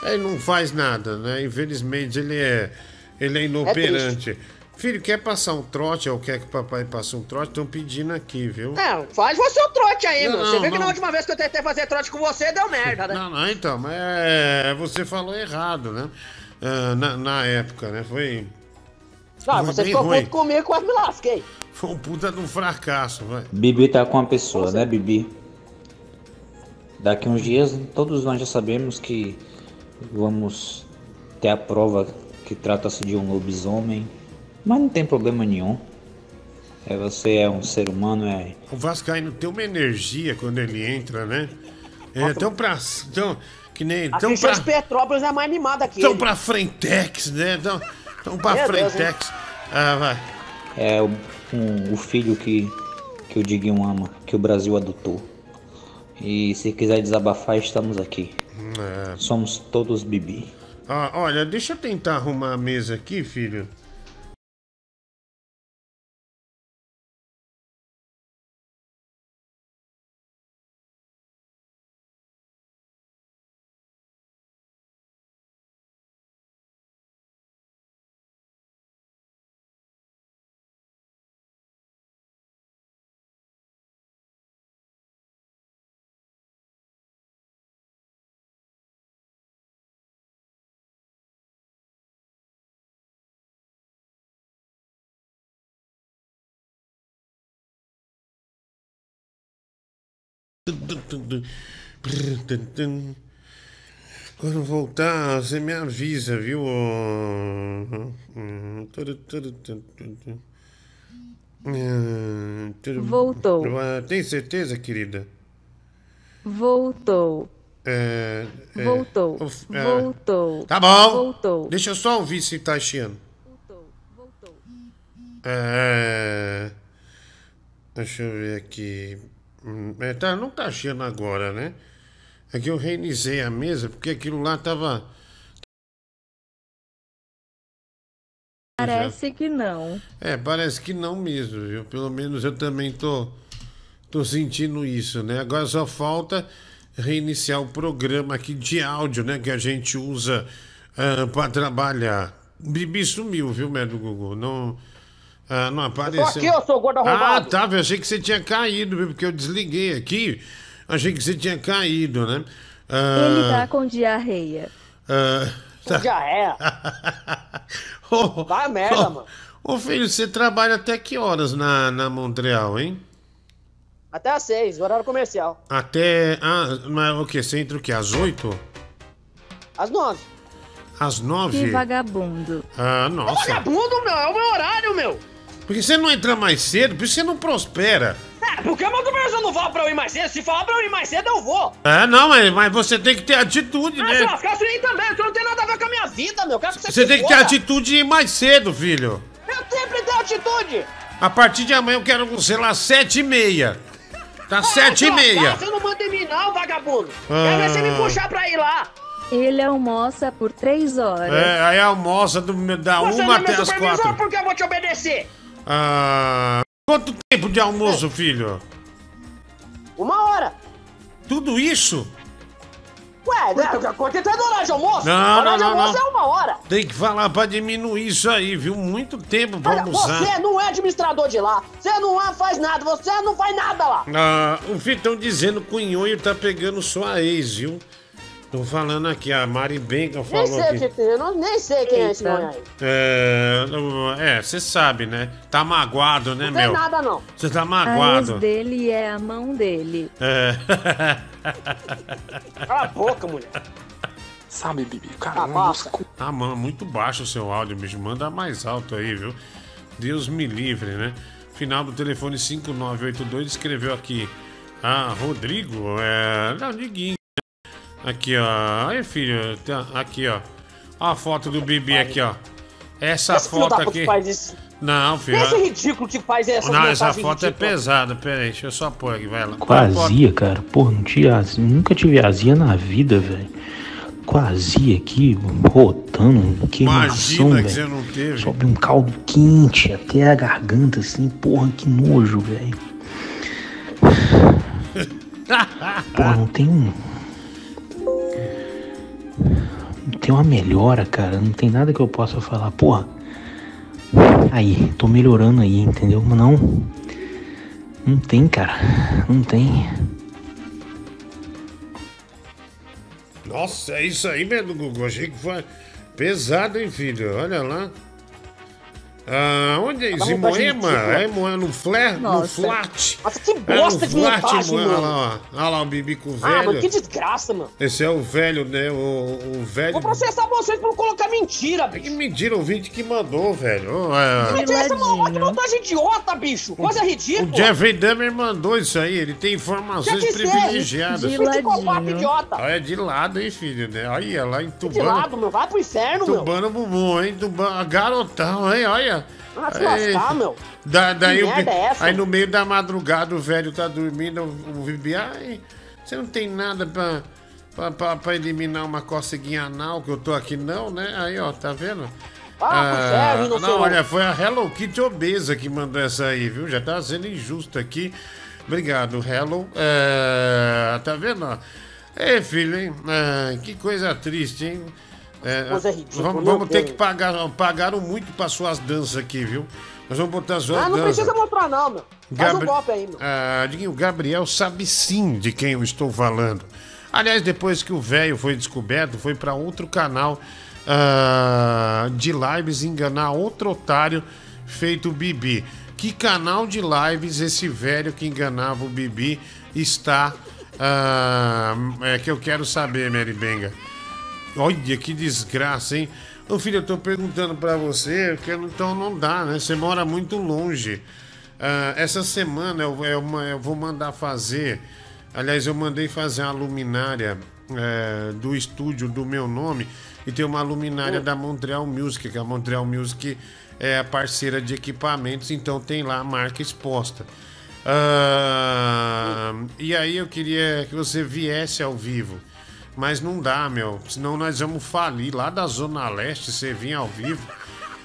ele não faz nada, né? Infelizmente ele é, ele é inoperante. Filho, quer passar um trote ou quer que o papai passe um trote? Estão pedindo aqui, viu? É, faz você o trote aí, Não, mano. Você viu que não. na última vez que eu tentei fazer trote com você, deu merda, né? Não, não, então, mas é, você falou errado, né? Ah, na, na época, né? Foi, Não, você ficou ruim. puto comigo, quase me lasquei. foi um puta de um fracasso, vai. Bibi tá com uma pessoa, né, Bibi? Daqui uns dias, todos nós já sabemos que vamos ter a prova que trata-se de um lobisomem, mas não tem problema nenhum. É, você é um ser humano, é. O Vascaíno tem uma energia quando ele entra, né? É tão pra. Tão, que nem. A Tão pra, de Petrópolis é mais animada aqui. tão pra Frentex, né? Tão, tão pra Meu Deus, ah, vai. É o, um- o filho que, que o Diguinho ama, que o Brasil adotou. E se quiser desabafar, estamos aqui. É. Somos todos Bibi. Ah, olha, deixa eu tentar arrumar a mesa aqui, filho. Quando voltar, você me avisa, viu? Voltou. Ah, Tem certeza, querida? Voltou. É, é, Voltou. é. Voltou. Tá bom. Voltou. Deixa eu só ouvir se tá chiando. É. Deixa eu ver aqui. É, tá, não tá chiando agora, né? É que eu reiniciei a mesa porque aquilo lá tava. Parece que não. É, parece que não mesmo, viu? Pelo menos eu também tô, tô sentindo isso, né? Agora só falta reiniciar o programa aqui de áudio, né? Que a gente usa para trabalhar. Bibi sumiu, viu, Médio Gugu? Não, ah, não apareceu. aqui, ô, seu gordo Ah, arrombado. tá, eu achei que você tinha caído, viu? Porque eu desliguei aqui. Achei que você tinha caído, né? Ah, Ele tá com diarreia. ah, Com diarreia. Vai a merda, mano. Ô filho, você trabalha até que horas na, na Montreal, hein? Até às seis, horário comercial. Até. Ah, mas o quê? Você entra o quê? Às 8? Às nove. Às Que 9? vagabundo. Ah, nossa. Vagabundo, meu, é o meu horário, meu. Por que você não entra mais cedo? Por que você não prospera? É, porque meu supervisor não fala pra eu ir mais cedo. Se falar pra eu ir mais cedo, eu vou. Ah, não, mas, mas você tem que ter atitude, Ah, né? lascar, isso aí também. Isso não tem nada a ver com a minha vida, meu. Quero que você Você tem que ter atitude e ir mais cedo, filho. Eu sempre tenho atitude. A partir de amanhã eu quero, sei lá, sete e meia. Tá sete e meia. Você não manda em mim, não, vagabundo. Ah. Quero ver você me puxar pra ir lá. Ele almoça por três horas. É, aí almoça do, da Você uma não é até meu as supervisor, quatro. porque eu vou te obedecer. Ah, quanto tempo de almoço, filho? Uma hora. Tudo isso? Ué, né? Quanto tempo é do horário de almoço? Não, horário não, de não, almoço não. é uma hora. Tem que falar pra diminuir isso aí, viu? Muito tempo pra Olha, almoçar. você não é administrador de lá. Você não é, faz nada. Você não faz nada lá. Ah, o filho estão dizendo que o Nhonho tá pegando sua ex, viu? Tô falando aqui, a Mari Benca Nem falou sei, o aqui. que tem, eu não, nem sei quem é esse aí. É, não- é, você sabe, né? Tá magoado, né, Não tem meu? nada, não. Você tá A magoado. dele é a mão dele. É. Cala a boca, mulher. Sabe, Bibi, cara. Abafa. Ah, mano, muito baixo o seu áudio, bicho. Manda mais alto aí, viu? Deus me livre, né? Final do telefone 5982 escreveu aqui. Ah, Rodrigo, é. Não, Diguinho. Aqui, ó. Aí, filho. Aqui, ó. Ó a foto do Bibi aqui, ó. Essa Esse foto aqui. Não, filho. Esse ridículo que faz essas Não, essa foto é ridículas. pesada. Pera aí, deixa eu só pôr aqui, vai lá. Azia, cara. Porra, não tinha azia. Nunca tive azia na vida, velho. Azia aqui, rotando, queimação, Imagina que você velho. não teve. Sobe um caldo quente até a garganta, assim. Porra, que nojo, velho. Porra, não tem um... Tem uma melhora, cara. Não tem nada que eu possa falar. Porra. Aí, tô melhorando aí, entendeu? Mas não. Não tem, cara. Não tem. Nossa, é isso aí mesmo, Gugu. Achei que foi pesado, hein, filho? Olha lá. Ah, onde é isso? Dá Em vontade de Moema? É Moema, no Flair? No. Flat? Nossa, que É, no bosta de Flat, montagem, Moema. Olha mano. lá, ó. Olha lá o Bibi com o Ah, mano, velho. que desgraça, mano. Esse é o velho, né? O, o velho. Vou processar vocês por colocar mentira, bicho. Que mentira, o vídeo que mandou, velho. É, Que mentira, essa que montagem idiota, bicho. Coisa O ridícula. Jeffrey Dahmer mandou isso aí, ele tem informações que privilegiadas. de idiota. Olha, de lado, hein, filho, né? Olha lá, De entubando. lado, meu. Vai pro inferno, meu. Tubando o bumbum, hein? Tubando, garotão, hein? Olha. Ah, se lascar, meu. Da, daí o- é essa? aí no meio da madrugada o velho tá dormindo, o Bibi, ai, você não tem nada pra, pra, pra, pra eliminar uma coceguinha anal que eu tô aqui não, né? Aí, ó, tá vendo? Ah, pro inferno, não, inocente. olha, foi a Hello Kitty obesa que mandou essa aí, viu? Já tá sendo injusto aqui. Obrigado, Hello. É, tá vendo? ó? É, filho, hein? Ah, que coisa triste, hein? É, Coisa ridícula, vamos vamos ter que pagar. Pagaram muito pra suas danças aqui, viu? Nós vamos botar suas Ah, não danças. precisa mostrar, não, meu. Faz um Gabri- golpe aí, meu. Ah, o Gabriel sabe sim de quem eu estou falando. Aliás, depois que o velho foi descoberto, foi para outro canal ah, de lives enganar outro otário feito o Bibi. Que canal de lives esse velho que enganava o Bibi está. ah, é que eu quero saber, Mary Benga. Olha que desgraça, hein? Ô filho, eu tô perguntando pra você, porque então não dá, né? Você mora muito longe. Ah, essa semana eu, é uma- eu vou mandar fazer. Aliás, eu mandei fazer uma luminária é, do estúdio do meu nome e tem uma luminária da Montreal Music, que a Montreal Music é a parceira de equipamentos, então tem lá a marca exposta. Ah, e aí eu queria que você viesse ao vivo. Mas não dá, meu. Senão nós vamos falir. Lá da Zona Leste, você vir ao vivo.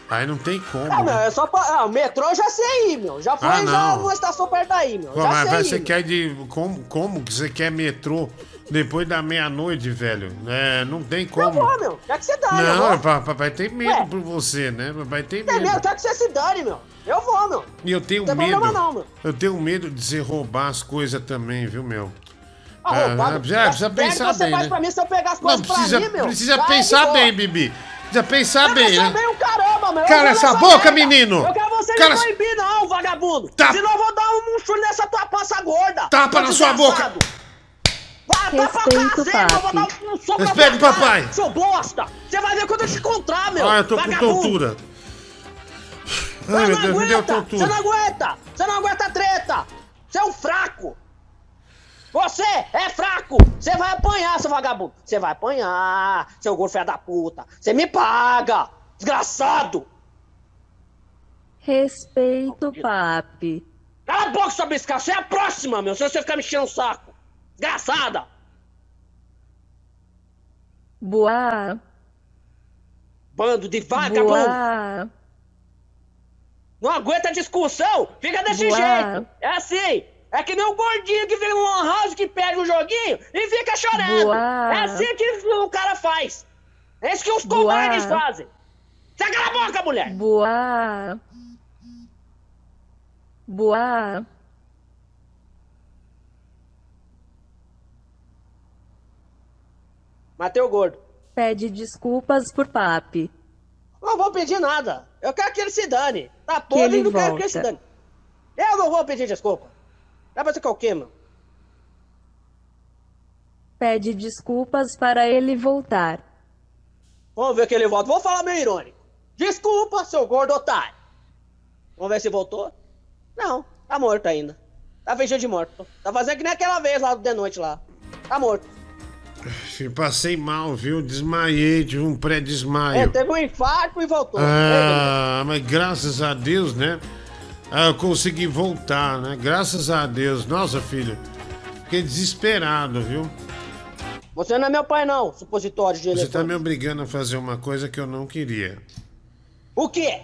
Aí não tem como. Ah, meu, né? é só pra... ah, o metrô já sei ir, meu. Já foi Ah, já não. numa estação perto daí, meu. Pô, já mas sei ir, você quer de. Como, como que você quer metrô depois da meia-noite, velho? É, não tem como. Eu vou, meu. Quer que você dane, Não, papai tem medo Ué. por você, né? Papai tem Tem medo, medo. quer que você se dane, meu. Eu vou, meu. E eu tenho Não tem medo. problema não, meu. Eu tenho medo de você roubar as coisas também, viu, meu? Ah, Ah, roubado. precisa, precisa Pega pensar você bem, faz né? pra mim se eu pegar as Não, coisas precisa, pra mim, meu. precisa é de pensar bem, Bibi. Precisa pensar bem, Pensa né? bem o caramba, meu. Eu vou essa boca, merda. menino. Eu quero você Cala me proibir, não, vagabundo. Tá. Senão eu vou dar um chute nessa tua pança gorda. Tapa na sua boca. Vai, tá pra cacete, eu vou dar um soco na Respeita tua o papai. cara, Seu bosta. Você vai ver quando eu te encontrar, meu. Ah, eu tô com vagabundo. tontura. Você Ai, meu não Deus, me deu aguenta, Você tontura. não aguenta! Você não aguenta treta! Você é um fraco! Você é fraco! Você vai apanhar, seu vagabundo! Você vai apanhar, seu gordo filho da puta! Você me paga! Desgraçado! Respeito, papi. Cala a boca, sua bisca! Você é a próxima, meu! Se você ficar me enchendo o saco! Desgraçada! Boa. Bando de vagabundo! Boa. Não aguenta discussão! Fica desse Boa. jeito! É assim! É que nem o gordinho que vem no Lan House que perde um joguinho e fica chorando! Boa. É assim que o cara faz! É isso que os covardes fazem! Você cala a boca, mulher! Boa. Boa. Matei o gordo. Pede desculpas por papi. Não vou pedir nada. Eu quero que ele se dane. Tá podre, não quero que ele se volta. dane. Eu não vou pedir desculpa. Vai fazer que é o quê, meu? Pede desculpas para ele voltar. Vamos ver que ele volta. Vou falar meio irônico. Desculpa, seu gordo otário. Vamos ver se voltou. Não, tá morto ainda. Tá fingindo de morto. Tá fazendo que nem aquela vez lá do de noite lá. Tá morto. Passei mal, viu? Desmaiei, tive um É, pré-desmaio. teve um infarto e voltou. Ah, mas graças a Deus, né? Ah, eu consegui voltar, né? Graças a Deus. Nossa, filho. Fiquei desesperado, viu? Você não é meu pai, não, supositório de Você tá elefante. me obrigando a fazer uma coisa que eu não queria. O quê?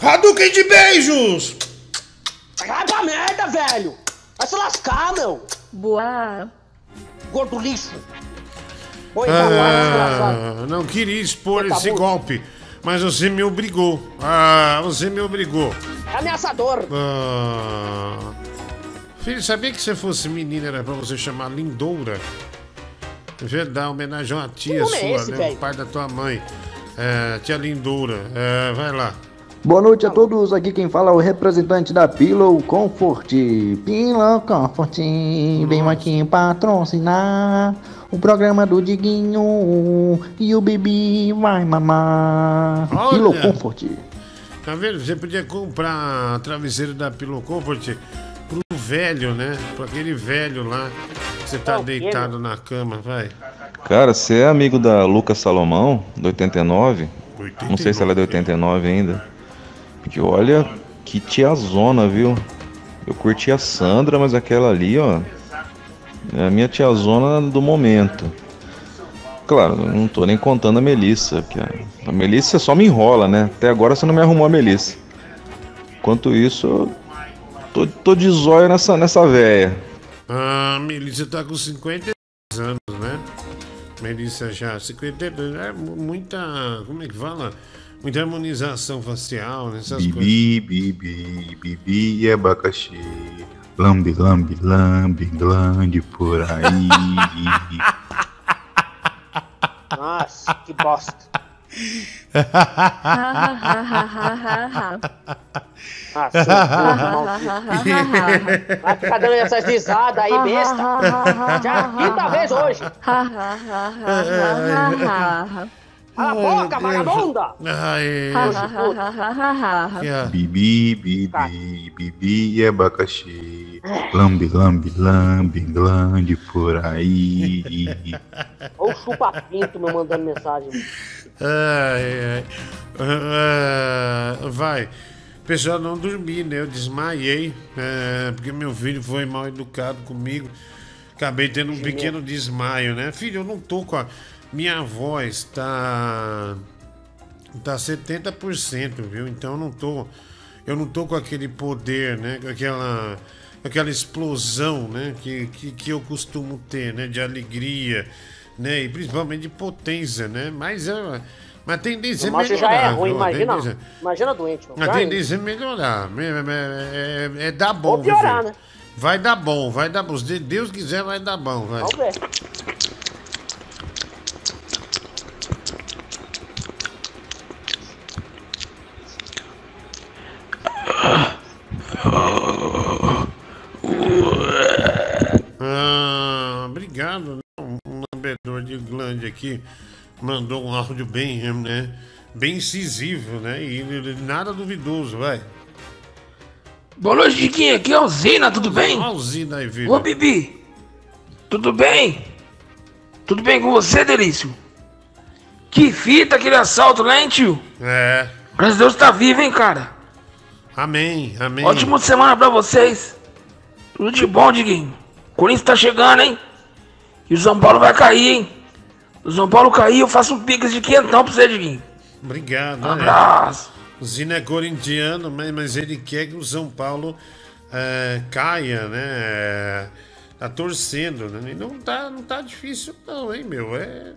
Hadouken de beijos! Vai pra merda, velho! Vai se lascar, meu! Boa. Gordo lixo! Oi, ah, não queria expor Você tá esse golpe, mas você me obrigou. Ah, você me obrigou. É ameaçador. Ah. Filho, sabia que se fosse menina era pra você chamar Lindoura? Verdade, homenagem a uma tia é sua, esse, né? O pai da tua mãe. É, tia Lindoura. É, vai lá. Boa noite a todos, aqui quem fala é o representante da Pillow Comfort. Pillow Comfort, vem aqui patrocinar o programa do Diguinho e o Bibi vai mamar. Olha. Pillow Comfort. Tá vendo? Você podia comprar travesseiro da Pillow Comfort pro velho, né? Pro aquele velho lá. que Você tá deitado na cama, vai. Cara, você é amigo da Lucas Salomão, do 89? Não sei se ela é do 89 ainda. Porque olha, que tiazona, viu? Eu curti a Sandra, mas aquela ali, ó. É a minha tiazona do momento. Claro, não tô nem contando a Melissa, porque a, a Melissa só me enrola, né? Até agora você não me arrumou a Melissa. Enquanto isso, eu tô, tô de zóio nessa, nessa véia. A Melissa tá com 52 anos, né? Melissa já, 52, é mu- muita. Como é que fala? Muita harmonização facial, né? Essas coisas. Bibi, bibi, bibi e abacaxi. Lambe, lambe, lambe, glande por aí. Nossa, que bosta. Ah, seu maldito. Vai ficar dando essas risadas aí, besta. Já é quinta vez hoje. Cala a boca, vagabunda! Ai, Bibi, bibi, bibi e abacaxi. Lambe, lambe, lambe, glande por aí. Ou chupa-pinto me mandando mensagem. ai, ai. Ah, vai. Pessoal, não dormi, né? Eu desmaiei, é, porque meu filho foi mal educado comigo. Acabei tendo um pequeno desmaio, né? Filho, eu não tô com a. Minha voz tá. Tá 70%, viu? Então eu não tô. Eu não tô com aquele poder, né? Com aquela. Aquela explosão, né? Que, que, que eu costumo ter, né? De alegria, né? E principalmente de potência, né? Mas é. Mas a tendência é melhorar. já é ruim, imagina. tendência- Imagina doente. a tendência é melhorar. É, é, é- é dar bom. Ou piorar, né? Vai dar bom, vai dar bom. Se Deus quiser, vai dar bom. Vai. Vamos ver. Obrigado. né? Um lambedor de glande aqui mandou um áudio bem, né? Bem incisivo, né? E nada duvidoso, vai. Boa noite, Diquinha. Aqui é o Zina, tudo bem? Alzina aí. Ô, Bibi. Tudo bem? Tudo bem com você, Delício? Que fita aquele assalto, né, hein, tio? É. Graças a Deus tá vivo, hein, cara? Amém, amém. Ótima semana pra vocês. Tudo de bom, Diguinho. Corinthians tá chegando, hein? E o São Paulo vai cair, hein? O São Paulo cair, eu faço um pix de quentão pra você, Diguinho. Obrigado. Um né? abraço. O Zina é corintiano, mas, mas ele quer que o São Paulo é, caia, né? É, tá torcendo, né? E não tá, não tá difícil, não, hein, meu? É.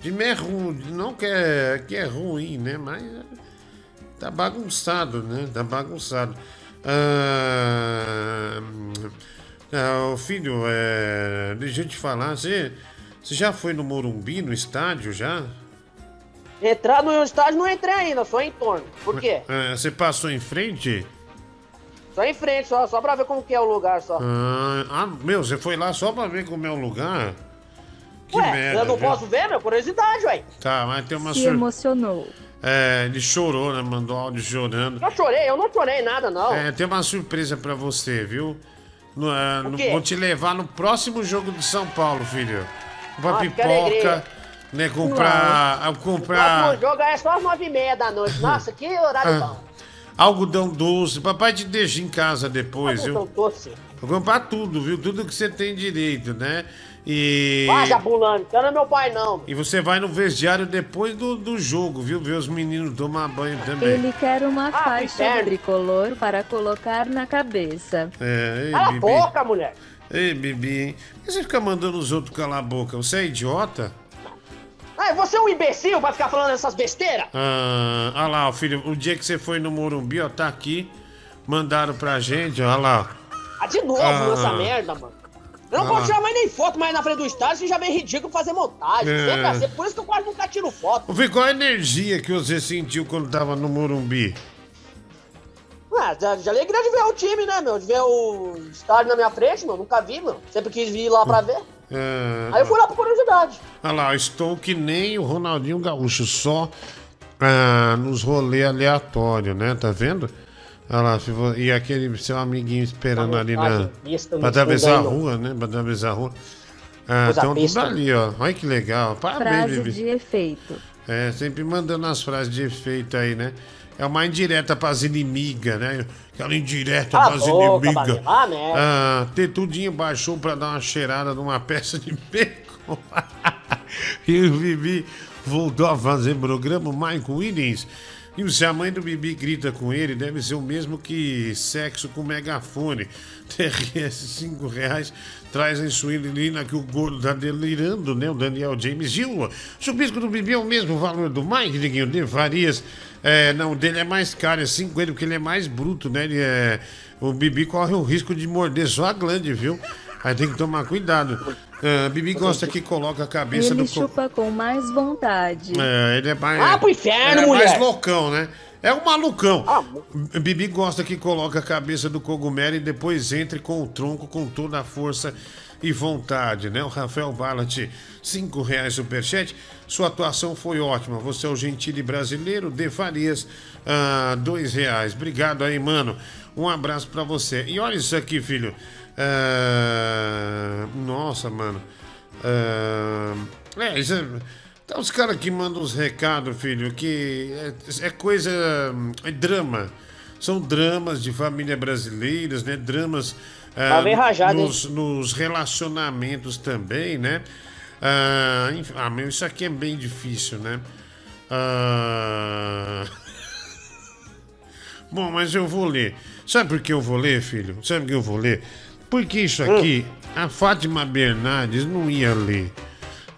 De é ruim, não que é, que é ruim, né? Mas é, tá bagunçado, né? Tá bagunçado. Ah, ah, filho, é, deixa eu te falar, você, você já foi no Morumbi, no estádio já? Entrar no estádio não entrei ainda, só em torno. Por quê? Ah, você passou em frente? Só em frente, só, só pra ver como que é o lugar só. Ah, ah, meu, você foi lá só pra ver como é o lugar? Que Ué, merda. eu não viu? posso ver, meu? Curiosidade, ué. Tá, mas tem uma Se sur... emocionou. É, ele chorou, né? Mandou áudio chorando. Eu chorei, eu não chorei nada, não. É, tem uma surpresa pra você, viu? No, é, no- te levar no próximo jogo de São Paulo, filho. Uma Ah, pipoca, né? Comprar. ah, O Comprar próximo jogo é só às nove e meia da noite. Nossa, que horário Ah, bom. algodão doce. Papai te deixa em casa depois, Então, viu? doce. Vou comprar tudo, viu? Tudo que você tem direito, né? E. Vai, Jabulani, não é meu pai, não. E você vai no vestiário depois do, do jogo, viu? Ver os meninos tomar banho também. Ele quer uma faixa inferno. tricolor para colocar na cabeça. É, ei, Cala a Bibi. boca, mulher. Ei, Bibi, hein? Por que você fica mandando os outros calar a boca? Você é idiota? Ah, você é um imbecil pra ficar falando essas besteiras? Ah, olha lá, filho, o dia que você foi no Morumbi, ó, tá aqui. Mandaram pra gente, ó, olha lá. Ah, de novo Ah. essa merda, mano. Eu não Ah. posso tirar mais nem foto mais na frente do estádio, você já vem ridículo fazer montagem. É. Sempre assim, por isso que eu quase nunca tiro foto. Filho, qual a energia que você sentiu quando tava no Morumbi? Ah, de, de alegria de ver o time, né, meu? De ver o estádio na minha frente, meu. Nunca vi, meu. Sempre quis vir lá pra ver. Ah, Aí eu fui lá por curiosidade. Olha lá, estou que nem o Ronaldinho Gaúcho, só ah, nos rolê aleatório, né? Tá vendo? Olha lá, e aquele seu amiguinho esperando ali na. besta, Pra atravessar a rua, né? Pra atravessar a rua. Ah, então tudo ali, ó. Olha que legal. Parabéns, Frase de efeito. É, sempre mandando as frases de efeito aí, né? É uma indireta pras inimigas, né? Aquela indireta Cala a pras inimigas. Bagé. Ah. Ah, Tetudinho baixou pra dar uma cheirada numa peça de bacon. e o Bibi voltou a fazer programa, o Michael Williams. E se a mãe do Bibi grita com ele, deve ser o mesmo que sexo com megafone. TRS 5 reais traz a insulina que o gordo tá delirando, né? O Daniel James Gil. Chubisco do Bibi é o mesmo valor do Mike, Diguinho, de Farias. É, não, o dele é mais caro, é 50, porque ele é mais bruto, né? Ele é, o Bibi corre o risco de morder só a glande, viu? Aí tem que tomar cuidado. Ah, Bibi gosta que coloca a cabeça Ele do co- chupa com mais vontade. É, ele é mais. Ah, pro inferno, ele é mais mulher. loucão, né? É um malucão. Bibi gosta que coloca a cabeça do cogumelo e depois entre com o tronco com toda a força e vontade, né? O Rafael Ballat, cinco reais superchat. Sua atuação foi ótima. Você é o gentile brasileiro. De Farias, ah, dois reais. Obrigado aí, mano. Um abraço pra você. E olha isso aqui, filho. Ah, nossa, mano. Ah, é, isso é... Então, os caras que mandam os recados, filho, que é, é coisa. É drama. São dramas de família brasileiras, né? Dramas Tá bem rajado, hein? nos, nos relacionamentos também, né? Ah, enfim, ah, meu, isso aqui é bem difícil, né? Ah, Bom, mas eu vou ler. Sabe por que eu vou ler, filho? Sabe por que eu vou ler? Porque isso aqui, a Fátima Bernardes não ia ler.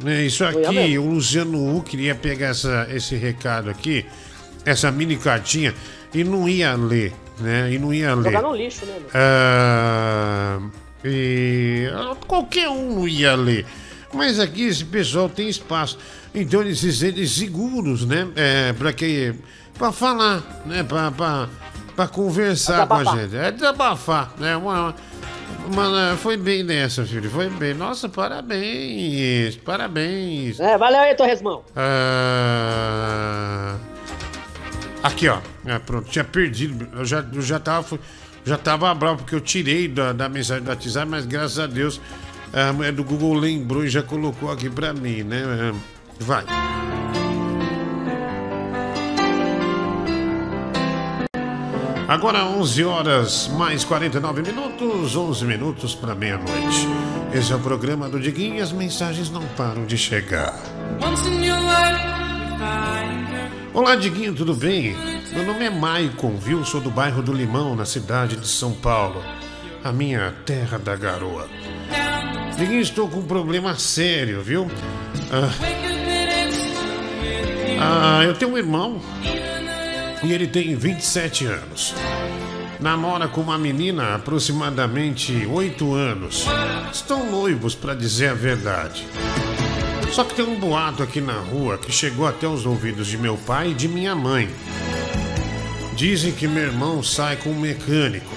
Né? Isso aqui, o Luciano Huck ia pegar essa, esse recado aqui, essa mini cartinha, e não ia ler, né? E não ia ler. Jogar no lixo, né? Ah, e ah, qualquer um não ia ler. Mas aqui esse pessoal tem espaço. Então eles se sentem seguros, né? É, para que para falar, né? Para para conversar com a gente. É desabafar, né? Uma, uma, é, foi bem nessa, filho. Foi bem. Nossa, parabéns. Parabéns. É, valeu aí, Torresmão. Ah, Aqui, ó. É, pronto, tinha perdido. Eu já, eu já tava. Já tava bravo porque eu tirei da, da mensagem do WhatsApp, mas graças a Deus a mulher do Google lembrou e já colocou aqui pra mim, né? Vai. Agora 11 horas mais 49 minutos, 11 minutos para meia-noite. Esse é o programa do Diguinho e as mensagens não param de chegar. Olá, Diguinho, tudo bem? Meu nome é Maicon, viu? Sou do bairro do Limão, na cidade de São Paulo, a minha terra da garoa. Diguinho, estou com um problema sério, viu? Ah, ah, eu tenho um irmão e ele tem 27 anos. Namora com uma menina aproximadamente 8 anos. Estão noivos, para dizer a verdade. Só que tem um boato aqui na rua que chegou até os ouvidos de meu pai e de minha mãe. Dizem que meu irmão sai com um mecânico.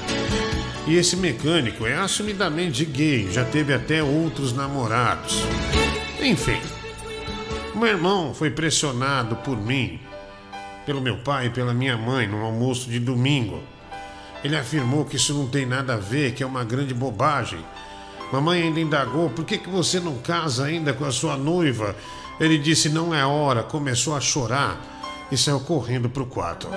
E esse mecânico é assumidamente gay, já teve até outros namorados. Enfim, meu irmão foi pressionado por mim, pelo meu pai e pela minha mãe no almoço de domingo. Ele afirmou que isso não tem nada a ver, que é uma grande bobagem. Mamãe ainda indagou: por que, que você não casa ainda com a sua noiva? Ele disse: não é hora, começou a chorar e saiu correndo pro quarto.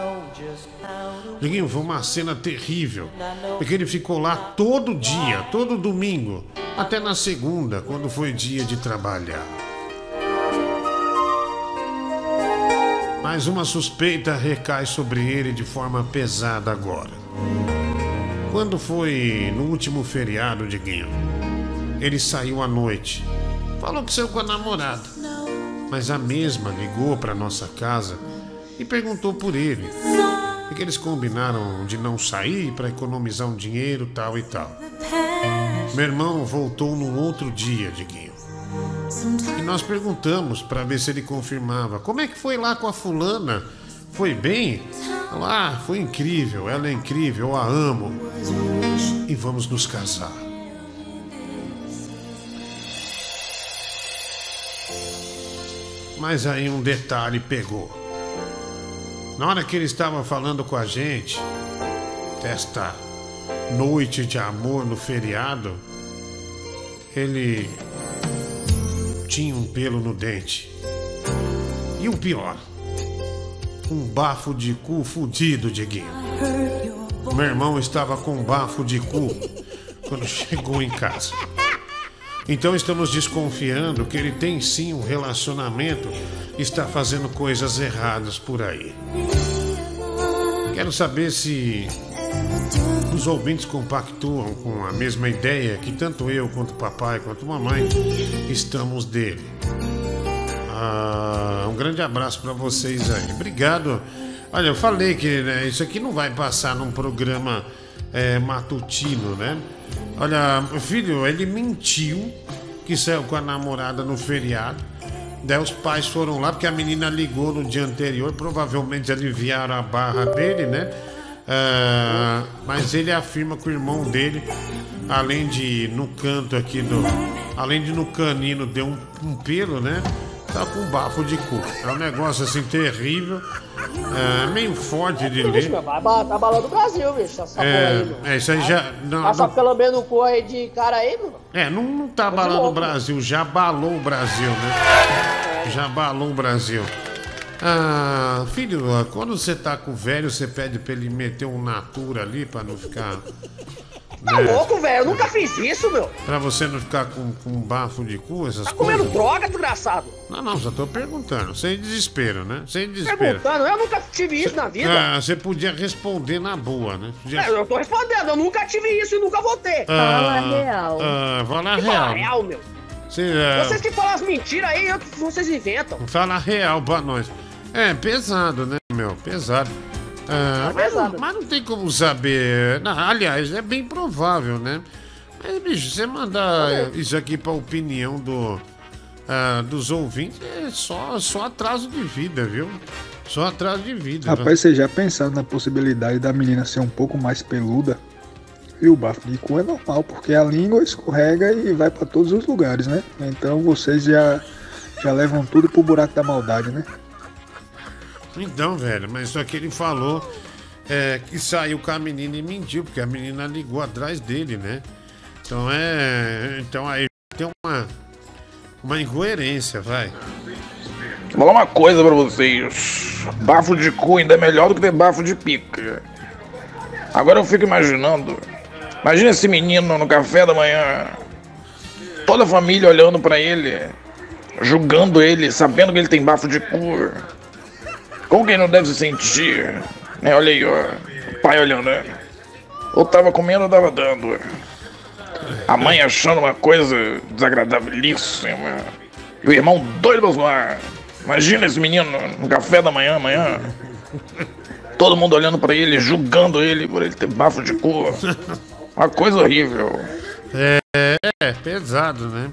Diguinho, foi uma cena terrível, porque ele ficou lá todo dia, todo domingo, até na segunda, quando foi dia de trabalhar. Mas uma suspeita recai sobre ele de forma pesada agora. Quando foi no último feriado, Diguinho, ele saiu à noite. Falou que saiu com a namorada. Mas a mesma ligou para nossa casa e perguntou por ele. Porque eles combinaram de não sair para economizar um dinheiro, tal e tal. Meu irmão voltou num outro dia, Diguinho. E nós perguntamos para ver se ele confirmava. Como é que foi lá com a fulana? Foi bem? Ah, foi incrível. Ela é incrível, eu a amo. E vamos nos casar. Mas aí um detalhe pegou. Na hora que ele estava falando com a gente, desta noite de amor no feriado, ele tinha um pelo no dente. E o pior, um bafo de cu fudido, Diguinho. Meu irmão estava com bafo de cu quando chegou em casa. Então estamos desconfiando que ele tem sim um relacionamento e está fazendo coisas erradas por aí. Quero saber se os ouvintes compactuam com a mesma ideia que tanto eu quanto papai quanto mamãe estamos dele. Ah, um grande abraço para vocês aí. Obrigado. Olha, eu falei que né, isso aqui não vai passar num programa é, matutino, né? Olha, filho, ele mentiu que saiu com a namorada no feriado. Daí os pais foram lá, porque a menina ligou no dia anterior, provavelmente aliviaram a barra dele, né? Ah, mas ele afirma que o irmão dele, além de no canto aqui do. Além de no canino deu um, um pelo, né? Tá com bafo de cu. É um negócio assim terrível. É, meio forte de Bicho, ler. vai tá balando o Brasil, bicho. Essa porra aí, meu. É, é, isso aí já. Não, só não- pelo menos o cu aí de cara aí, meu. é, não, não tá abalando o. Brasil, já abalou o Brasil, né? Já abalou o Brasil. Ah, filho, quando você tá com o velho, você pede pra ele meter um natura ali pra não ficar. Tá né? louco, velho? Eu nunca fiz isso, meu. Pra você não ficar com, com bafo de cu, essas Tá comendo coisas. droga, desgraçado. Não, não, só tô perguntando. Sem desespero, né? Sem desespero. Perguntando, eu nunca tive isso na vida. Ah, você podia responder na boa, né? Podia... É, eu tô respondendo, eu nunca tive isso e nunca vou ter. Ah, Ah, fala Que fala real. real, meu. Você, ah, Vocês que falam as mentiras aí, eu- vocês inventam. Fala real pra nós. É, pesado, né, meu? Pesado. Ah, Tá mas, pesado. não, mas não tem como saber. Não, aliás, é bem provável, né? Mas, bicho, você mandar isso aqui pra opinião do, ah, dos ouvintes é só, só atraso de vida, viu? Só atraso de vida. Rapaz, você já pensando na possibilidade da menina ser um pouco mais peluda? E o bafo de cu é normal, porque a língua escorrega e vai pra todos os lugares, né? Então vocês já, já levam tudo pro buraco da maldade, né? Então, velho, mas só que ele falou é, que saiu com a menina e mentiu, porque a menina ligou atrás dele, né? Então é. Então aí tem uma. Uma incoerência, vai. Vou falar uma coisa pra vocês. Bafo de cu ainda é melhor do que ter bafo de pica. Agora eu fico imaginando. Imagina esse menino no café da manhã. Toda a família olhando pra ele. Julgando ele, sabendo que ele tem bafo de cu. Como que ele não deve se sentir? Né, olha aí, ó. Pai olhando, né? Ou tava comendo ou tava dando. A mãe achando uma coisa desagradabilíssima. E o irmão doido pra zoar. Imagina esse menino no café da manhã, amanhã. Todo mundo olhando pra ele, julgando ele por ele ter bafo de cu. Uma coisa horrível. É, é, pesado, né?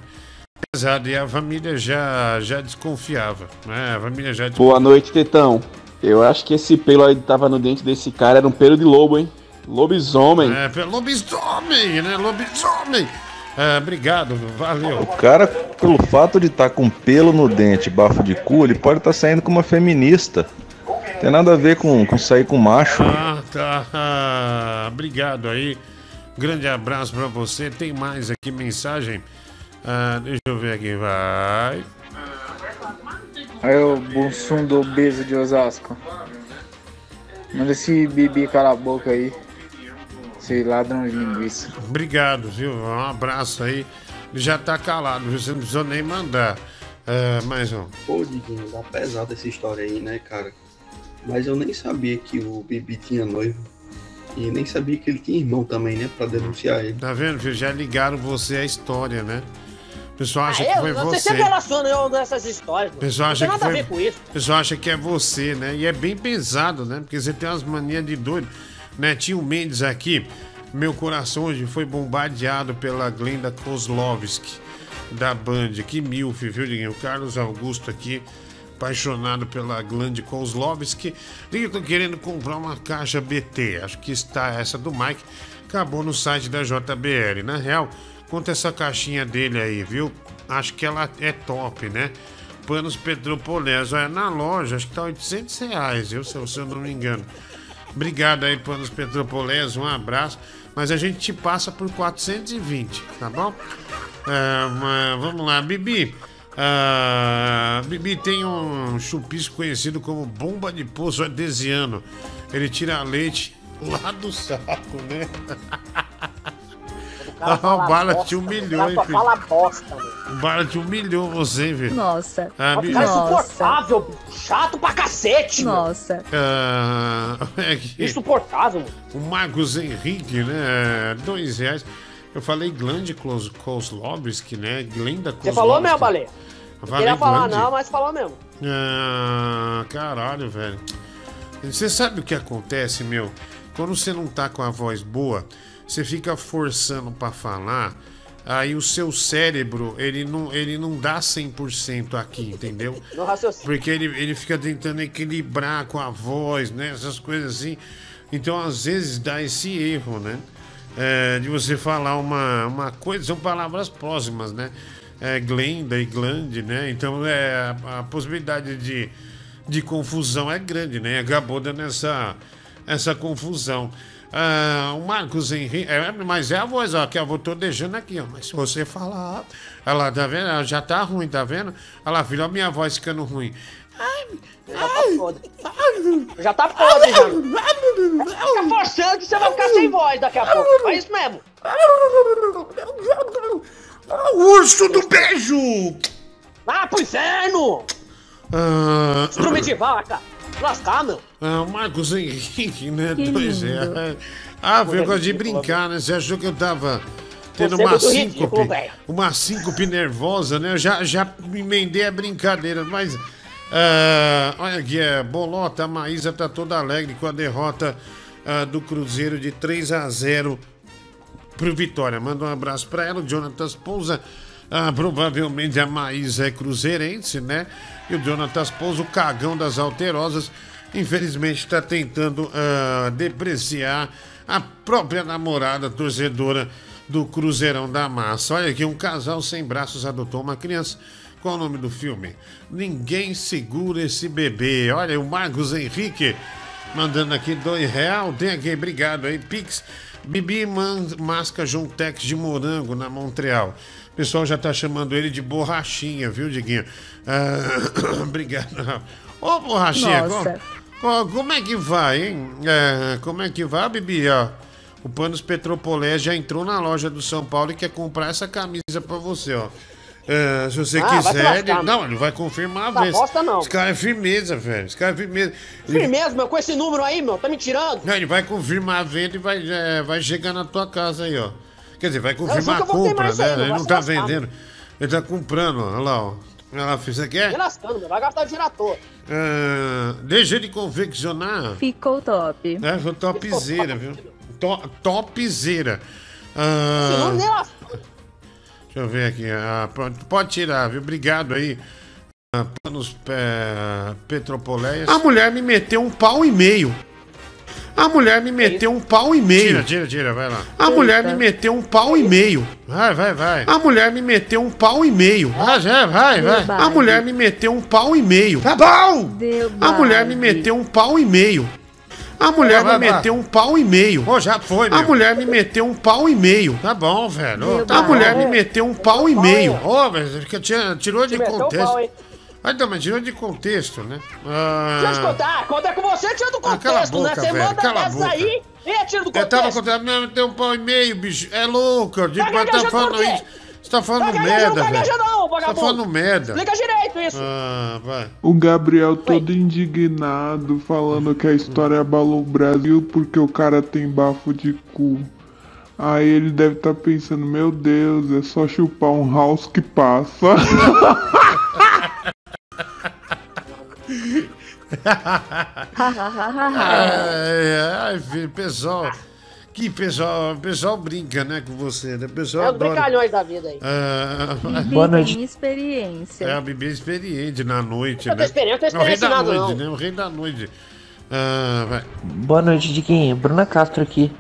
Pesado. E a família já, já desconfiava, né? A família já Boa noite, Tetão. Eu acho que esse pelo aí que tava no dente desse cara era um pelo de lobo, hein? Lobisomem. É, lobisomem, né? Lobisomem. É, obrigado, valeu. O cara, pelo fato de estar com pelo no dente, bafo de cu, ele pode estar saindo com uma feminista. Tem nada a ver com, com sair com macho. Ah, tá. Ah, obrigado aí. Grande abraço pra você. Tem mais aqui mensagem. Ah, deixa eu ver aqui, vai. Aí o Bunsum do obeso de Osasco. Manda esse bibi cala a boca aí. Esse ladrão de linguiça. Obrigado, viu? Um abraço aí. Ele já tá calado, viu? Você não precisou nem mandar. Ah, mais um. Pô, Diguinho, tá pesada essa história aí, né, cara? Mas eu nem sabia que o Bibi tinha noivo. E nem sabia que ele tinha irmão também, né? Pra denunciar ele. Tá vendo, filho? Já ligaram você à história, né? Pessoal acha que Ah, foi eu, você você. relaciona eu nessas histórias. Pessoal não acha tem que nada foi. a ver com isso. Pessoal acha que é você, né? E é bem pesado, né? Porque você tem umas manias de doido. Netinho Mendes aqui, meu coração hoje foi bombardeado pela Glenda Kozlovski da Band. Que milf, viu, Diguinho? O Carlos Augusto aqui, apaixonado pela Glenda Kozlovski. Eu tô querendo comprar uma caixa BT. Acho que está essa do Mike. Acabou no site da JBL. Na real, conta essa caixinha dele aí, viu? Acho que ela é top, né? Panos Petropoleso. É, na loja, acho que tá 800 reais, viu? Se eu, não me engano. Obrigado aí, Panos Petropoleso. Um abraço. Mas a gente te passa por 420, tá bom? É, vamos lá, Bibi. Ah, Bibi tem um chupisco conhecido como bomba de poço artesiano. Ele tira leite lá do saco, né? Ah, o Bala bosta, te meu. Humilhou, hein, filho? fala bosta, meu. O Bala te humilhou você, velho. Nossa. Ah, Bibi. cara é insuportável, chato pra cacete, meu. Nossa. Ah, é que- Insuportável, mano. O Marcos Henrique, né? Dois reais. Eu falei Glande Kozlovski, né? Glenda Kozlovski. Você falou mesmo, Baleia. Eu Não queria falar Glande. não, mas falou mesmo. Ah, caralho, velho. Você sabe o que acontece, meu? Quando você não tá com a voz boa, você fica forçando pra falar, aí o seu cérebro, ele não, ele não dá 100% aqui, entendeu? Porque ele, ele fica tentando equilibrar com a voz, né? Essas coisas assim. Então, às vezes, dá esse erro, né? É, de você falar uma, uma coisa, são palavras próximas, né? É, glenda e glande, né? Então, é, a, a possibilidade de, de confusão é grande, né? Acabou dando essa, essa confusão. Ah, o Marcos Henrique, é, mas é a voz, ó, que eu tô deixando aqui, ó. Mas se você falar, olha lá, tá vendo? Ela Já tá ruim, tá vendo? Olha lá, filho, olha a minha voz ficando ruim. Já tá podre. Já tá podre, já. Fica forçando que você vai ficar sem voz daqui a pouco. É isso mesmo. Urso do beijo! Ah, pro inferno! Ah, Estrume de vaca. Lascar, meu. ah, o Marcos Henrique, né? Que Pois lindo. é. Ah, foi gosto de brincar, né? Você achou que eu tava tendo Você é uma ridículo, síncope, velho. uma síncope nervosa, né? Eu já, já me emendei a brincadeira, mas. ah, olha aqui, é, Bolota, a Maísa tá toda alegre com a derrota ah, do Cruzeiro de 3 a 0 pro Vitória. Manda um abraço pra ela, o Jonatas Pousa. Ah, provavelmente a Maísa é cruzeirense, né? E o Jonatas Pousa, o cagão das alterosas, infelizmente está tentando ah, depreciar a própria namorada torcedora do Cruzeirão da Massa. Olha aqui, um casal sem braços adotou uma criança. Qual o nome do filme? Ninguém segura esse bebê. Olha, o Marcos Henrique mandando aqui dois real. Tem aqui, obrigado aí, Pix. Bibi masca Jontex de morango na Montreal. O pessoal já tá chamando ele de borrachinha, viu, Diguinho? Ah, obrigado. Ô, borrachinha, Nossa. co- co- como é que vai, hein? É, como é que vai, Bibi? Ó, o Panos Petropolé já entrou na loja do São Paulo e quer comprar essa camisa pra você, ó. É, se você Ah, quiser, ele... não, ele vai confirmar a vez. bosta, não. Esse cara é firmeza, velho. Esse cara é firmeza. Ele- Firmeza, meu, com esse número aí, meu. Tá me tirando? não, ele vai confirmar a venda e vai, é, vai chegar na tua casa aí, ó. Quer dizer, vai confirmar a compra, né? Ele não tá lascar, vendendo. Ele tá comprando. Olha lá, ó. Olha lá, filho, você quer? Lascando, meu. Vai gastar dinheiro à toa. Ah, deixa ele confeccionar. Ficou top. É, foi topzera, viu? To, topzera. Ah, deixa eu ver aqui. Ah, pode, pode tirar, viu? Obrigado aí. Ah, panos é, Petropoleias. A mulher me meteu um pau e meio. A mulher me meteu um pau e meio. Tira, tira, tira, vai lá. A mulher me meteu um pau e meio. Vai, vai, vai. A mulher me meteu um pau e meio. Vai, vai, vai, vai. A mulher me meteu um pau e meio. Tá bom! A mulher me meteu um pau e meio. A mulher Vai, me vai, meteu um pau e meio. Pô, já foi, A mulher me meteu um pau e meio. Tá bom, velho. A mulher me meteu um pau e meio. Ô, velho, que tinha- tirou de contexto. Ah, não, mas tirou de contexto, né? Deixa eu te Ah, contar. Quando é com você, tira do Ah, cala a contexto, né? boca, Você velho, manda aí e é tiro do eu contexto. tava contando, não, tem um pau e meio, bicho. É louco, de, Tá tá gaguejando falando isso. Você tá falando Tá merda, não velho. não, Você tá vagabundo. falando merda. Explica direito isso. Ah, vai. O Gabriel todo indignado, falando que a história abalou o Brasil porque o cara tem bafo de cu. Aí ele deve estar pensando, meu Deus, é só chupar um house que passa. ai, ai, filho, pessoal. Que pessoal, o pessoal brinca, né, com você, né? O pessoal É os adora. brincalhões da vida aí. Ah, Bibi boa noite. experiência. É, a Bibi é experiente na noite, Eu né? tô experiente, eu tô É o rei da experiente nada, noite, não. né? O rei da noite. Ah, vai. Boa noite, Diguinho. Bruna Castro aqui.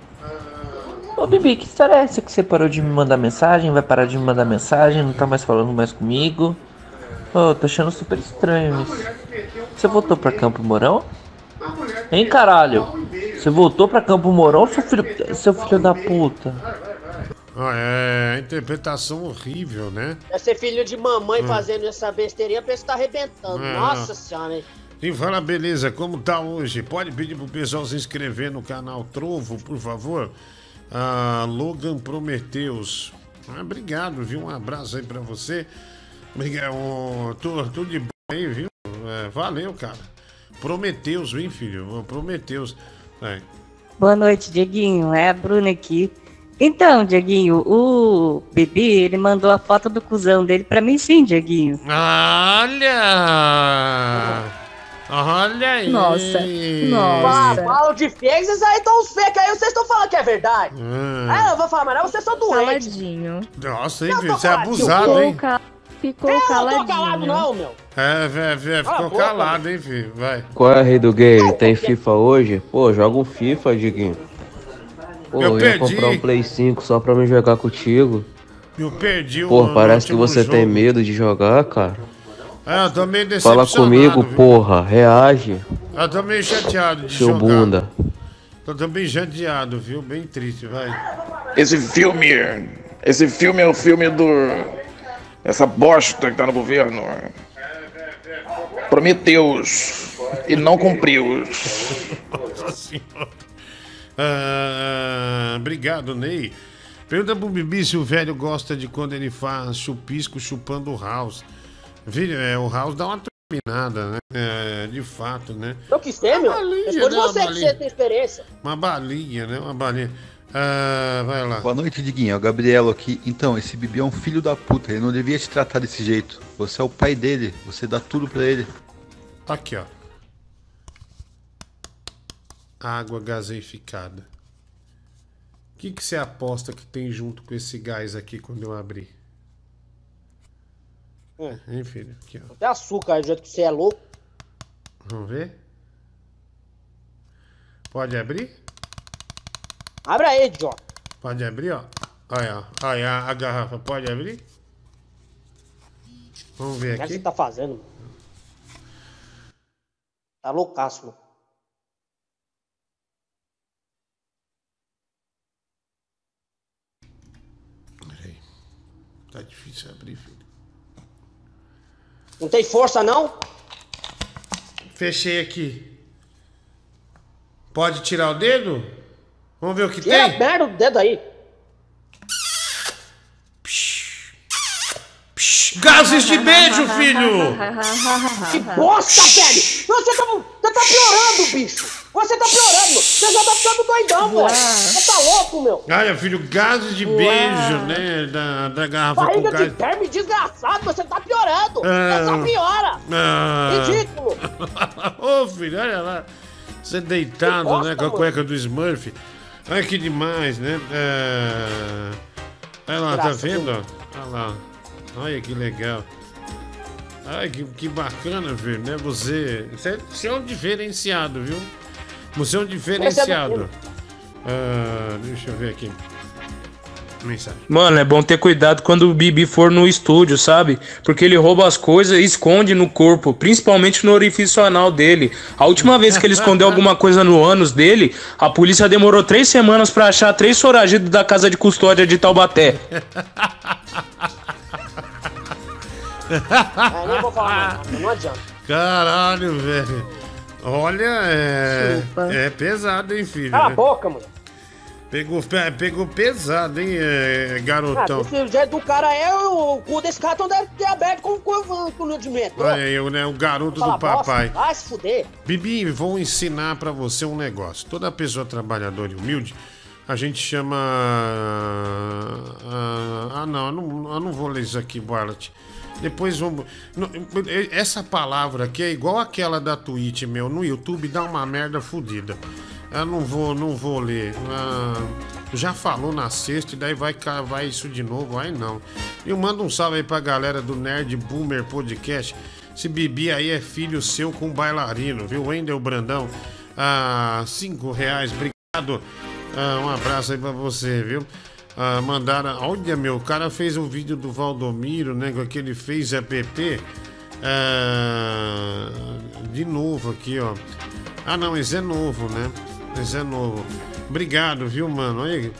Ô, Bibi, que história é essa que você parou de me mandar mensagem? Vai parar de me mandar mensagem? Não tá mais falando mais comigo? Ô, tô achando super estranho isso. Você voltou pra Campo Mourão? Hein, caralho? Você voltou pra Campo Mourão, seu filho, seu filho da puta? Ah, é, interpretação horrível, né? É ser filho de mamãe Hum. fazendo essa besteirinha pra você tá arrebentando. Ah. Nossa senhora, hein? E fala, beleza, como tá hoje? Pode pedir pro pessoal se inscrever no canal Trovo, por favor? Ah, Logan Prometeus. Ah, obrigado, viu? Um abraço aí pra você. Obrigado. Ô, tu- Tudo de bom aí, viu? É, valeu, cara. Prometeus, hein, filho? Prometeus. É. Boa noite, Dieguinho. É a Bruna aqui. Então, Dieguinho, o Bibi, ele mandou a foto do cuzão dele pra mim sim, Dieguinho. Olha! Olha aí. Nossa, Ah, nossa. falo de fake, vocês aí estão fake, aí vocês estão falando que é verdade. Hum. Ah, eu vou falar, mas não, vocês são doentes. Caladinho. Nossa, hein, Não, filho? Você é abusado, hein? ca- ficou Eu não tô caladinho. calado não, meu. É, vé, vé, Cala a ficou boca, calado, hein, filho? Vai. Qual é, Rei do Game? Tem FIFA hoje? Pô, joga um FIFA, Diguinho. Pô, Eu eu ia perdi. comprar um Play 5 só pra me jogar contigo. Eu perdi o. Pô, parece que você jogo. tem medo de jogar, cara. É, eu tô meio. Fala comigo, viu? porra. Reage, Eu tô meio chateado de seu jogar. bunda. Tô também chateado, viu? Bem triste, vai. Esse filme. Esse filme é o filme do. Essa bosta que tá no governo. Prometeus e não cumpriu. Nossa senhora. Ah, obrigado, Ney. Pergunta pro Bibi se o velho gosta de quando ele faz chupisco chupando o house. Filho, é, o house dá uma terminada, né? É, de fato, né? Eu quis ter, meu. balinha, Responde né, você uma que balinha. você tem experiência. Uma balinha, né? Uma balinha. Ah, vai lá. Boa noite, Diguinho. É o Gabrielo aqui. Então, esse Bibi é um filho da puta. Ele não devia te tratar desse jeito. Você é o pai dele. Você dá tudo pra ele. Aqui, ó. Água gaseificada. O que, que você aposta que tem junto com esse gás aqui quando eu abrir? É, hein, filho? Aqui, ó. Até açúcar, do jeito que você é louco. Vamos ver? Pode abrir? Abre aí, idiota. Pode abrir, ó. Olha, ó. Olha, a, garrafa pode abrir? Vamos ver O que é que aqui. você tá fazendo? mano? Tá loucaço, mano. Tá difícil abrir, filho. Não tem força, não? Fechei aqui. Pode tirar o dedo? Vamos ver o que Tira tem? merda do dedo aí. Gases de beijo, filho! Que bosta, velho! Você tá, você tá piorando, bicho! Você tá piorando! Você já tá ficando doidão, velho! Você tá louco, meu! Olha, filho, gases de beijo, né? Da, da garrafa com Barriga de gás. verme desgraçado, você tá piorando! Ah. Você só piora! Ah. Ridículo! Ô, filho, olha lá. Você deitado, bosta, né? Com a mano. cueca do Smurf. Olha que demais, né? É... Olha lá, tá Graças vendo? Olha lá. Olha que legal. Ai, que, que bacana, filho, né? Você, você, você é um diferenciado, viu? Você é um diferenciado. Ah, deixa eu ver aqui. Mensagem. Mano, é bom ter cuidado quando o Bibi for no estúdio, sabe? Porque ele rouba as coisas e esconde no corpo, principalmente no orifício anal dele. A última vez que ele escondeu alguma coisa no ânus dele, a polícia demorou três semanas pra achar três foragidos da casa de custódia de Taubaté. É, nem vou falar nada, não adianta. Caralho, velho. Olha, é. Chupa. É pesado, hein, filho? Cala a né? boca, mano. Pegou, pe- pegou pesado, hein, é, Ah, garotão. desse jeito do cara é, o, cu desse cara então deve ter aberto com, com, com o de metrô. Olha eu, né? O garoto do papai. Vai se fuder. Bibi, vou ensinar pra você um negócio. Toda pessoa trabalhadora e humilde, a gente chama. Ah, ah, não, eu não, eu não vou ler isso aqui, Barlet. Depois vamos. Essa palavra aqui é igual aquela da Twitch, meu. No YouTube dá uma merda fodida. Eu não vou, não vou ler. Ah, já falou na sexta e daí vai cavar isso de novo. Aí não. Eu mando um salve aí pra galera do Nerd Boomer Podcast. Esse Bibi aí é filho seu com bailarino, viu? Wendel Brandão. Ah, cinco reais, obrigado. Ah, um abraço aí pra você, viu? Ah, mandaram. Olha, meu, o cara fez um vídeo do Valdomiro, né? Com aquele fez app. Ah, de novo aqui, ó. Ah, não, esse é novo, né? Esse é novo. Obrigado, viu, mano? Aí,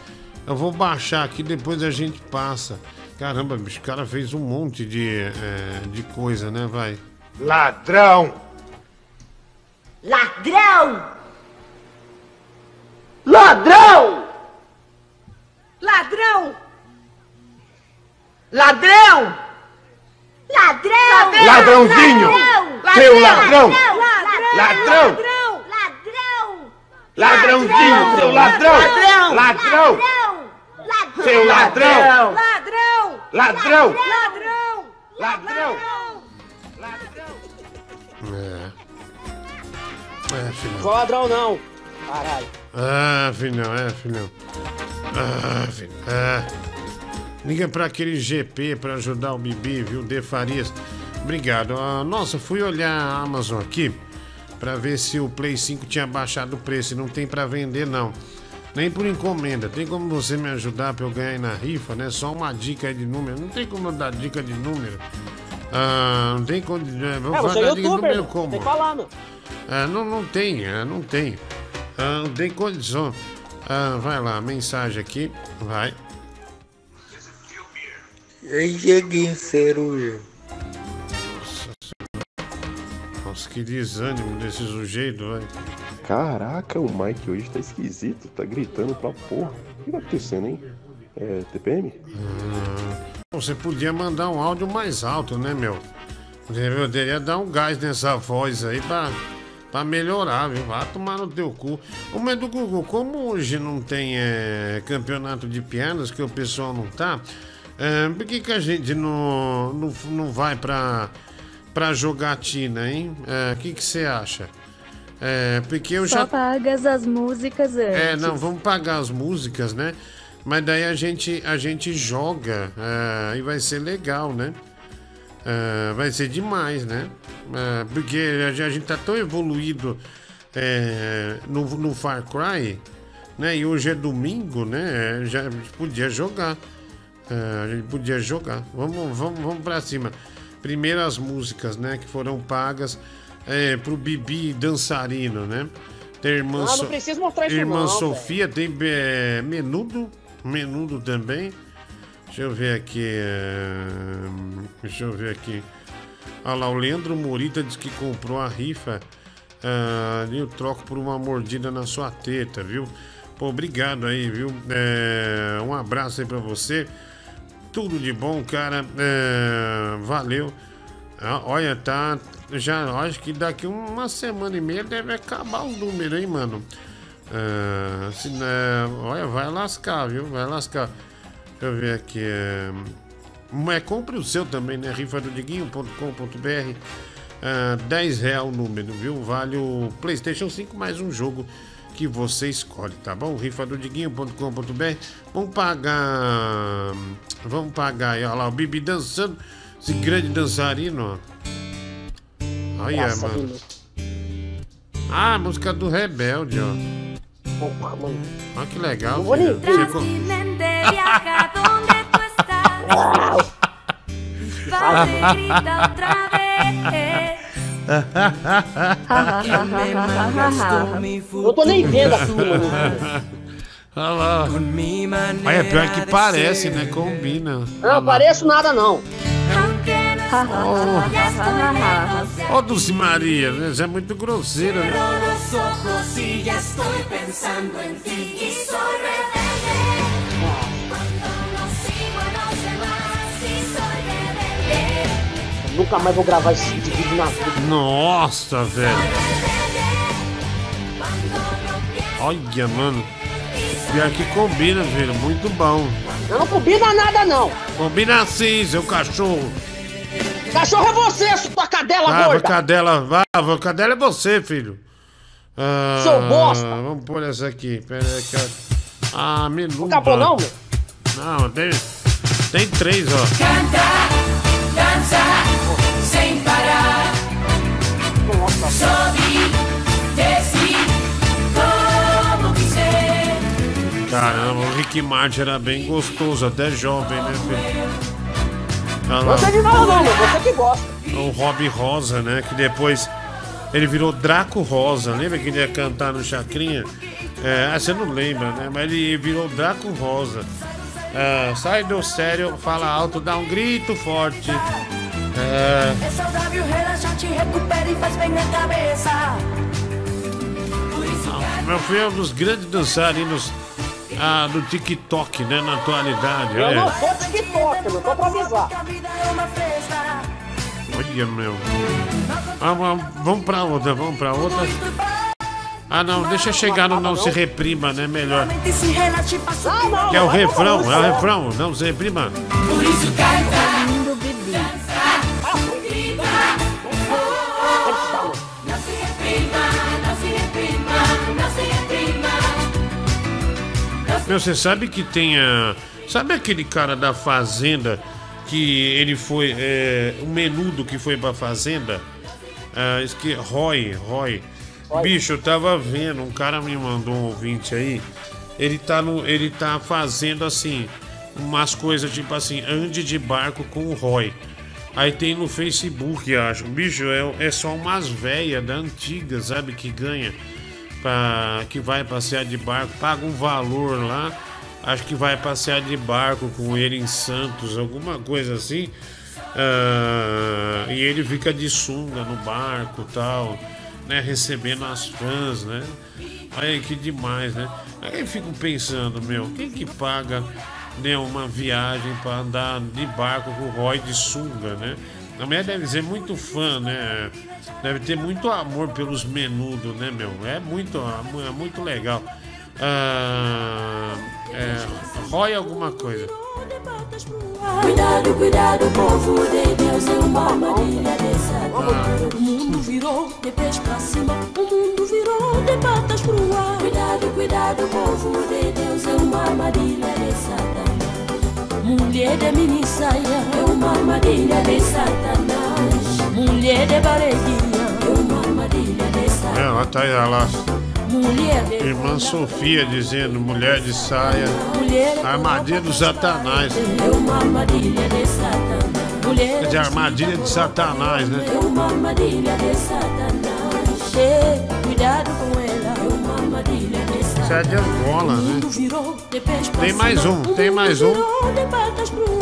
eu vou baixar aqui, depois a gente passa. Caramba, bicho, o cara fez um monte de, é, de coisa, né? Vai. Ladrão! Ladrão! Ladrão! Ladrão! Ladrão! Ladrão! Ladrãozinho! Seu ladrão! Ladrão! Ladrão! Ladrãozinho, seu ladrão! Ladrão! Seu ladrão! Ladrão! Ladrão! Ladrão! Ladrão! É. É, filhão. Sou ladrão não. Caralho. Ah, filhão, é, filhão. Ah, filhão. É. Liga pra aquele GP pra ajudar o Bibi, viu? De Farias. Obrigado. Ah, nossa, fui olhar a Amazon aqui pra ver se o Play 5 tinha baixado o preço. E não tem pra vender, não. Nem por encomenda. Tem como você me ajudar pra eu ganhar aí na rifa, né? Só uma dica aí de número. Não tem como eu dar dica de número. Ah, não tem como. É, vou É, você é dar dica de youtuber, número mano. como? Tem falar, meu. Ah, não, não tem, ah, não tem. Ah, não tem condição. Ah, vai lá, mensagem aqui. Vai. Ei, Dieguinho Ceruja. Que desânimo desse sujeito, vai. Caraca, o Mike hoje tá esquisito, tá gritando pra porra. O que tá acontecendo, hein? É TPM? Você podia mandar um áudio mais alto, né, meu? Eu deveria dar um gás nessa voz aí pra, pra melhorar, viu? Vai tomar no teu cu. Ô, mas do Google, como hoje não tem é, campeonato de piadas, que o pessoal não tá, é, por que, que a gente não, não, não vai pra, pra jogatina, hein? O que que você acha? É, porque eu Só já. pagas as músicas antes. É, não, vamos pagar as músicas, né? Mas daí a gente, a gente joga é, e vai ser legal, né? É, vai ser demais, né? É, porque a gente, tá tão evoluído é, no, no Far Cry, né? E hoje é domingo, né? Já podia jogar. É, a gente podia jogar. Vamos, vamos, vamos pra cima. Primeiro as músicas, né? Que foram pagas é, pro Bibi dançarino, né? Tem irmã, Ah, So- precisa mostrar isso irmã não, Sofia, tem é, menudo, menudo também. Deixa eu ver aqui. é, Deixa eu ver aqui. Olha lá, o Leandro Morita diz que comprou a rifa ah, e eu troco por uma mordida na sua teta, viu? Pô, obrigado aí, viu? É, um abraço aí pra você. Tudo de bom, cara. É, valeu. Ah, olha, tá. Já acho que daqui uma semana e meia deve acabar os números, hein, mano? Ah, se, né, olha, vai lascar, viu? Vai lascar. Deixa eu ver aqui. É, é, compre o seu também, né? rifadodiguinho.com.br. Ah, 10 real o número, viu? Vale o PlayStation 5 mais um jogo que você escolhe, tá bom? rifadodiguinho.com.br. Vamos pagar. Vamos pagar aí, olha lá, o Bibi dançando. Esse grande dançarino, ó. Olha, mano. Bibi. Ah, a música do Rebelde, ó. Porra, mano. Olha que legal. Ver. Você grita otra vez. Eu tô nem vendo aqui, mano. Olha lá. Olha, pior que parece, né? Combina. Não pareço nada, não. Ó, oh, Dulce Maria, né? Você é muito grosseira, né? Nunca mais vou gravar esse tipo de vídeo na vida. Nossa, velho. Olha, mano. Pior que combina, velho. Muito bom. Eu não combina nada, não. Combina assim, seu cachorro. Cachorro é você, sua cadela Ah, gorda. cadela, vá, vá, cadela é você, filho. Ah, Seu bosta. Vamos pôr essa aqui. Pera aí, que eu- Ah, menuda. Não acabou, não, meu? Não, tem, tem três, ó. Danza sin parar. Sobe, desce, como quiser. Caramba, o Rick Martin era bem gostoso, até jovem, né, filho? Lá, Não sei de nada, não, meu. Você que gosta. o Rob Rosa, né? Que depois ele virou Draco Rosa. Lembra que ele ia cantar no Chacrinha? É, ah, você não lembra, né? Mas ele virou Draco Rosa. É, sai do sério, fala alto, dá um grito forte. É, É saudável, relaxante, recupera e faz bem na cabeça. Meu filho é um dos grandes dançarinos ah, do TikTok, né? Na atualidade. Eu não Olha, sou TikTok, meu. Só pra avisar. é uma festa. olha meu. Ah, vamos, vamos pra outra, vamos pra outra. Ah, não, deixa chegar no Não Se Reprima, né? Melhor. Ah, não. Que é o refrão, é o refrão, não se reprima. Por isso canta. Meu, você sabe que tem a. Sabe aquele cara da Fazenda que ele foi. É, o menudo que foi pra Fazenda? Ah, isso que. Roy, Roy. Bicho, eu tava vendo, um cara me mandou um ouvinte aí. Ele tá, no, ele tá fazendo assim, umas coisas tipo assim, ande de barco com o Roy. Aí tem no Facebook, acho. Bicho, é, é só umas velhas da antiga, sabe? Que ganha. Pra, que vai passear de barco, paga um valor lá. Acho que vai passear de barco com ele em Santos, alguma coisa assim. Ah, e ele fica de sunga no barco tal, né? Recebendo as fãs, né? Aí que demais, né? Aí eu fico pensando, meu, quem que paga né, uma viagem para andar de barco com o Roy de sunga, né? A mulher deve ser muito fã, né? Deve ter muito amor pelos menudos, né, meu? É muito, é muito legal. Ah, é, Roy alguma coisa. Cuidado, cuidado, povo de Deus é uma armadilha dessa O mundo virou de pés pra cima, o mundo virou de patas pro ar. Cuidado, cuidado, povo de Deus é uma armadilha de Satanás. Mulher de mini saia é uma armadilha de Satanás. Mulher de bareguinha é uma armadilha de. É, ela tá aí, olha lá. Mulher de Irmã Sofia dizendo, mulher de saia, Mulher armadilha do Satanás. é uma armadilha de Satanás. Mulher De armadilha de Satanás, né? É uma armadilha de Satanás. Ei, cuidado com ela. É uma armadilha de Isso é de Angola, né? Tem mais um, tem mais um.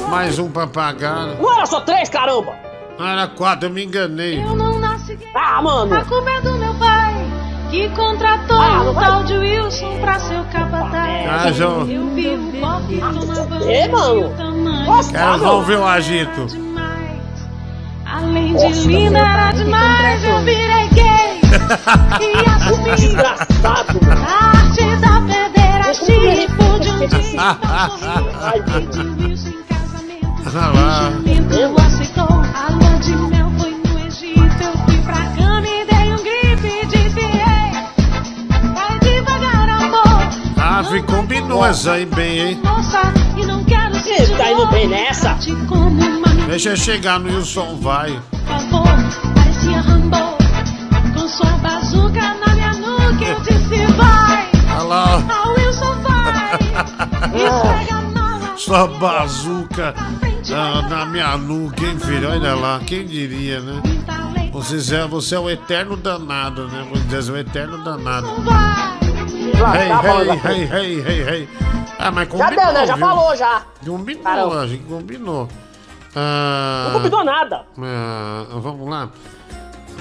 Mais um pra pagar. Era só três, caramba! Ah, Era quatro, eu me enganei. Eu não nasci. Ah, mano! A culpa é do meu pai, que contratou Ah, não o tal de Wilson pra ser o capataz. Ah, João. Eu vi o copo tomava É, mano. Nossa, Caras vão ver o agito. Além Nossa, de linda, meu era que demais. Eu virei gay e assumi Desgraçado! a arte da pederastia. Pude um dia em casamento. Ah lá. Casamento aceitou. A lua de mel foi no Egito. Eu fui pra cama e dei um grito e disse: Ei, vai devagar, amor. Vi- combinou essa aí bem, hein? Moça, e não quero ser Você tá indo bem nessa? Deixa eu chegar no Wilson Vai. favor, parecia Rambo. Com sua bazuca na minha nuca, eu disse: Vai, Olha lá, a Wilson vai. Sua bazuca ah, na minha nuca, hein, filho? Olha lá, quem diria, né? Você é, você é o eterno danado, né? Vou dizer, o eterno danado. Já- hey, hey, hey, hey. Ah, mas Já combinou, deu, né? Já viu? falou, já. Combinou, Caramba. a gente combinou. Ah, Não combinou nada. ah, vamos lá.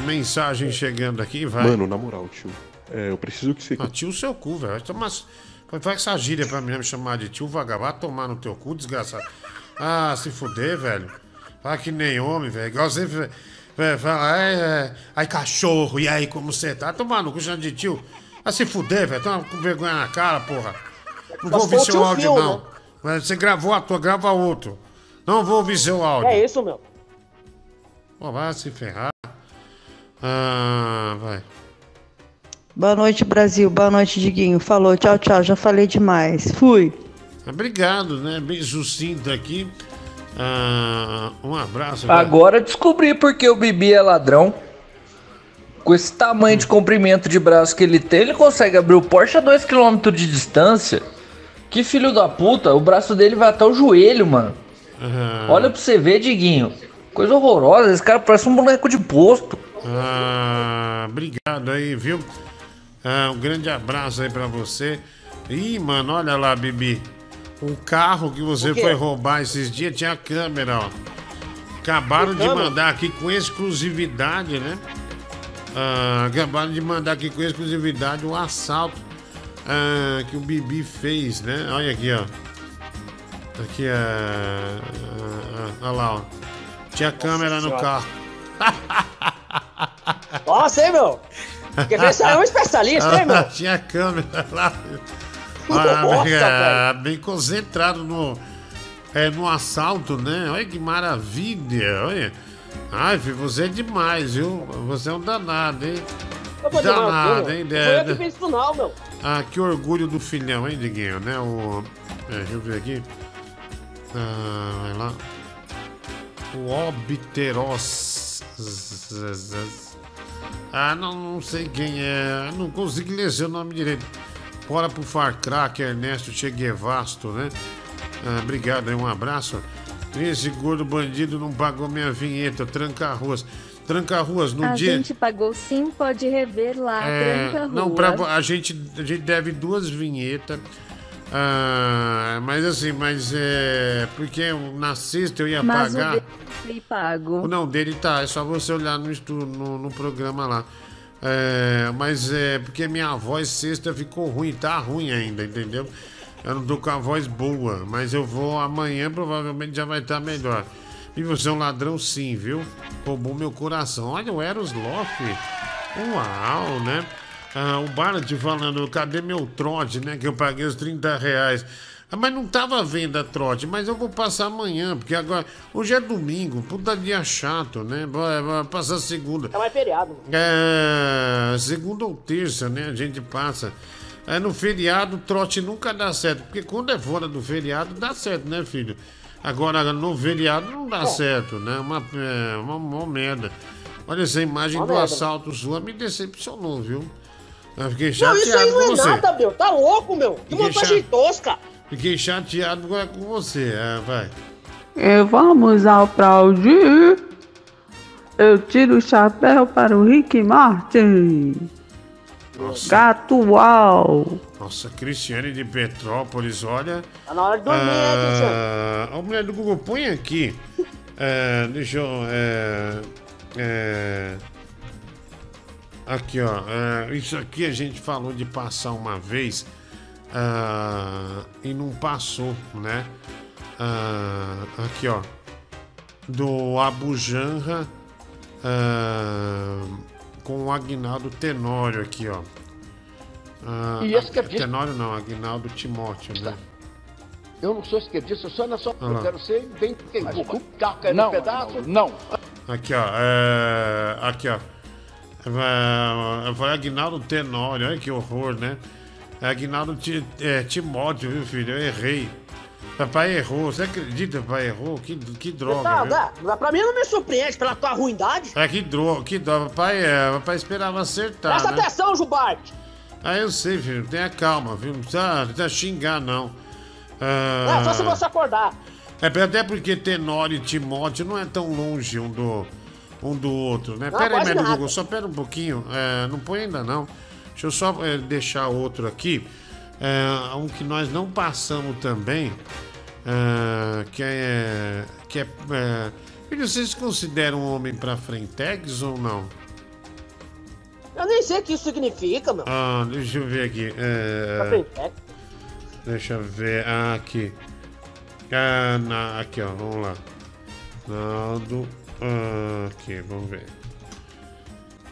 Mensagem chegando aqui, vai. Mano, na moral, tio. é, eu preciso que você. Ah, tio seu cu, velho. Vai tomar- Faz essa gíria pra me chamar de tio vagabundo. Vai tomar no teu cu, desgraçado. Ah, se fuder, velho. Fala que nem homem, velho. Igual você fe- fe- fala, ai, é, ai, cachorro, e aí, como você tá? Tomar no cu, chamando de tio. Ah, se fuder, velho. Toma com vergonha na cara, porra. Não vou ouvir seu áudio, não. né? Mas Você gravou a tua, grava outro. Não vou ouvir seu áudio. É isso, meu. Pô, vai se ferrar. Ah, vai. Boa noite, Brasil. Boa noite, Diguinho. Falou, tchau, tchau. Já falei demais. Fui. Obrigado, né? Bem sucinto aqui. Ah, um abraço. Agora descobri porque o Bibi é ladrão. Com esse tamanho de comprimento de braço que ele tem, ele consegue abrir o Porsche a 2km de distância. Que filho da puta, o braço dele vai até o joelho, mano. Ah, Olha pra você ver, Diguinho. Coisa horrorosa, esse cara parece um boneco de posto. ah, obrigado aí, viu? Ah, um grande abraço aí pra você. Ih, mano, olha lá, Bibi. O carro que você foi roubar esses dias tinha câmera, ó. Acabaram de mandar aqui com exclusividade, né? Ah, acabaram de mandar aqui com exclusividade o assalto ah, que o Bibi fez, né? Olha aqui, ó. Aqui, ah, ah, ah, olha lá, ó. Tinha câmera no carro. Nossa, hein, meu? Porque você é um especialista, hein, meu? Tinha câmera lá. Nossa, Ah, bem, ah, velho. bem concentrado no, é, no assalto, né? Olha que maravilha, olha. Ai, filho, você é demais, viu? Você é um danado, hein? Eu vou Danado, hein, Não Foi eu que fiz isso não, meu. Ah, que orgulho do filhão, hein, Diguinho, né? O... É, deixa eu ver aqui. Ah, vai lá. O Obteros. Ah, não, não sei quem é. Não consigo ler seu nome direito. Bora pro Far Crack, Ernesto Cheguevasto, né? Ah, obrigado aí, um abraço. Esse gordo bandido não pagou minha vinheta, tranca ruas. Tranca ruas no a dia. gente pagou sim, pode rever lá, É, tranca não, rua. pra, a, gente, a gente deve duas vinhetas. Ah, mas assim, mas é. Porque na sexta eu ia Mas o pagar. dele foi pago. O não dele tá, é só você olhar no, estu, no, no programa lá. É, mas é porque minha voz sexta ficou ruim, tá ruim ainda, entendeu? Eu não tô com a voz boa, mas eu vou amanhã, provavelmente já vai estar melhor. E você é um ladrão sim, viu? Roubou meu coração. Olha o Eros Loff. Uau, né? Ah, o Barnett falando, cadê meu trote, né? Que eu paguei os 30 reais. Ah, mas não tava à venda trote, mas eu vou passar amanhã, porque agora. Hoje é domingo, puta dia chato, né? Vai, vai passar segunda. É mais feriado. mano. É, segunda ou terça, né? A gente passa. É, no feriado, trote nunca dá certo. Porque quando é fora do feriado, dá certo, né, filho? Agora, no feriado não dá certo, né? Uma, é, uma, uma merda. Olha, essa imagem Uma do merda. assalto sua me decepcionou, viu? Eu fiquei Não, chateado isso aí com não é você. nada, meu. Tá louco, meu. Que Fiquei montagem chato. tosca. Fiquei chateado agora com você. É, vai. E vamos aplaudir. Eu tiro o chapéu para o Rick Martin. Nossa. Gatual. Nossa, Cristiane de Petrópolis, olha. Tá na hora de dormir, né? Ah, a mulher do Google, põe aqui. É, deixa eu. é, é, aqui, ó. é, isso aqui a gente falou de passar uma vez ah, e não passou, né? Ah, aqui, ó. Do Abu Janra ah, com o Agnaldo Tenório aqui, ó. Ah, E esse que é de- Tenório não, Agnaldo Timóteo, né? Eu não sou esquerdista, eu sou na sua. Ah. Eu quero ser bem quem Cuba. Carro caindo Não, no pedaço. Não. Aqui, ó. É... Aqui, ó. Foi Agnaldo Tenório, olha que horror, né? Agnaldo é, Timóteo, viu, filho? Eu errei. Papai errou. Você acredita, papai errou? Que, que droga, Tá, dá. Pra mim não me surpreende pela tua ruindade. É que droga, que droga. Papai, é, papai esperava acertar, Presta né? atenção, Jubarte. Ah, eu sei, filho. Tenha calma, viu? Não precisa, não precisa xingar, não. Ah, É, só se você acordar. É, até porque Tenório e Timóteo não é tão longe um do, um do outro, né? Não, pera aí, nada. Google, só pera um pouquinho. É, não põe ainda não. Deixa eu só é, deixar outro aqui. É, um que nós não passamos também. é, que é. Que é, é filho, vocês consideram um homem pra frentex ou não? Eu nem sei o que isso significa, meu. Ah, deixa eu ver aqui. é. Deixa eu ver. Ah, aqui. Ah, na, aqui, ó. Vamos lá. Naldo. Ah, aqui, vamos ver.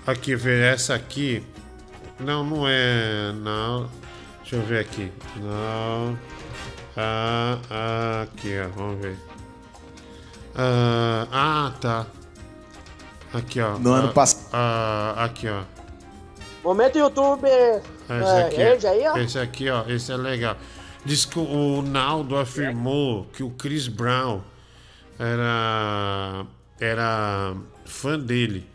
Aqui, ver essa aqui. Não, não é. Não. Deixa eu ver aqui. Não. Ah, ah, aqui, ó. Vamos ver. Ah, ah, tá. Aqui, ó. No ano Ah, passado. Ah, aqui, ó. Momento YouTube. Esse É, aqui, Ed aí, ó. esse aqui, ó, esse é legal. Diz que o Naldo afirmou que o Chris Brown era era fã dele.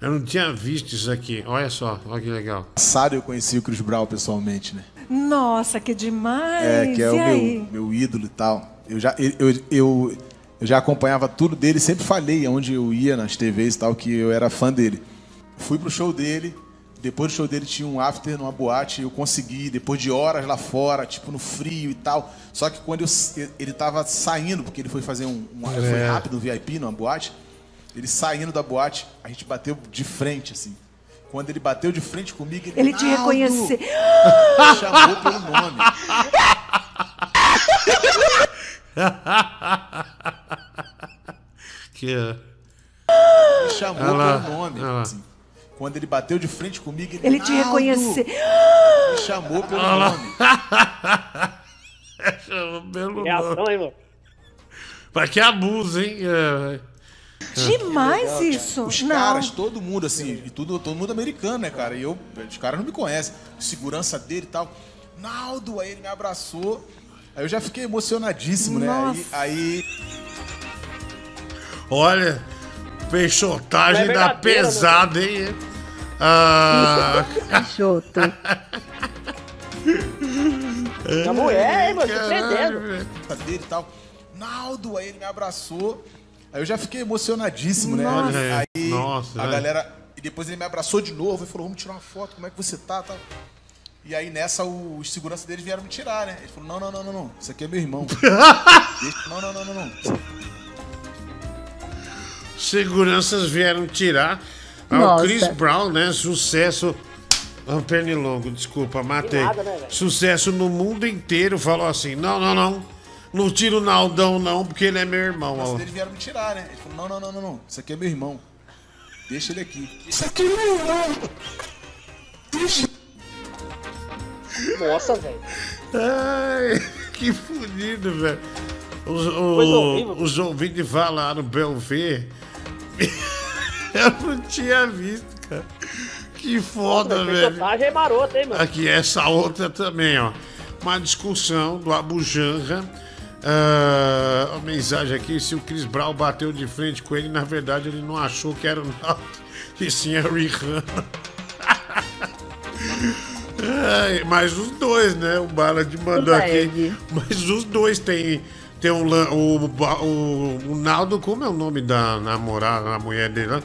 Eu não tinha visto isso aqui. Olha só, olha que legal. passado eu conheci o Chris Brown pessoalmente, né? Nossa, que demais! É, que é e o aí? meu, meu ídolo e tal. Eu já, eu, eu, eu, eu já acompanhava tudo dele, sempre falei aonde eu ia nas TVs e tal, que eu era fã dele. Fui pro show dele, depois do show dele tinha um after numa boate, eu consegui, depois de horas lá fora, tipo no frio e tal. Só que quando eu, ele tava saindo, porque ele foi fazer um, um foi É. rápido um VIP numa boate, ele saindo da boate, a gente bateu de frente, assim. Quando ele bateu de frente comigo, ele, Ele te reconheceu. Chamou pelo nome. que é. Me chamou Olha lá, pelo nome. assim. Quando ele bateu de frente comigo, ele, Ele te reconheceu. Me chamou pelo lá. nome. Chamou pelo Reação, nome. hein, mano? Mas que abuso, hein? É. demais isso. Os Não. caras, todo mundo, assim, e tudo, todo mundo americano, né, cara? E eu, os caras não me conhecem. Segurança dele e tal. Naldo, aí ele me abraçou. Aí eu já fiquei emocionadíssimo, né? Aí, Nossa. aí Olha, peixotagem é da pesada, hein? Ah. Peixoto. A mulher, hein, mano, velho. dele e tal. Naldo, aí ele me abraçou. Aí eu já fiquei emocionadíssimo, né? Nossa. Aí Nossa, a é. galera. E depois ele me abraçou de novo e falou: vamos tirar uma foto, como é que você tá? tal. E aí nessa o- os seguranças deles vieram me tirar, né? Ele falou: não, não, não, não, não. Isso aqui é meu irmão. Deixa- não, não, não, não, não. Seguranças vieram tirar. Ah, o. Chris Brown, né? Sucesso. Ah, pernilongo, desculpa, matei. nada, né? Sucesso no mundo inteiro. Falou assim: não, não, não. Não tira o Naldão, não, porque ele é meu irmão. Os ó. deles vieram me tirar, né? Ele falou: não, não, não, não, não. Isso aqui é meu irmão. Deixa ele aqui. Isso aqui é meu irmão. Deixa. Nossa, velho. Ai, que fudido, velho. Os, o- Coisa horrível. os ouvintes falaram pra eu não tinha visto, cara. Que foda, velho. Peixotagem é marota, hein, mano? Aqui, essa outra também, ó. Uma discussão do Abu Janra. Ah, a mensagem aqui: se o Chris Brown bateu de frente com ele, na verdade ele não achou que era o Naldo, e sim a Rihanna. Ai, mas os dois, né? O Ballad mandou aqui. Mas os dois tem, tem lan- o, o, o Naldo, como é o nome da namorada, da mulher dele lá?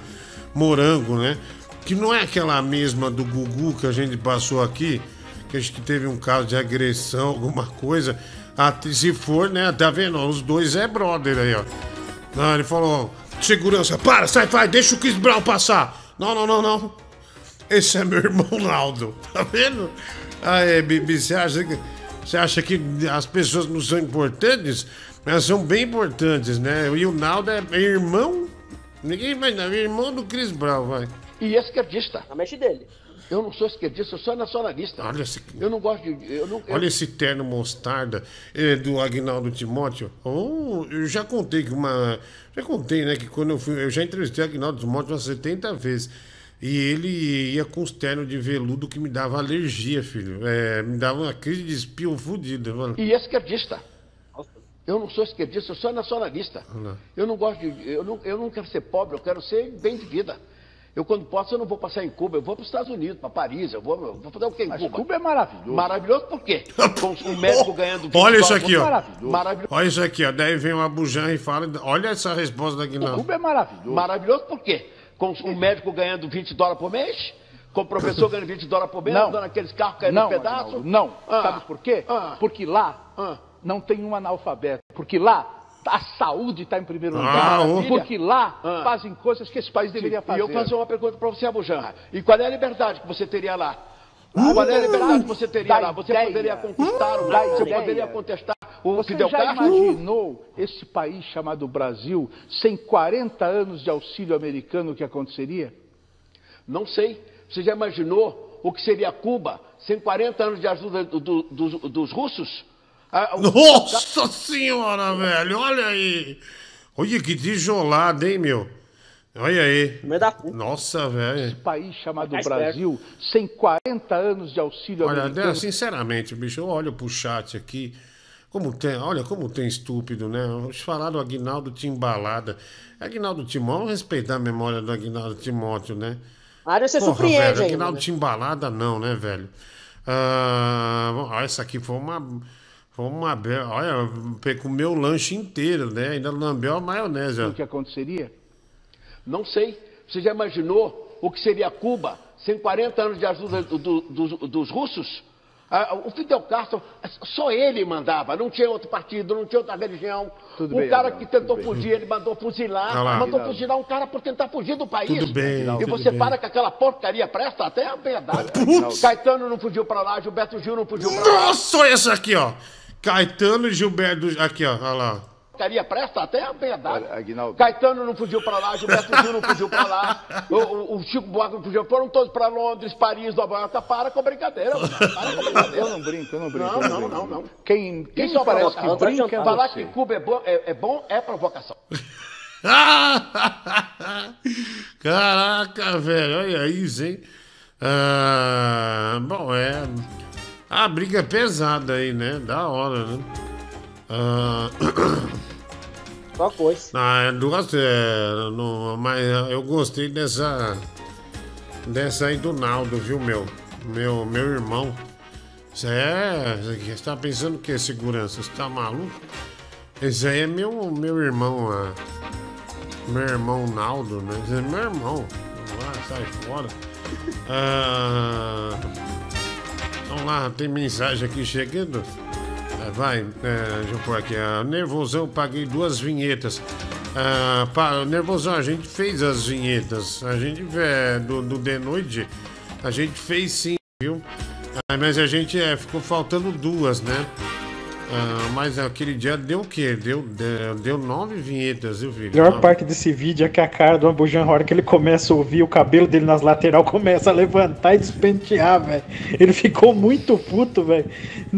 Morango, né? Que não é aquela mesma do Gugu que a gente passou aqui, que acho que teve um caso de agressão, alguma coisa. Até se for, né? Tá vendo? Os dois é brother aí, ó. Não, ele falou: segurança, para, sai, vai, deixa o Chris Brown passar. Não, não, não, não. Esse é meu irmão Naldo. Tá vendo? Ah, é, Bibi, você acha que. Você acha que as pessoas não são importantes? Elas são bem importantes, né? E o Naldo é irmão. Ninguém é irmão do Chris Brown, vai. E esquerdista. A mexe dele. Eu não sou esquerdista, eu sou nacionalista. Olha esse, Eu não gosto de. Eu não, eu- olha esse terno mostarda é, do Agnaldo Timóteo. Oh, eu já contei que uma. Já contei, né? Que quando eu fui. Eu já entrevistei o Agnaldo Timóteo umas 70 vezes. E ele ia com os ternos de veludo que me dava alergia, filho. É, me dava uma crise de espio fodida. mano. E esquerdista. Eu não sou esquerdista, eu sou nacionalista. Lá. Eu não gosto de. Eu não, eu não quero ser pobre, eu quero ser bem de vida. Eu, quando posso, eu não vou passar em Cuba, eu vou para os Estados Unidos, para Paris, eu vou, eu vou fazer o quê em Cuba? Cuba é maravilhoso. Maravilhoso por quê? Com um médico ganhando 20 Olha isso aqui, ó. Maravilhoso. Maravilhoso. Olha isso aqui, ó. Daí vem o Abujan e fala. Olha essa resposta do Agnaldo. Cuba é maravilhoso. Maravilhoso por quê? Com um médico ganhando 20 dólares por mês, com o professor ganhando 20 dólares por mês, Não. dando aqueles carros caindo Não, no pedaço. Agnaldo, não. Ah. Sabe por quê? Porque lá não tem um analfabeto. Porque lá a saúde está em primeiro Ah, lugar. ô. porque lá Ah. fazem coisas que esse país deveria E fazer. eu faço uma pergunta para você, Abujanra. E qual é a liberdade que você teria lá? Qual é a liberdade que você teria Da lá? Você ideia. poderia conquistar o Da Você poderia contestar Você Fidel já Castro? imaginou esse país chamado Brasil sem 40 anos de auxílio americano o que aconteceria? Não sei. Você já imaginou o que seria Cuba sem 40 anos de ajuda do- do- dos, dos russos? Ah, o- Nossa senhora, velho, olha aí. Olha que tijolada, hein, meu? Olha aí. Nossa, velho. país chamado Brasil sem 40 anos de auxílio Olha, americano. sinceramente, bicho, eu olho pro chat aqui. Como tem, olha como tem estúpido, né? Eles falaram do Aguinaldo Timbalada. Aguinaldo Timóteo, vamos respeitar a memória do Aguinaldo Timóteo, né? Mário, você Porra, surpreende velho, ainda, Aguinaldo né? Timbalada não, né, velho? Ah, essa aqui foi uma. Foi uma. be- Olha, comeu o lanche inteiro, né? Ainda lambeu a maionese. O que aconteceria? Não sei. Você já imaginou o que seria Cuba sem 40 anos de ajuda do- do- dos, dos russos? O Fidel Castro, só ele mandava, não tinha outro partido, não tinha outra religião. Tudo o bem, cara que tentou tudo bem. fugir, ele mandou fuzilar, mandou fuzilar um cara por tentar fugir do país. Tudo bem, E tudo você bem. para que aquela porcaria presta até a verdade. Caetano não fugiu pra lá, Gilberto Gil não fugiu pra lá. Nossa, olha essa aqui, ó. Caetano e Gilberto. Aqui, ó. Olha lá. Porcaria presta até a verdade. Caetano não fugiu pra lá, Gilberto Gil não fugiu pra lá, o, o- Chico Buarque não fugiu, foram todos pra Londres, Paris, Nova York. Para com a brincadeira, mano. para com a brincadeira. Eu não brinco, eu não brinco. Não, não, brinco. não, não. Quem, quem Isso é parece que brinca é Falar que Cuba é bom é, é bom é provocação. Caraca, velho, olha isso, hein? Ah, bom, é. A briga é pesada aí, né? Da hora, né? Ah, Só coisa. ah, duas. É, não, mas eu gostei dessa. Dessa aí do Naldo, viu, meu? Meu, meu irmão. Você é. Você tá pensando o que, segurança? Você tá maluco? Esse aí é meu, meu irmão, ah, meu irmão Naldo, né? Esse é meu irmão. Vamos lá, sai fora. Ah, vamos lá, tem mensagem aqui chegando. É, vai, é, deixa eu pôr aqui. ah, nervosão, paguei duas vinhetas. Ah, nervosão, a gente fez as vinhetas. A gente é, do, do The Noite, a gente fez sim, viu? Ah, mas a gente é, ficou faltando duas, né? Ah, mas aquele dia deu o quê? Deu, deu, deu nove vinhetas, viu, A filho? melhor Nove. parte desse vídeo é que a cara do Ambujan, a hora que ele começa a ouvir, o cabelo dele nas lateral começa a levantar e despentear, velho. Ele ficou muito puto, velho.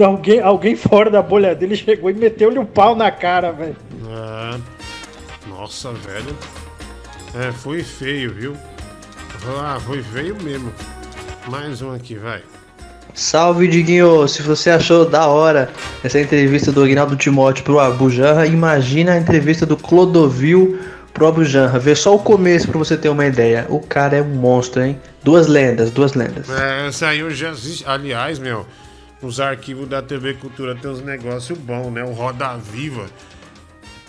Alguém, alguém fora da bolha dele chegou e meteu-lhe o pau na cara, velho. Ah, nossa, velho. É, foi feio, viu? Ah, foi feio mesmo. Mais um aqui, vai. Salve, Diguinho! Se você achou da hora essa entrevista do Aguinaldo Timóteo pro Abu Janra, imagina a entrevista do Clodovil pro Abu Janra. Vê só o começo pra você ter uma ideia. O cara é um monstro, hein? Duas lendas, duas lendas. É, eu já. Aliás, meu, nos arquivos da TV Cultura tem uns negócios bons, né? O Roda Viva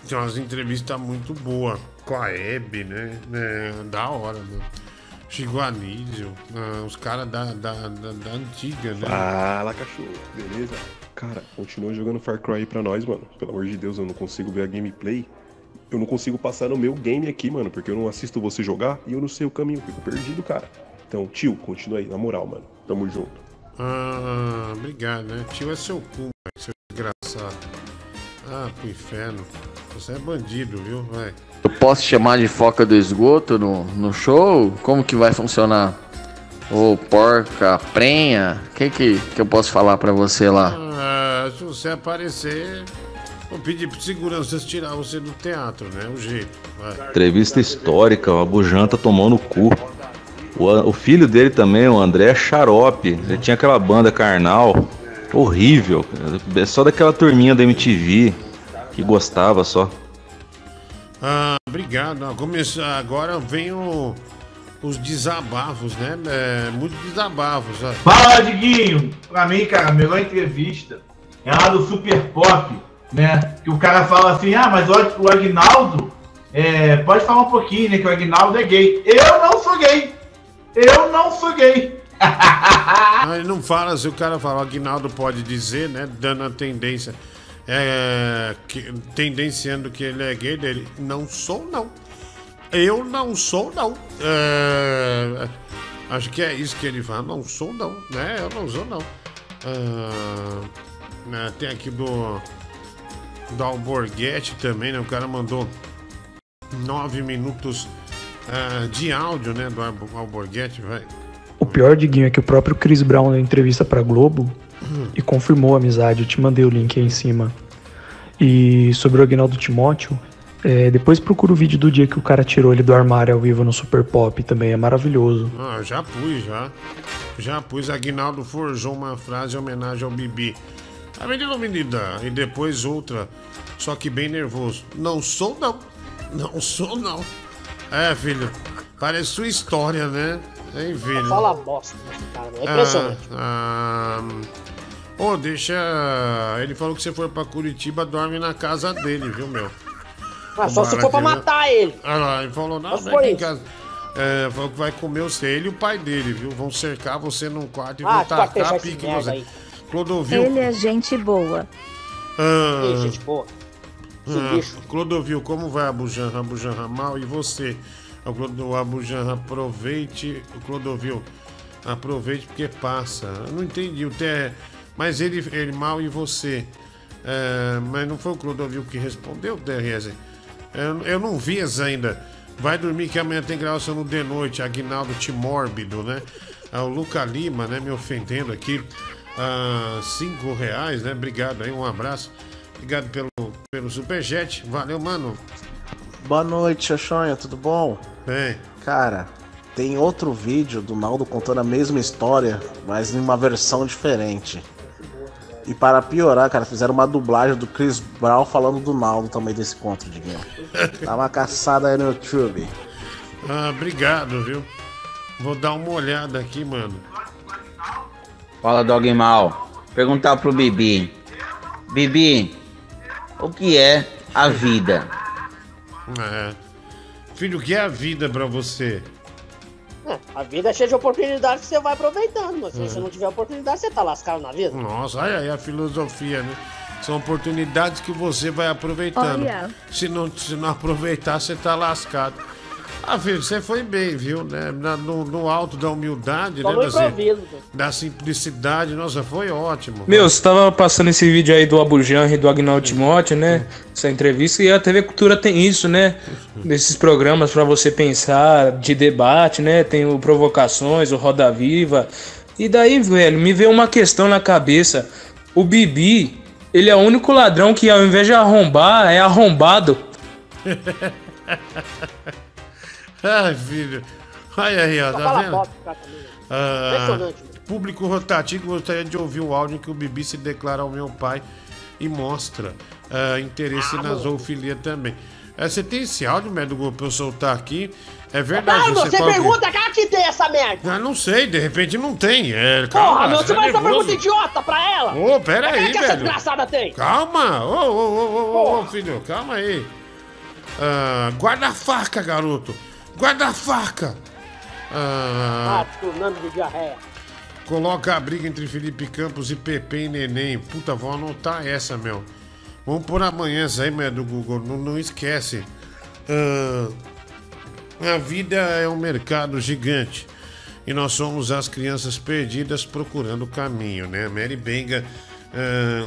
tem umas entrevistas muito boas com a Hebe, né? É, da hora, meu. Chico Anísio, ah, os caras da, da, da, da antiga, né? Fala, cachorro, beleza? Cara, continua jogando Far Cry aí pra nós, mano. Pelo amor de Deus, eu não consigo ver a gameplay. Eu não consigo passar no meu game aqui, mano, porque eu não assisto você jogar e eu não sei o caminho, fico perdido, cara. Então, tio, continua aí, na moral, mano. Tamo junto. Ah, obrigado, né? Tio é seu cu, seu desgraçado. Ah, pro inferno. Você é bandido, viu? Vai. Eu posso chamar de foca do esgoto no, no show? Como que vai funcionar? Ô porca, prenha? O que, que que eu posso falar pra você lá? Ah, se você aparecer, vou pedir pro segurança tirar você do teatro, né? O jeito. Vai. Entrevista histórica, o Abujan tá tomando no cu. O, o filho dele também, o André Xarope, ele tinha aquela banda carnal horrível, cara. É só daquela turminha da MTV que gostava só. Ah, obrigado. Agora vem o- os desabafos, né? É, muitos desabafos. ó. Fala, Diguinho! Pra mim, cara, a melhor entrevista é a do Super Pop, né? Que o cara fala assim, ah, mas o, o Agnaldo, é, pode falar um pouquinho, né? Que o Agnaldo é gay. Eu não sou gay! Eu não sou gay! Ele não fala, se o cara fala, o Aguinaldo pode dizer, né? Dando a tendência, é, que- tendenciando que ele é gay dele. Não sou, não. Eu não sou, não. É, acho que é isso que ele fala. Não sou, não. Né? Eu não sou, não. Ah, né, tem aqui do. Do Alborguete também, né? O cara mandou nove minutos ah, de áudio, né? Do Albo- Alborguete, vai. O pior, Diguinho, é que o próprio Chris Brown deu entrevista pra Globo e confirmou a amizade. Eu te mandei o link aí em cima. E sobre o Agnaldo Timóteo, é, depois procura o vídeo do dia que o cara tirou ele do armário ao vivo no Super Pop também. É maravilhoso. Ah, já pus, já. Já pus. Aguinaldo forjou uma frase em homenagem ao Bibi. Avenida Avenida. E depois outra. Só que bem nervoso. Não sou, não. Não sou, não. É, filho. Parece sua história, né? Hein, filho? Fala bosta desse cara, é impressionante. Ah, ah, Ô, deixa. Ele falou que você for pra Curitiba, dorme na casa dele, viu, meu? Ah, só se for pra matar ele. Ah lá, ele falou, não, foi aqui em casa. É, falou que vai comer você, ele e o pai dele, viu? Vão cercar você num quarto e Ah, vão tacar a pique você. Clodovil. Ele é gente boa. Ah, Ei, gente boa. Ah, bicho. Clodovil, como vai Abujanra? Abujanra mal e você? O o Abujanra, aproveite. O Clodovil, aproveite porque passa. Eu não entendi o Té. Mas ele, ele mal e você? É, mas não foi o Clodovil que respondeu, TRS? Eu, eu não vi essa ainda. Vai dormir que amanhã tem gravação no de noite. Aguinaldo Timórbido, né? Ah, o Luca Lima, né? Me ofendendo aqui. Ah, cinco reais, né? Obrigado aí, um abraço. Obrigado pelo, pelo superchat. Valeu, mano. Boa noite, Xoxonha, tudo bom? Bem. Cara, tem outro vídeo do Naldo contando a mesma história, mas em uma versão diferente. E para piorar, cara, fizeram uma dublagem do Chris Brown falando do Naldo também desse conto, Diguinho. Dá uma caçada aí no YouTube. Ah, obrigado, viu? Vou dar uma olhada aqui, mano. Fala, Dog Mal. Perguntar pro Bibi. Bibi, o que é a vida? É. Filho, o que é a vida pra você? A vida é cheia de oportunidades que você vai aproveitando, mas se É. você não tiver oportunidade, você tá lascado na vida. Nossa, olha aí a filosofia, né? São oportunidades que você vai aproveitando. Olha. Se não, se não aproveitar, você tá lascado. Ah, filho, você foi bem, viu? Né? Na- no, no alto da humildade, né? Da, sim- improviso. da simplicidade, nossa, foi ótimo. Meu, você tava passando esse vídeo aí do Abujanra e do Agnaldo Timóteo, né? Essa entrevista, e a TV Cultura tem isso, né? Desses programas pra você pensar, de debate, né? Tem o Provocações, o Roda Viva. E daí, velho, me veio uma questão na cabeça. O Bibi, ele é o único ladrão que ao invés de arrombar, é arrombado. Ai, filho. Olha aí, ó, Só tá vendo? cara. Ah, Impressionante. público rotativo gostaria de ouvir o áudio em que o Bibi se declara ao meu pai e mostra ah, interesse na zoofilia também. Eh, você tem esse áudio, Médico, pra eu soltar aqui? É verdade. Caramba, você que- pergunta, cara, que tem essa merda? Ah, não sei, de repente não tem. É, calma, Porra, meu, você tá vai essa pergunta idiota pra ela? Ô, pera Quem aí, que essa velho. desgraçada tem? Calma! Ô, ô, ô, ô, ô, ô, filho, calma aí. Ah, guarda a faca, garoto. Guarda a faca. Ah, Ah, tsunami de diarreia. coloca a briga entre Felipe Campos e Pepe e Neném. Puta, vou anotar essa, meu. Vamos por amanhã essa aí, meu, do Google. Não, não esquece. Ah, a vida é um mercado gigante. E nós somos as crianças perdidas procurando o caminho, né? A Mary Benga ah,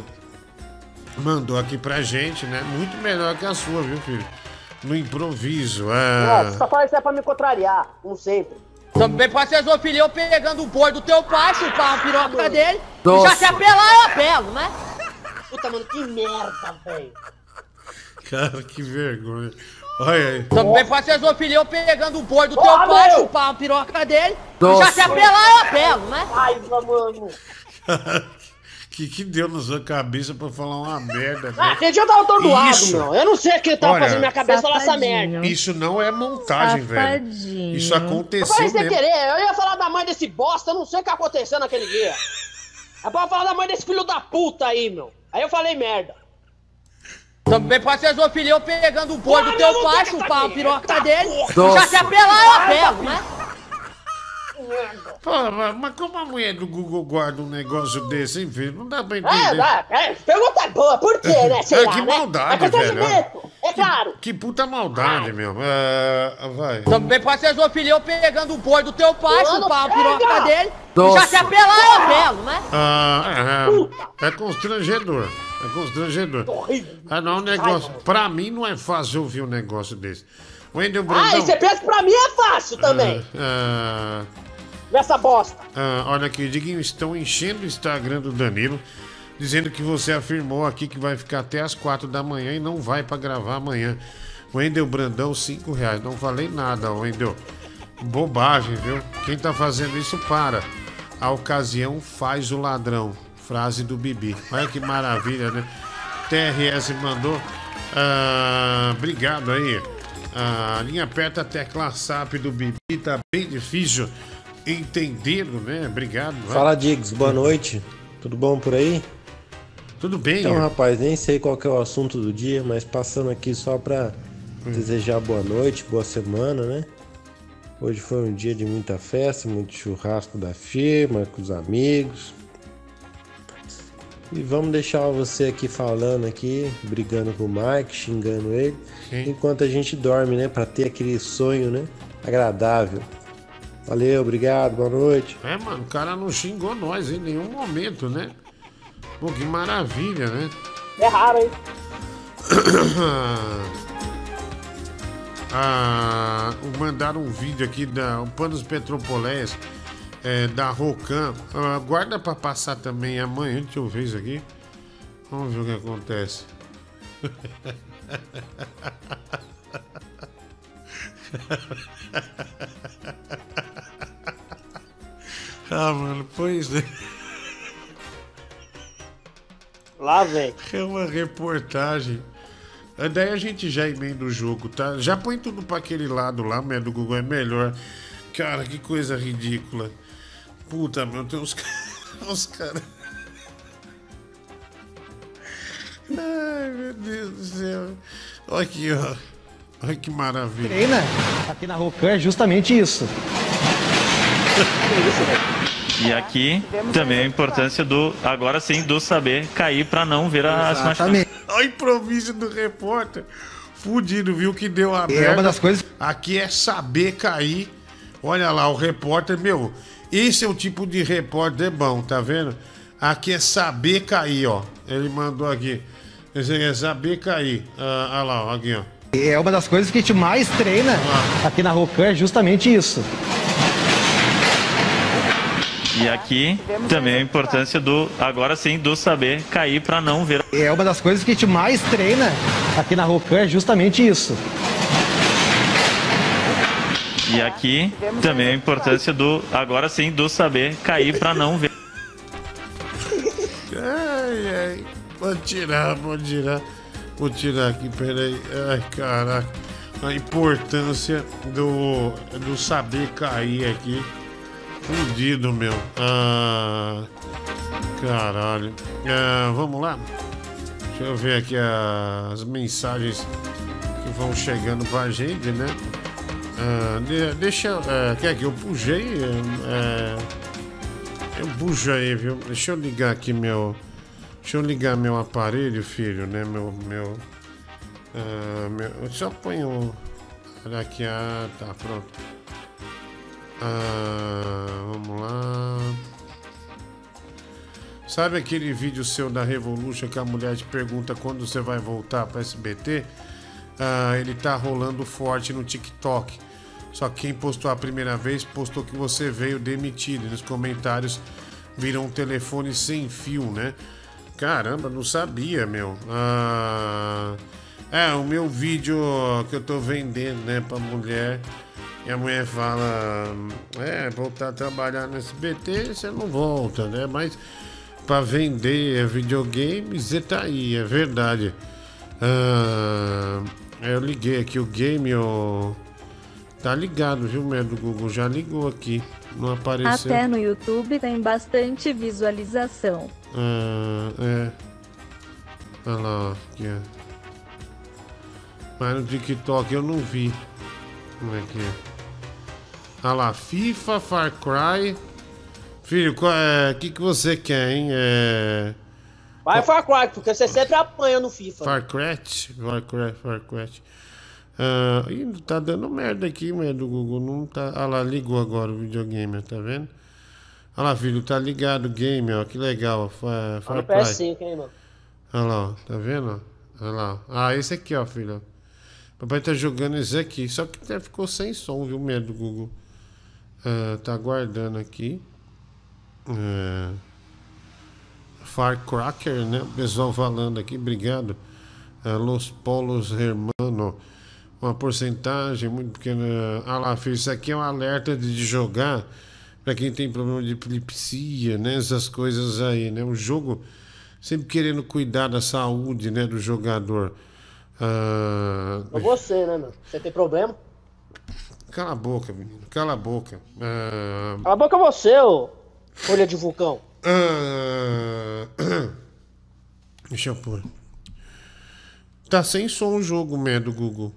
mandou aqui pra gente, né? Muito melhor que a sua, viu, filho? No improviso. Ah, você Ah, só fala isso aí pra me contrariar, como sempre. Também pode ser zoofilia eu pegando o boi do teu pai, chupar uma piroca dele. E já Nossa. se apelar, eu apelo, né? Puta, mano, que merda, velho. cara, que vergonha. Olha aí. Também pode ser zoofilia eu pegando o boi do teu pai, meu! chupar uma piroca dele. E Nossa. já se apelar, eu apelo, né? Raiva, mano. que que deu na sua cabeça pra falar uma merda? Ah, aquele dia eu tava atordoado, Isso. meu. Eu não sei o que tava Olha, fazendo minha cabeça falar essa merda. Isso não é montagem, velho. Safadinho. Isso Eu aconteceu falei sem querer, eu ia falar da mãe desse bosta, eu não sei o que aconteceu naquele dia. É pra falar da mãe desse filho da puta aí, meu. Aí eu falei merda. Também pode ser zoofilia eu pegando o boi do teu pai, chupar uma essa piroca dele. Já se apelar, eu apelo, né? Mas mas como a mulher do Google guarda um negócio desse, hein, filho? Não dá pra É, entender. dá, é, pergunta boa, por quê, né? Sei É, lá, que né? maldade, é velho. É claro. Que puta maldade, meu. Ah, vai. Também pode ser zoofilia eu pegando o boi do teu pai, chupar pega! piroca dele. E Nossa. já se apelar, eu apelo, né? Ah, é, é constrangedor. É constrangedor. Ah, não, é um negócio. Pra mim não é fácil ouvir um negócio desse. Wendel Ah, Brandão. e você pensa que pra mim é fácil também. Ah, Nessa bosta. ah, olha aqui, Diguinho, estão enchendo o Instagram do Danilo, dizendo que você afirmou aqui que vai ficar até as quatro da manhã e não vai pra gravar amanhã. Wendel Brandão, cinco reais. Não falei nada, Wendel. Bobagem, viu? Quem tá fazendo isso, para. A ocasião faz o ladrão. Frase do Bibi. Olha que maravilha, né? TRS mandou. Ah, obrigado aí. A linha aperta a tecla SAP do Bibi. Tá bem difícil entendê-lo, né? Obrigado. vai. Fala, Diggs, boa noite. Tudo bom por aí? Tudo bem. Então, rapaz, nem sei qual é o assunto do dia, mas passando aqui só pra desejar boa noite, boa semana, né? Hoje foi um dia de muita festa, muito churrasco da firma, com os amigos. E vamos deixar você aqui falando aqui, brigando com o Mike, xingando ele, enquanto a gente dorme, né? Pra ter aquele sonho, né? Agradável. Valeu, obrigado, boa noite. É, mano, o cara não xingou nós em nenhum momento, né? Pô, que maravilha, né? É raro, hein? ah, mandaram um vídeo aqui da o Panos Petropoleias é, da Rocan. Ah, guarda pra passar também amanhã. Deixa eu ver isso aqui. Vamos ver o que acontece. ah, mano, pois é. Lá vem. É uma reportagem. Daí a gente já emenda o jogo, tá? Já põe tudo pra aquele lado lá, mas do Google é melhor. Cara, que coisa ridícula. Puta, meu, tem uns, ca- uns caras. Ai, meu Deus do céu. Olha aqui, ó. Olha que maravilha. Treina aqui na Rocan é justamente isso. E aqui também a importância do, agora sim, do saber cair para não ver a se machucar. Olha o improviso do repórter. Fudido, viu que deu a É merda. uma das coisas- Aqui é saber cair. Olha lá, o repórter, meu. Esse é o tipo de repórter bom, tá vendo? Aqui é saber cair, ó. Ele mandou aqui. Esse aqui é saber cair. Ah, olha lá, ó, aqui, ó. É uma das coisas que a gente mais treina aqui na Rocan é justamente isso. E aqui também a importância do, agora sim, do saber cair para não ver. É uma das coisas que a gente mais treina aqui na Rocan é justamente isso. E aqui também a importância do, agora sim, do saber cair para não ver. Ai, ai. Vou tirar, vou tirar. Vou tirar aqui, peraí. Ai, caraca. A importância do, do saber cair aqui. Fudido, meu. Ah, caralho. Ah, vamos lá? Deixa eu ver aqui as mensagens que vão chegando pra gente, né? Ah, de- deixa. É, quer que eu pujei? É, eu puxo aí, viu? Deixa eu ligar aqui meu. Deixa eu ligar meu aparelho, filho, né? Meu. meu, ah, meu eu só ponho. Olha aqui, ah, tá, pronto. Ah, vamos lá. Sabe aquele vídeo seu da Revolution que a mulher te pergunta quando você vai voltar para SBT? Ah, ele tá rolando forte no TikTok. Só que quem postou a primeira vez postou que você veio demitido. Nos comentários viram um telefone sem fio, né? Caramba, não sabia, meu. Ah, é, o meu vídeo que eu tô vendendo, né, pra mulher. E a mulher fala: É, voltar a trabalhar no SBT, você não volta, né? Mas pra vender videogames, você tá aí, é verdade. Ah, eu liguei aqui o game, ó. Tá ligado, viu, merda do Google? Já ligou aqui. Não apareceu. Até no YouTube tem bastante visualização. Ah, é. Olha lá, ó, aqui, ó. Mas no TikTok eu não vi. Como é que é? Olha lá, FIFA, Far Cry. Filho, o é, que, que você quer, hein? É. Vai Far Cry, porque você sempre apanha no FIFA. Far Cry? Far Cry, Far Cry. Ah, ih, tá dando merda aqui, merda do Google. Não tá. Olha lá, ligou agora o videogame, tá vendo? Olha lá, filho, tá ligado o game, ó. Que legal, Far, Far Olha o Cry. PS5, hein, mano. Olha lá, ó, tá vendo? Olha lá. Ah, esse aqui, ó, filho. Papai tá jogando esse aqui. Só que até ficou sem som, viu, merda do Google? Ah, tá aguardando aqui. Ah, Firecracker, né? O pessoal falando aqui, obrigado. Ah, Los Polos Hermano. Uma porcentagem muito pequena. Ah lá, filho, isso aqui é um alerta de de jogar para quem tem problema de epilepsia, né? Essas coisas aí, né? O jogo sempre querendo cuidar da saúde, né, do jogador. Ah, É você, né, meu? Você tem problema? Cala a boca, menino. Cala a boca. Ah, Cala a boca você, ô folha de vulcão. ah, Deixa eu pôr. Tá sem som o jogo, merda, do Google.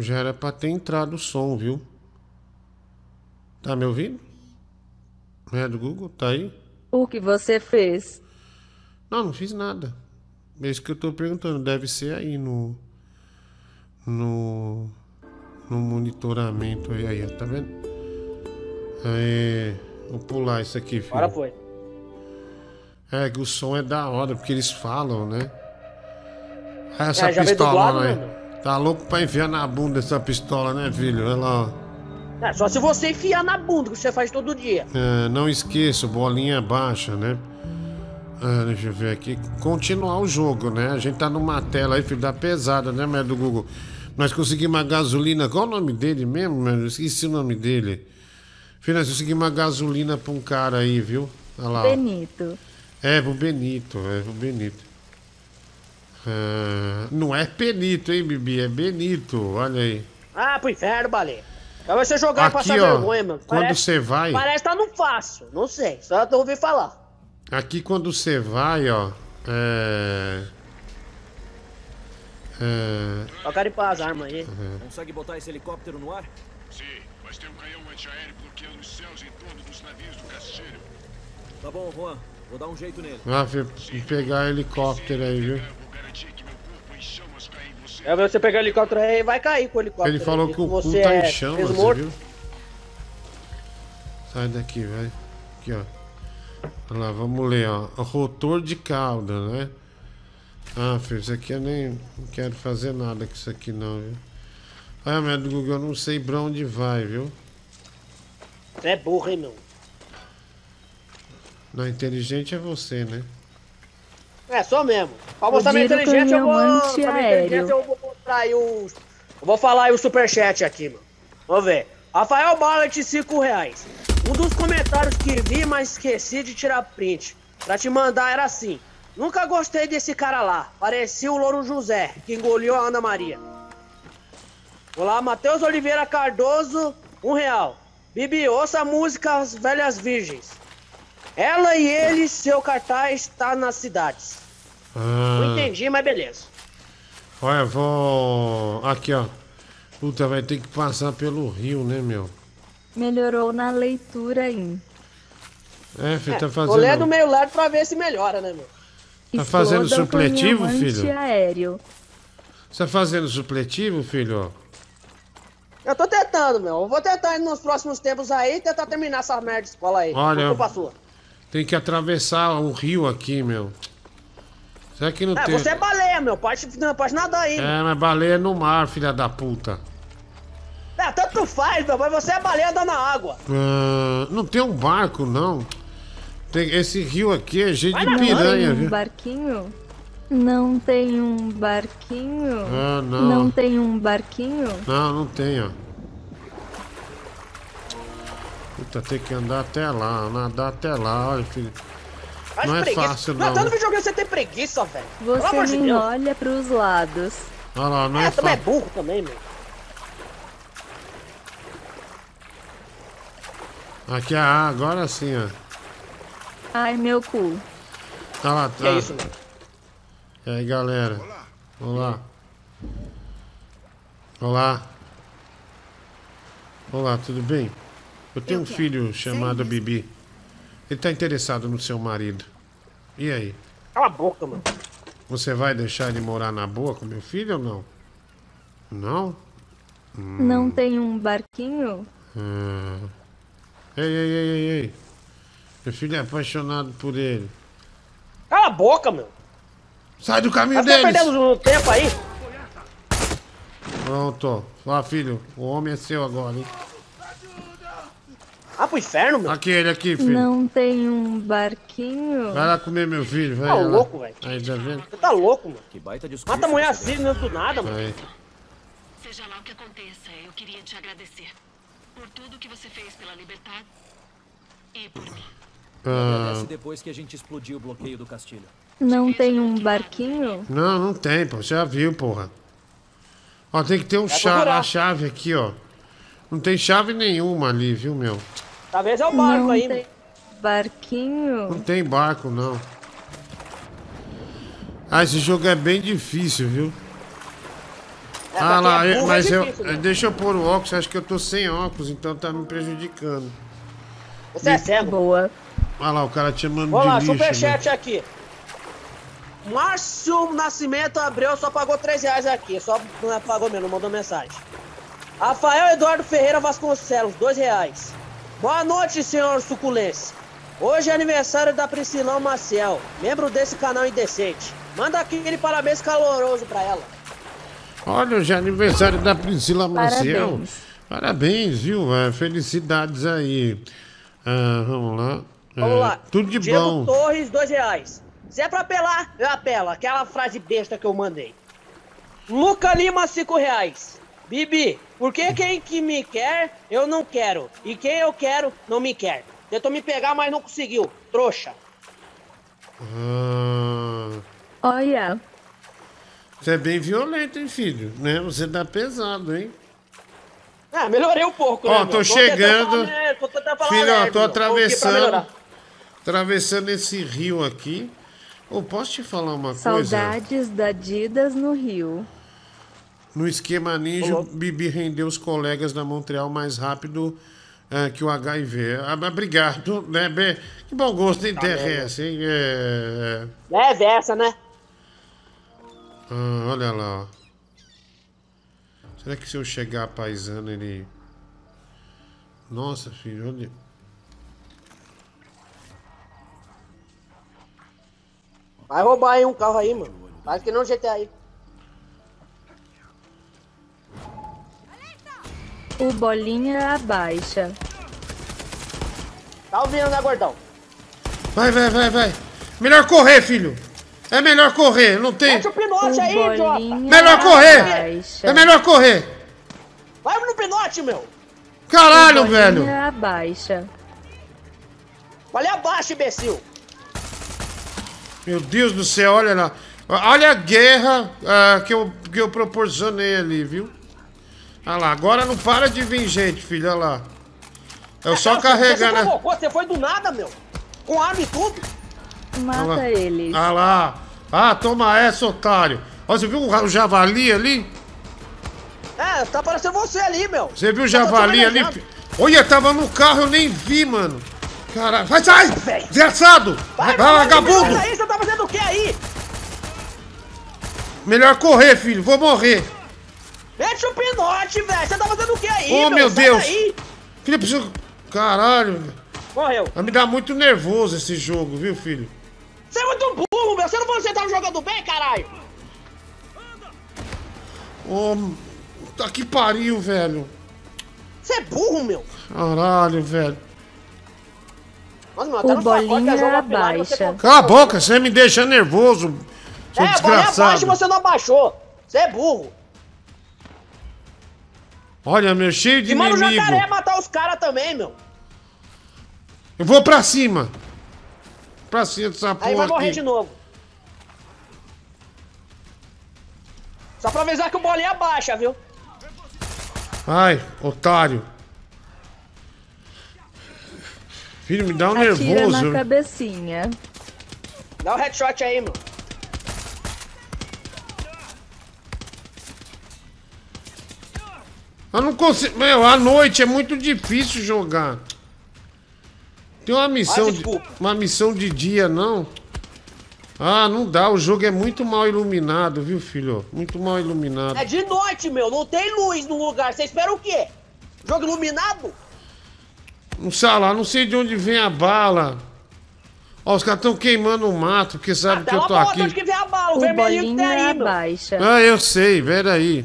Já era pra ter entrado o som, viu? Tá me ouvindo? Merda do Google, tá aí? O que você fez? Não, não fiz nada. É isso que eu tô perguntando. Deve ser aí no. No. No monitoramento aí, aí, tá vendo? Aí. Vou pular isso aqui, filho. Agora foi. É, que o som é da hora, porque eles falam, né? Ah, É, Essa veio pistola aí. Tá louco pra enfiar na bunda essa pistola, né, filho? Olha lá, ó. É, só se você enfiar na bunda, que você faz todo dia. É, não esqueça, bolinha baixa, né? Ah, deixa eu ver aqui. Continuar o jogo, né? A gente tá numa tela aí, filho, da pesada, né, merda do Google? Nós conseguimos uma gasolina. Qual o nome dele mesmo, mano? Eu esqueci o nome dele. Filho, nós conseguimos uma gasolina pra um cara aí, viu? Olha lá. Benito. É, pro Benito, é pro Benito. Ah, não é Benito, hein, Bibi? É Benito, olha aí. Ah, pro inferno, baleia. Pra você jogar e Aqui, passar ó, vergonha, mano. quando você vai- Parece que tá no fácil. Não sei, só eu ouvi falar. Aqui quando você vai, ó. É. É. Só carimpar as armas aí. Consegue botar esse helicóptero no ar? Sim, mas tem um canhão antiaéreo bloqueando os céus em torno dos navios do Castilho. Tá bom, Juan. Vou dar um jeito nele. Ah, filho, pegar helicóptero aí, viu? É você pegar o helicóptero aí vai cair com o helicóptero. Ele falou que o cu tá é em chamas, você viu? Sai daqui, vai. Aqui, ó. Olha lá, vamos ler, ó. Rotor de cauda, né? Ah, filho, isso aqui eu nem não quero fazer nada com isso aqui não, viu? Ah, meu do Google, eu não sei pra onde vai, viu? Você é burro, hein, meu? Não, inteligente é você, né? É, só mesmo. Pra mostrar minha Giro inteligência, eu vou. Pra minha inteligência, eu vou mostrar aí os. Eu vou falar aí o superchat aqui, mano. Vamos ver. Rafael Ballet, 5 reais. Um dos comentários que vi, mas esqueci de tirar print. Pra te mandar era assim. Nunca gostei desse cara lá. Parecia o Louro José, que engoliu a Ana Maria. Olá, Matheus Oliveira Cardoso, um real. Bibi, ouça a música As Velhas Virgens. Ela e ele, seu cartaz está nas cidades. Não Ah, entendi, mas beleza. olha, vou. Aqui, ó. Puta, vai ter que passar pelo rio, né, meu? Melhorou na leitura aí. É, filho, tá lendo fazendo. meio lado pra ver se melhora, né, meu? Tá fazendo supletivo, filho? Antiaéreo. Você tá fazendo supletivo, filho? Eu tô tentando, meu. Eu vou tentar nos próximos tempos aí tentar terminar essa merda de escola aí. Olha, culpa sua. Tem que atravessar o rio aqui, meu. Será que não É, tem. você é baleia, meu. Pode, não, pode nadar aí. É, mas baleia é no mar, filha da puta. É, tanto faz, meu. Mas você é baleia andando na água. Ah, não tem um barco, não. Tem, esse rio aqui é cheio de piranha, tem um viu? barquinho? Não tem um barquinho? Ah, não. Não tem um barquinho? Não, não tem, ó. Puta, tem que andar até lá, nadar até lá, olha, filho. Faz Não é preguiça. fácil, Não, não. tanto videogame você tem preguiça, velho. Você de nem Deus. olha pros lados. Olha lá, não é, É, também é burro também, meu. Aqui, ah, agora sim, ó. Ai, meu cu. Tá lá. Que é isso, mano? E aí, galera? Olá. Olá. Olá, tudo bem? Eu tenho um filho chamado Bibi. Ele tá interessado no seu marido. E aí? Cala a boca, mano. Você vai deixar ele morar na boa com meu filho ou não? Não? Hum. Não tem um barquinho? Ah. Ei, ei, ei, ei, ei. Meu filho é apaixonado por ele. Cala a boca, meu. Sai do caminho Vai ficar deles! perdendo tempo aí. Pronto. Ó, filho, o homem é seu agora, hein? Ah, pro inferno, meu. Aquele aqui, filho. Não tem um barquinho? Vai lá comer meu filho, vai. Tá lá. louco, velho. Aí, tá vendo? Você tá louco, mano. Que baita discurso. Mata a mulher assim, não do nada, mano. Aí. Seja lá o que aconteça, eu queria te agradecer por tudo que você fez pela Libertad e por mim. Ah, Agradece depois que a gente explodiu o bloqueio do Castilho. Não tem um barquinho? não, não tem, pô. Você já viu, porra. Ó, tem que ter um Vai chave, procurar. a chave aqui, ó. Não tem chave nenhuma ali, viu, meu? Talvez é o barco Não aí, tem barquinho? Não tem barco, não. Ah, esse jogo é bem difícil, viu? É, ah lá, é eu- burro, mas é eu. difícil, né? Deixa eu pôr o óculos, acho que eu tô sem óculos, então tá me prejudicando. Você é cego. Boa. Olha lá, o cara te chamando Vamos lá, de lixo. né? superchat aqui. Márcio Nascimento Abreu só pagou 3 reais aqui. Só não é, pagou mesmo, não mandou mensagem. Rafael Eduardo Ferreira Vasconcelos, 2 reais. Boa noite, senhor Suculense. Hoje é aniversário da Priscilão Maciel, membro desse canal indecente. Manda aquele parabéns caloroso pra ela. Olha, hoje é aniversário da Priscila Maciel. Parabéns. Parabéns, viu? Felicidades aí. Ah, vamos lá. Vamos É, lá. Tudo de Diego bom. Torres, dois reais. Se é pra apelar, eu apelo. Aquela frase besta que eu mandei. Luca Lima, 5 reais. Bibi, por que quem que me quer, eu não quero? E quem eu quero, não me quer? Tentou me pegar, mas não conseguiu. Trouxa. Ah, Olha, você é bem violento, hein, filho? Né? Você tá pesado, hein? Ah, melhorei um pouco, Ó, né, tô meu? chegando. tentando falar, né, tô tentando falar Filho, ó, leve, tô. Tô atravessando. Atravessando esse rio aqui. Ô, posso te falar uma coisa? saudades da Adidas no Rio. No esquema ninja, o Bibi rendeu os colegas da Montreal mais rápido eh, que o HIV. Ah, obrigado, né, Bê? Que bom gosto, hein, Tá bem, TRS, hein? É... Leve essa, né? Ah, olha lá, ó. Será que se eu chegar paisano, ele... Nossa, filho, olha... Vai roubar aí um carro aí, mano. Faz que não GTA aí. O Bolinha abaixa. Tá ouvindo, né, gordão? Vai, vai, vai, vai. Melhor correr, filho. É melhor correr, não tem... Mete o pinote O aí, idiota. Melhor correr. abaixa. É melhor correr. Vai no pinote, meu. Caralho, o Bolinha velho. abaixa. Ali abaixo, imbecil. Meu Deus do céu, olha lá. Olha a guerra ah, que, eu, que eu proporcionei ali, viu? Olha lá, agora não para de vir gente, filho, olha lá. Eu só Você carregando. a- provocou, você foi do nada, meu. Com arma e tudo. Mata ele. Ah lá. Ah, toma essa, otário. Ó, você viu o javali ali? É, tá parecendo você ali, meu. Você viu o javali ali? Olha, tava no carro, eu nem vi, mano. Caralho. Vai, sai! Desgraçado! Vai, Sai vagabundo! daí, você tá fazendo o que aí? Melhor correr, filho. Vou morrer. Mete o pinote, velho. Você tá fazendo o que aí, Oh, meu Sai Deus. daí. Filho, eu preciso... Caralho. velho. Morreu. Vai me dar muito nervoso esse jogo, viu, filho? Você é muito burro, meu. Você não você tava jogando bem, caralho? Ô, tá que pariu, velho. Você é burro, meu. Caralho, velho. Meu, O pacote é Bolinha você abaixa. Cala a boca, você me deixa nervoso, seu É, desgraçado. abaixo e você não abaixou. Você é burro. Olha, meu, cheio de E manda o inimigo. jacaré matar os caras também, meu. Eu vou pra cima. Pra cima dessa porra Aí vai morrer aqui. de novo. Só pra avisar que o bolinha abaixa, viu? Ai, otário. Filho, me dá um Atira nervoso. na cabecinha. Dá o headshot aí, meu. Eu não consigo. Meu, à noite é muito difícil jogar. Tem uma missão. De, uma missão de dia, não? Ah, não dá. O jogo é muito mal iluminado, viu, filho? Muito mal iluminado. É de noite, meu. Não tem luz no lugar. Você espera o quê? Jogo iluminado? Não sei lá, não sei de onde vem a bala. Ó, os caras estão queimando o mato, porque sabem que eu tô aqui. onde que vem a bala? O, O vermelhinho que meu. abaixa. Ah, eu sei, peraí.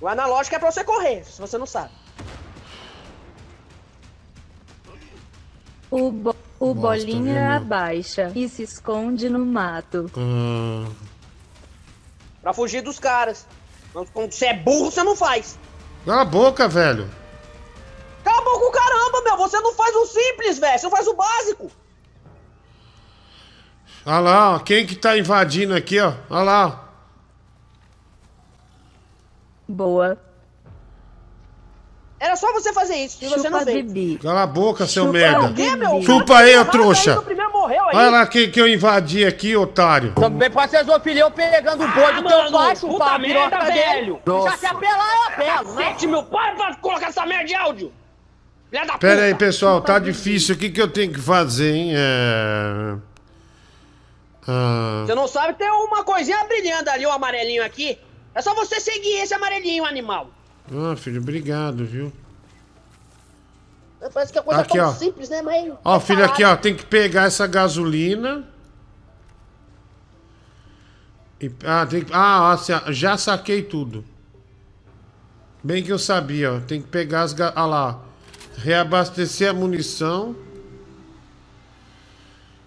O analógico é pra você correr, se você não sabe. O, bo- o Bosta, Bolinha viu, abaixa e se esconde no mato. Ah, Pra fugir dos caras. Quando você é burro, você não faz. Cala a boca, velho. Cala a boca, caramba, meu. Você não faz o simples, velho. Você não faz o básico. Olha lá, ó, quem que tá invadindo aqui, ó. Olha lá. ó. Boa. Era só você fazer isso. E você não Chupa fez. Bibi. Cala a boca, seu Chupa merda. o quê, meu? Chupa aí, ô Nada trouxa. Olha lá quem que eu invadi aqui, otário. Também pode ser zoofilia eu pegando o boi do teu pai, chupar a merda, piroca dele. velho. Já se apelar, eu apelo, né? Cacete, meu. Para pra colocar essa merda de áudio. Filha da Pera puta. aí, pessoal, tá difícil. O que que eu tenho que fazer, hein? É... Ah, Você não sabe, tem uma coisinha brilhando ali, o amarelinho aqui. É só você seguir esse amarelinho, animal. Ah, filho, obrigado, viu? Parece que a coisa Aqui, é tão ó. simples, né, mas... Ó, filho, aqui, ó, tem que pegar essa gasolina. E, ah, tem que, ah, ó, sa- já saquei tudo. Bem que eu sabia, ó. Tem que pegar as. Ah lá. Reabastecer a munição.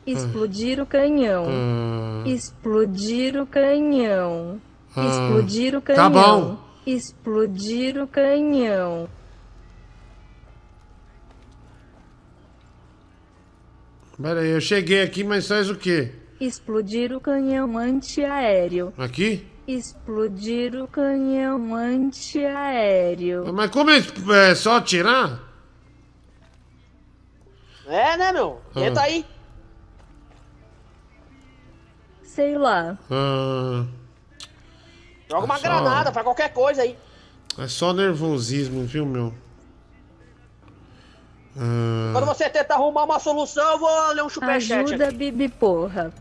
Explodir o canhão. Hum. Explodir o canhão. Ah. Explodir o Tá canhão. bom. Explodir o canhão. Pera aí, eu cheguei aqui, mas faz o quê? Explodir o canhão antiaéreo. Aqui? Explodir o canhão antiaéreo. Mas como é, é só tirar? É, né, meu? Tenta Ah. aí. Sei lá. Ah, Joga uma Só- granada, faz qualquer coisa aí. é só nervosismo, viu, meu? Ah, Quando você tenta arrumar uma solução, eu vou ler um superchat Ajuda, aqui. Bibi, porra.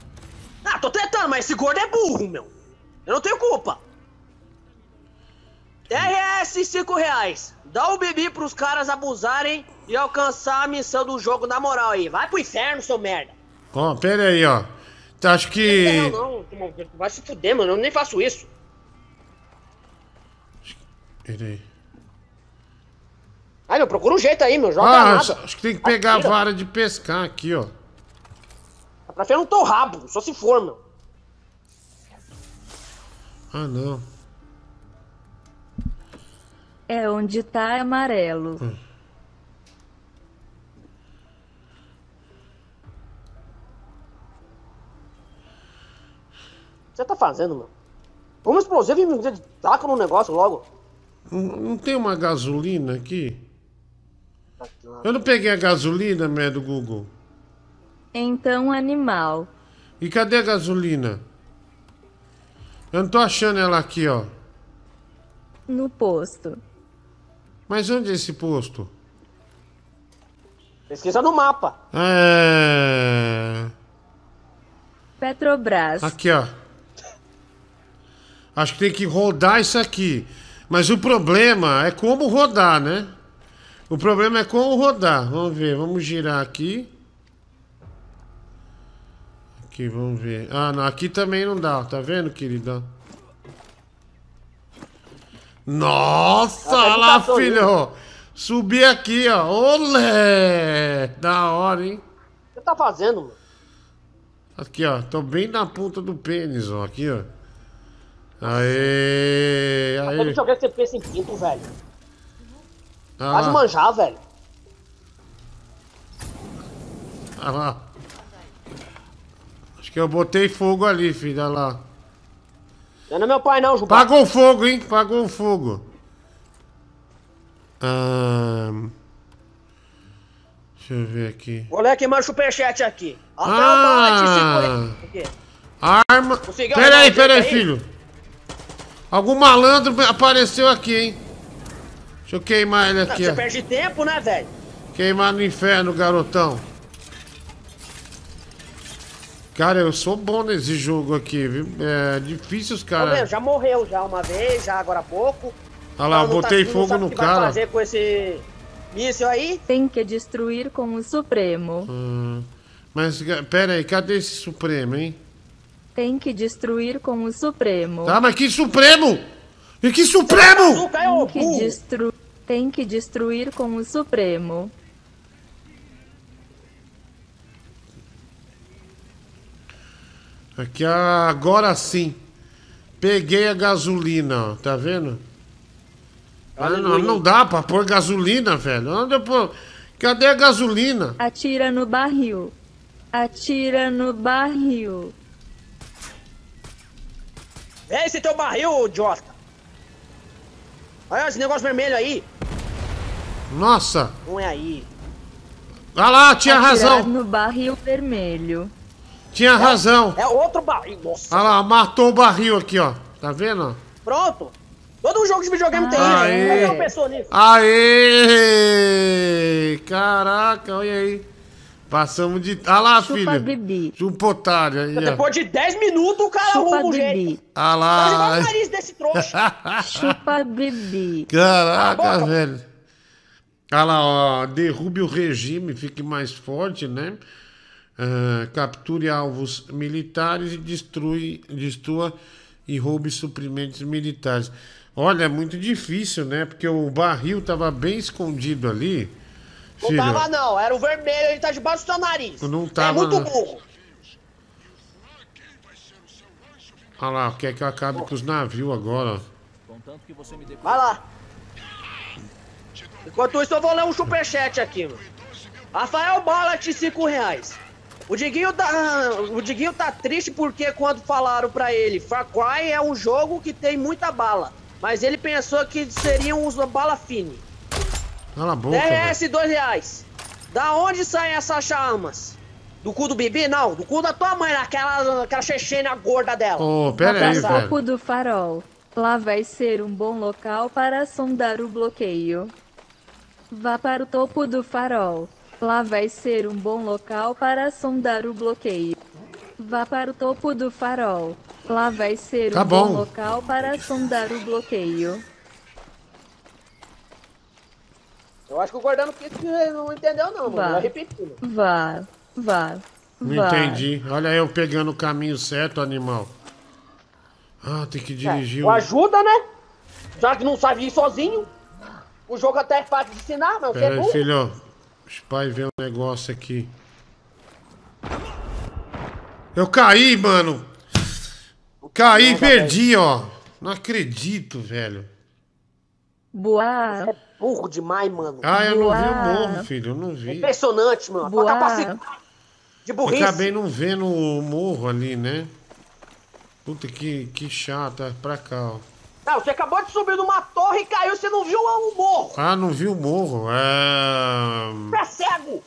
Ah, tô tentando, mas esse gordo é burro, meu. Eu não tenho culpa. TRS 5 reais. Dá o bibi pros caras abusarem e alcançar a missão do jogo na moral aí. Vai pro inferno, seu merda. Ó, pera aí, ó. Tá, Acho que. Não, não, vai se fuder, mano. Eu nem faço isso. Pera aí. Ai, meu, procura um jeito aí, meu. Joga Ah, nada. acho, acho que tem que pegar a Atira. vara de pescar aqui, ó. Tá pra frente no teu rabo, só se for, meu. Ah, não. É onde tá amarelo. Hum. O que você tá fazendo, meu? Uma explosiva e me taca no negócio logo. Não, tem uma gasolina aqui? Eu não peguei a gasolina, né, do Google. Então, animal. E cadê a gasolina? Eu não tô achando ela aqui, ó. No posto. Mas onde é esse posto? Pesquisa no mapa. É. Petrobras. Aqui, ó. Acho que tem que rodar isso aqui. Mas o problema é como rodar, né? O problema é como rodar. Vamos ver, vamos girar aqui. Aqui, vamos ver. Ah, não, aqui também não dá, tá vendo, querida? Nossa, tá olha lá, filho. Subi aqui, ó. Olé! Da hora, hein? O que você tá fazendo, meu? Aqui, ó. Tô bem na ponta do pênis, ó. Aqui, ó. Aê! Aê! videogame você pensa em pinto, velho. Ah lá, manjar, velho. ah lá. Acho que eu botei fogo ali, filho. Olha lá. Não é meu pai, não, Jubá. Pagou o fogo, hein? Pagou o fogo. Ahn, Deixa eu ver aqui. Aqui mais superchat aqui. Até o Ah. O? Arma. Conseguiu Pera arrumar aí, um pera aí, jeito aí? filho. Algum malandro apareceu aqui, hein? Deixa eu queimar ele aqui, Você ó. perde tempo, né, velho? Queimar no inferno, garotão. Cara, eu sou bom nesse jogo aqui, viu? É difícil os Tá caras. Já morreu já uma vez, já agora há pouco. Olha lá, eu Não tá- botei não fogo no o que vai cara. fazer com esse míssil aí? Tem que destruir com o Supremo. Hum, mas, pera aí, cadê esse Supremo, hein? Tem que destruir com o Supremo. Tá, mas que Supremo? E que Supremo? Tem que, destru... Tem que destruir com o Supremo. Aqui, ah, agora sim. Peguei a gasolina, ó. Tá vendo? Ah, não, não dá pra pôr gasolina, velho. Onde eu pôr? Cadê a gasolina? Atira no barril. Atira no barril. É esse teu barril, idiota. Olha esse negócio vermelho aí. Nossa! Não é aí. Ah lá, tinha Atirar razão. no barril vermelho. Tinha razão. É outro barril. Nossa. Olha lá, matou o barril aqui, ó. Tá vendo? Pronto. Todo jogo de videogame tem isso. É nisso? Aê! Caraca, olha aí. Passamos de. Olha lá, Chupa filho. bibi. Chupotário aí, ó. Depois de 10 minutos o cara Chupa arruma um jeito. bibi. Olha Tá igual o lá. nariz desse trouxa. Chupa bibi. Caraca, velho. Olha lá, ó. Derrube o regime, fique mais forte, né? Ah, capture alvos militares e destrui, destrua e roube suprimentos militares. Olha, é muito difícil, né? Porque o barril tava bem escondido ali. Não tava, não. Era o vermelho, ele tá debaixo do seu nariz. Não tava. É muito burro. Olha lá, quer que eu acabe com os navios agora. Vai lá. Enquanto isso, eu vou ler um superchat aqui, mano. Rafael Ballat, 5 reais. O Diguinho, tá, o Diguinho tá triste porque quando falaram para ele Far Cry é um jogo que tem muita bala, mas ele pensou que seriam os bala fine. Cala a boca. DRS, 2 reais. Da onde saem essas armas? Do cu do Bibi? Não, do cu da tua mãe, naquela, aquela chechena gorda dela. Ô, Vá pera aí, velho. topo do farol. Lá vai ser um bom local para sondar o bloqueio. Vá para o topo do farol. Lá vai ser um bom local para sondar o bloqueio. Vá para o topo do farol. Lá vai ser Tá um bom. bom. local para sondar o bloqueio. Eu acho que o Gordano não entendeu, não, mano. Eu repetindo. Vá, vá, Não entendi. Olha eu pegando o caminho certo, animal. Ah, tem que dirigir O ajuda, né? Já que não sabe ir sozinho. O jogo até é fácil de ensinar, mas você Pera é aí, filho. Deixa o pai ver um negócio aqui. Eu caí, mano. Caí e perdi, ó. Não acredito, velho. Boa. É burro demais, mano. Ah, eu não vi o Boa. morro, filho. Eu não vi. Impressionante, mano. Boa. capacidade de Eu burrice. acabei não vendo o morro ali, né? Puta que, que chato. É pra cá, ó. Não, você acabou de subir numa torre e caiu, você não viu o morro. Ah, não vi o morro. É. Você é cego.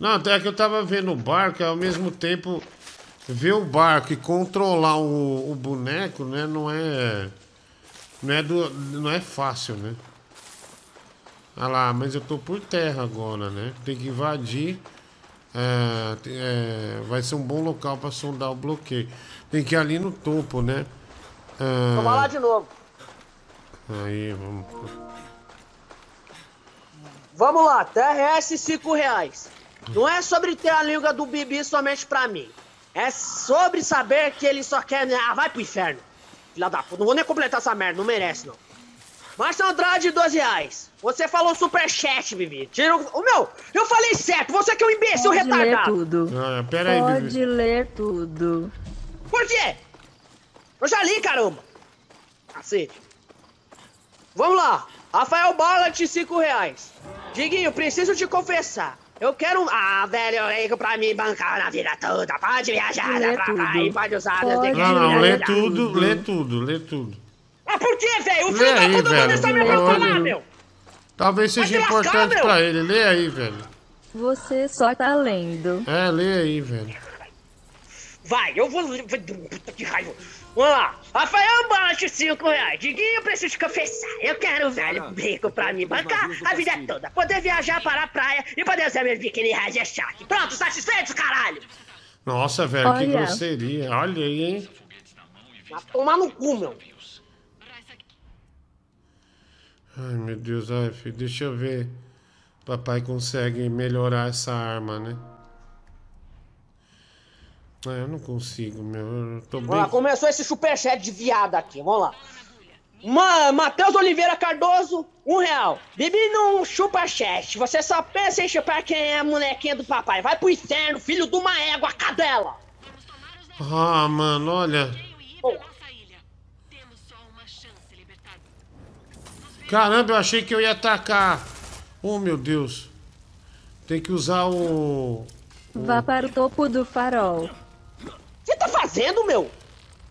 Não, até que eu tava vendo o barco e ao mesmo tempo ver o barco e controlar o, o boneco, né? Não é. Não é, do, não é fácil, né? Ah lá, mas eu tô por terra agora, né? Tem que invadir. É, é, vai ser um bom local pra sondar o bloqueio. Tem que ir ali no topo, né? É, Vamos lá de novo. aí, vamos. Vamos lá, TRS 5 reais. Não é sobre ter a língua do Bibi somente pra mim. É sobre saber que ele só quer. Ah, vai pro inferno. Filha da puta, não vou nem completar essa merda, não merece não. Márcio Andrade, 12 reais. Você falou superchat, Bibi. Tira o. meu, eu falei certo, você que é um imbecil Pode ler retardado. tudo. Ah, pera aí, Pode Bibi. ler tudo. Por quê? Eu já li, caramba. Cacete. Vamos lá. Rafael Ballat, 5 reais. Diguinho, preciso te confessar. Eu quero um... Ah, velho, eu ligo pra me bancar na vida toda. Pode viajar Lê pra cá tudo. e pode usar Pode Não, não, lê tudo, lê tudo, lê tudo. Mas por quê, velho? O Lê filho da aí, puta não velho. deixa me falar, meu. Talvez seja lascar, importante meu. pra ele. Lê aí, velho. Você só tá lendo. É, lê aí, velho. Vai, eu vou... Puta que raiva. Vamos lá. Rafael Ballat, 5 reais. Diguinho, eu preciso te confessar. Eu quero um velho rico pra me bancar a vida toda. Poder viajar para a praia e poder usar meus biquíni raja chaque. Pronto, satisfeito, caralho? Nossa, velho, que Olha. grosseria. Olha aí, hein? Vai tomar no cu, meu. Ai, meu Deus, ai, filho, deixa eu ver. Papai consegue melhorar essa arma, né? Ah, eu não consigo, meu. Eu tô Vamos lá, bem. começou esse superchat de viado aqui, vamos lá. Ma Matheus Oliveira Cardoso, um real. Bibi não chupa chat, você só pensa em chupar quem é a molequinha do papai. Vai pro inferno, filho de uma égua, cadela. Ah, mano, olha. Caramba, eu achei que eu ia atacar. Oh, meu Deus. Tem que usar o. Vá para o topo do farol. Que tá fazendo, meu?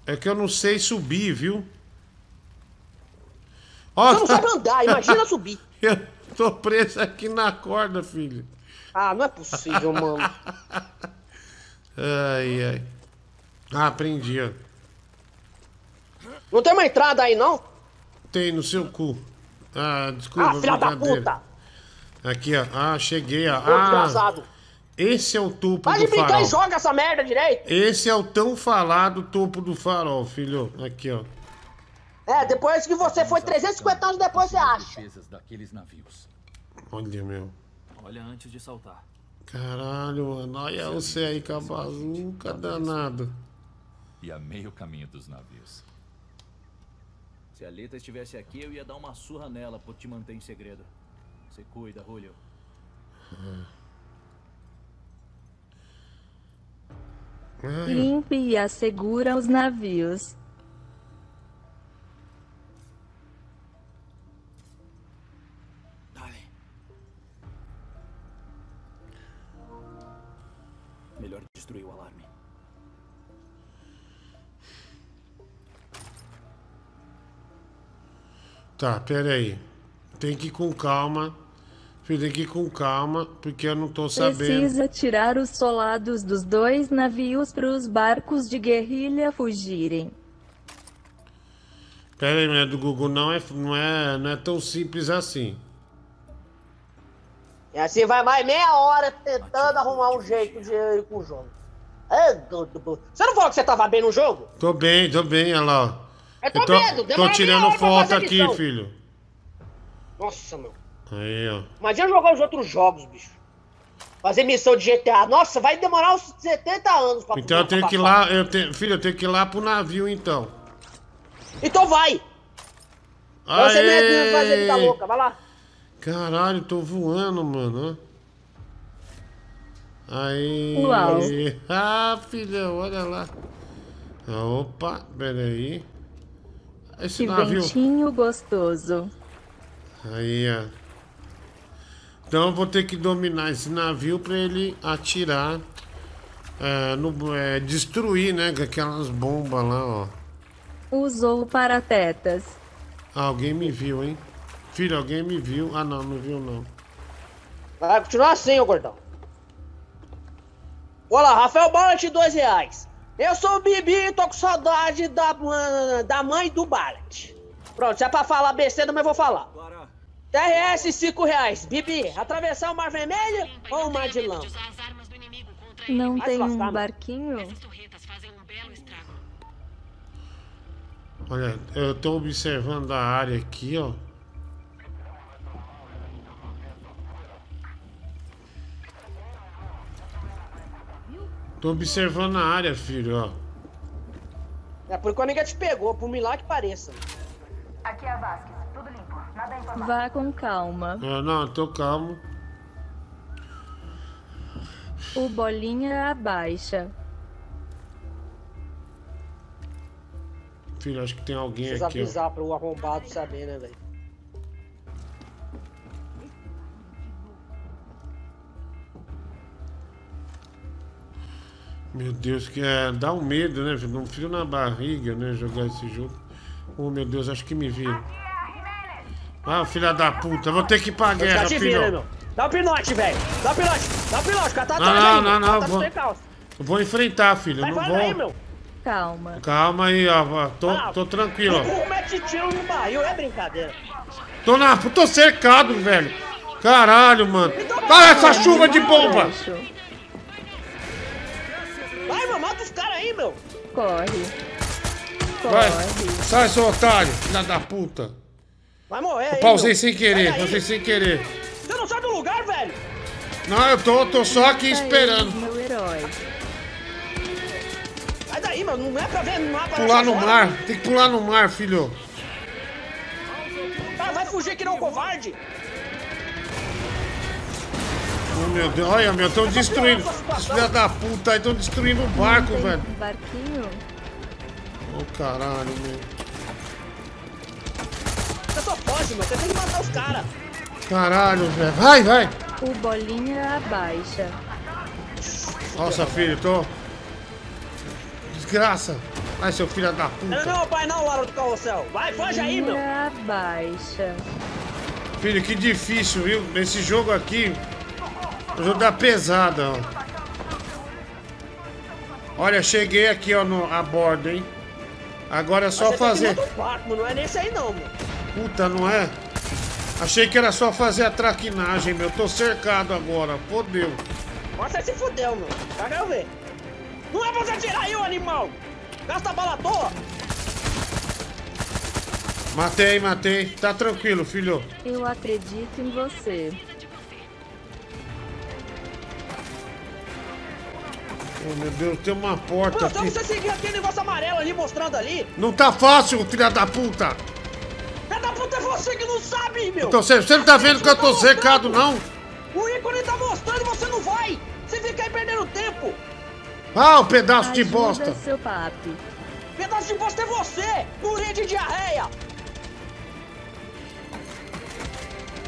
É que eu não sei subir, viu? Ó, Você não sabe andar, imagina subir. Eu tô preso aqui na corda, filho. Ah, não é possível, mano. Ai, ai. Ah, aprendi, ó. Não tem uma entrada aí, não? Tem no seu cu. Ah, desculpa, Ah, filha da puta. Aqui, ó. Ah, cheguei, ó. Ô, Ah, desgraçado. Esse é o topo Vai do de brincar farol. e joga essa merda direito. Esse é o tão falado topo do farol, filho. Aqui, ó. É, depois que você foi 350 anos depois, você acha. Daqueles navios. Olha, meu. Olha antes de saltar. Caralho, mano. Olha você aí com a bazuca danado. E a meio caminho dos navios. Se a Lita estivesse aqui, eu ia dar uma surra nela por te manter em segredo. Você cuida, Julio. Limpe e assegura os navios. Melhor destruir o alarme. Tá, pera aí. Tem que ir com calma. Tem que ir com calma, porque eu não tô sabendo. Precisa tirar os soldados dos dois navios para os barcos de guerrilha fugirem. Pera aí, mulher do Google, não é, não, é, não é tão simples assim. E assim vai mais meia hora tentando arrumar um jeito de ir com o jogo. É, Você não falou que você tava bem no jogo? Tô bem, tô bem, olha lá. ó. Eu tô tô, vendo, tô meia tirando foto aqui, filho. Nossa, meu. Aí, ó. Imagina jogar os outros jogos, bicho. Fazer missão de GTA. Nossa, vai demorar uns 70 anos pra Então eu tenho que ir lá, eu tenho, filho, eu tenho que ir lá pro navio então. Então vai! Então você não é fazer vida Aê! louca, vai lá. Caralho, tô voando, mano. ó. Aí. Uau. Ah, filhão, olha lá. Opa, peraí. Esse Que navio. ventinho gostoso. Aí, ó. Então eu vou ter que dominar esse navio pra ele atirar. É, no, é, destruir, né? Com aquelas bombas lá, ó. Usou paratetas. Ah, alguém me viu, hein? Filho, alguém me viu. Ah, não, não viu, não. Vai continuar assim, ô gordão. Olá, Rafael Ballet, dois reais. Eu sou o Bibi e tô com saudade da, da mãe do Ballet. Pronto, se é pra falar besteira, mas vou falar. TRS, cinco reais. Bibi, atravessar o Mar Vermelho ou o Mar de Lama? Não Vai tem lascar, um barquinho? Olha, eu tô observando a área aqui, ó. Tô observando a área, filho, ó. É por enquanto ninguém te pegou, por milagre que pareça. Aqui é a Vasquez. Vá com calma. Ah, não, tô calmo. O bolinha abaixa. Filho, acho que tem alguém Precisa aqui, ó. avisar pro arrombado saber, né, velho? Meu Deus, que é, dá um medo, né? filho? Um frio na barriga, né? Jogar esse jogo. Oh, meu Deus, acho que me viram. Ah, filha da puta, vou ter que ir pra guerra, filho. Dá um pinote, velho. Dá um pinote. Dá um pinote, o cara tá Não, atrás não, aí, não, não, Tá vou- sem calça. Eu vou enfrentar, filho. Vai, não vai vou. aí, meu. Calma. Calma aí, ó. Tô, Ah, tô tranquilo, ó. O mete tiro no barril, é brincadeira. Tô na. Tô cercado, velho. Caralho, mano. Para essa chuva de bomba! Vai, meu, mata os caras aí, meu. Corre. Vai. Corre. Sai, seu otário, filha da puta. Vai morrer Eu aí, pausei meu. sem querer, pausei sem querer. Você não sai do lugar, velho. Não, eu tô, tô só aqui aí, esperando. Meu herói. Sai daí, meu. Não é pra ver no mapa. Pular nessas no mar, tem que pular no mar, filho. Vai, vai fugir que não, covarde. Oh, meu Deus, olha, meu, tão destruindo. Os filha da puta aí tão destruindo o barco, velho. um barquinho? Ô caralho, meu. Você só foge, meu. Você tem que matar os caras. Caralho, velho. Vai, vai. O bolinha abaixa. Nossa, filho, tô. Desgraça. Vai, seu filho da Não, puta. não, pai, não, hora do carrossel. Vai, foge aí, meu. Bolinha abaixa. Filho, que difícil, viu? Nesse jogo aqui. O jogo da pesada, ó. Olha, cheguei aqui, ó, no, a bordo, hein? Agora é só você fazer. Tem que barco, não é nesse aí, não, meu. Puta, não é? Achei que era só fazer a traquinagem, meu. Tô cercado agora. Fodeu. Você se fudeu, meu. Já quero ver. Não é pra você atirar aí, ô animal. Gasta bala à toa. Matei, matei. Tá tranquilo, filho. Eu acredito em você. Oh, meu Deus, tem uma porta Mano, só aqui. você seguir aquele negócio amarelo ali mostrando ali. Não tá fácil, filha da puta. Filha da puta é você que não sabe, meu. Então, você, você não tá vendo que eu tô cercado, não? O ícone tá mostrando e você não vai. Você fica aí perdendo tempo. Ah, o pedaço de Ajuda bosta. seu papi. Pedaço de bosta é você! Purinha de diarreia!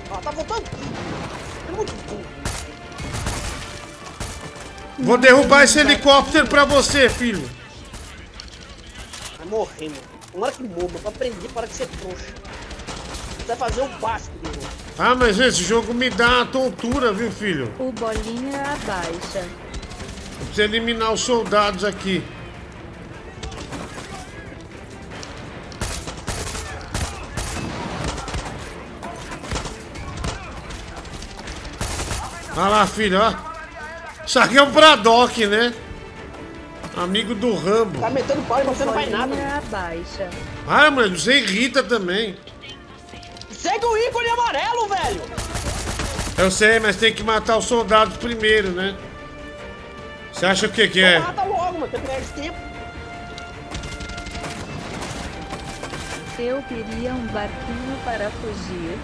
Ah, tá voltando? É muito. Vou derrubar esse helicóptero pra você, filho. Vai morrer, mano. Tomara que morra, pra aprender, para de ser trouxa. Você vai fazer o básico, meu irmão. Ah, mas esse jogo me dá uma tontura, viu, filho? O bolinha abaixa. Eu preciso eliminar os soldados aqui. Olha lá, filho, ó. Isso aqui é o Braddock, né? Amigo do Rambo. Tá metendo pau e você não faz nada. Abaixa. Ah, mano, você irrita também. Segue o ícone amarelo, velho! Eu sei, mas tem que matar os soldados primeiro, né? Você acha o que que é? Mata logo, mano, você perde tempo. Eu queria um barquinho para fugir.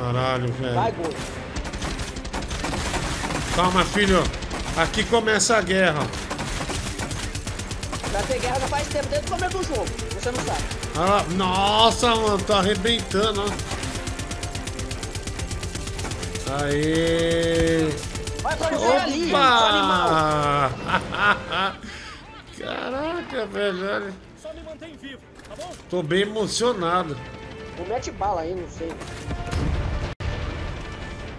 Caralho, velho. Vai, gol. Calma, filho. Aqui começa a guerra. Já tem guerra já faz tempo, desde o começo do jogo. Você não sabe. Lá. Nossa, mano, tá arrebentando, ó. Aê! Vai pra ali, animal. Opa! Caraca, velho. Só me mantém vivo, tá bom? Tô bem emocionado. Não mete bala aí, não sei.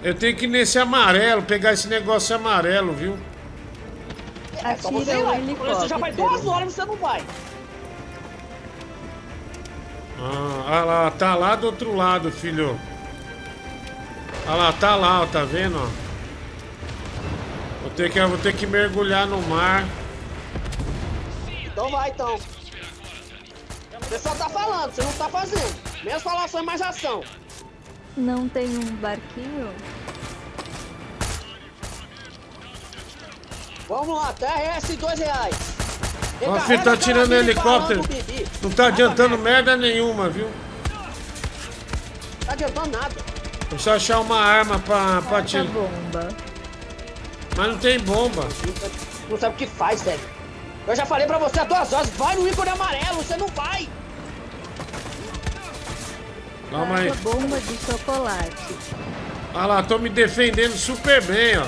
Eu tenho que ir nesse amarelo, pegar esse negócio amarelo, viu? É só você ir o lá. Você já faz duas horas e você não vai. Ah, olha lá, tá lá do outro lado, filho. Olha lá, tá lá, ó, tá vendo, ó? Vou ter que, vou ter que mergulhar no mar. Então vai, então. Você só tá falando, você não tá fazendo. Menos falação e mais ação. Não tem um barquinho? Vamos lá, TRS, dois reais. Ó, filho, tá tirando helicóptero. Não tá adiantando merda nenhuma, viu? Tá adiantando nada. Preciso achar uma arma pra, pra tirar. bomba. Mas não tem bomba. Não sabe o que faz, velho. Eu já falei pra você há duas horas, vai no ícone amarelo, você não vai. Calma aí. Bomba de chocolate. Olha lá, tô me defendendo super bem, ó.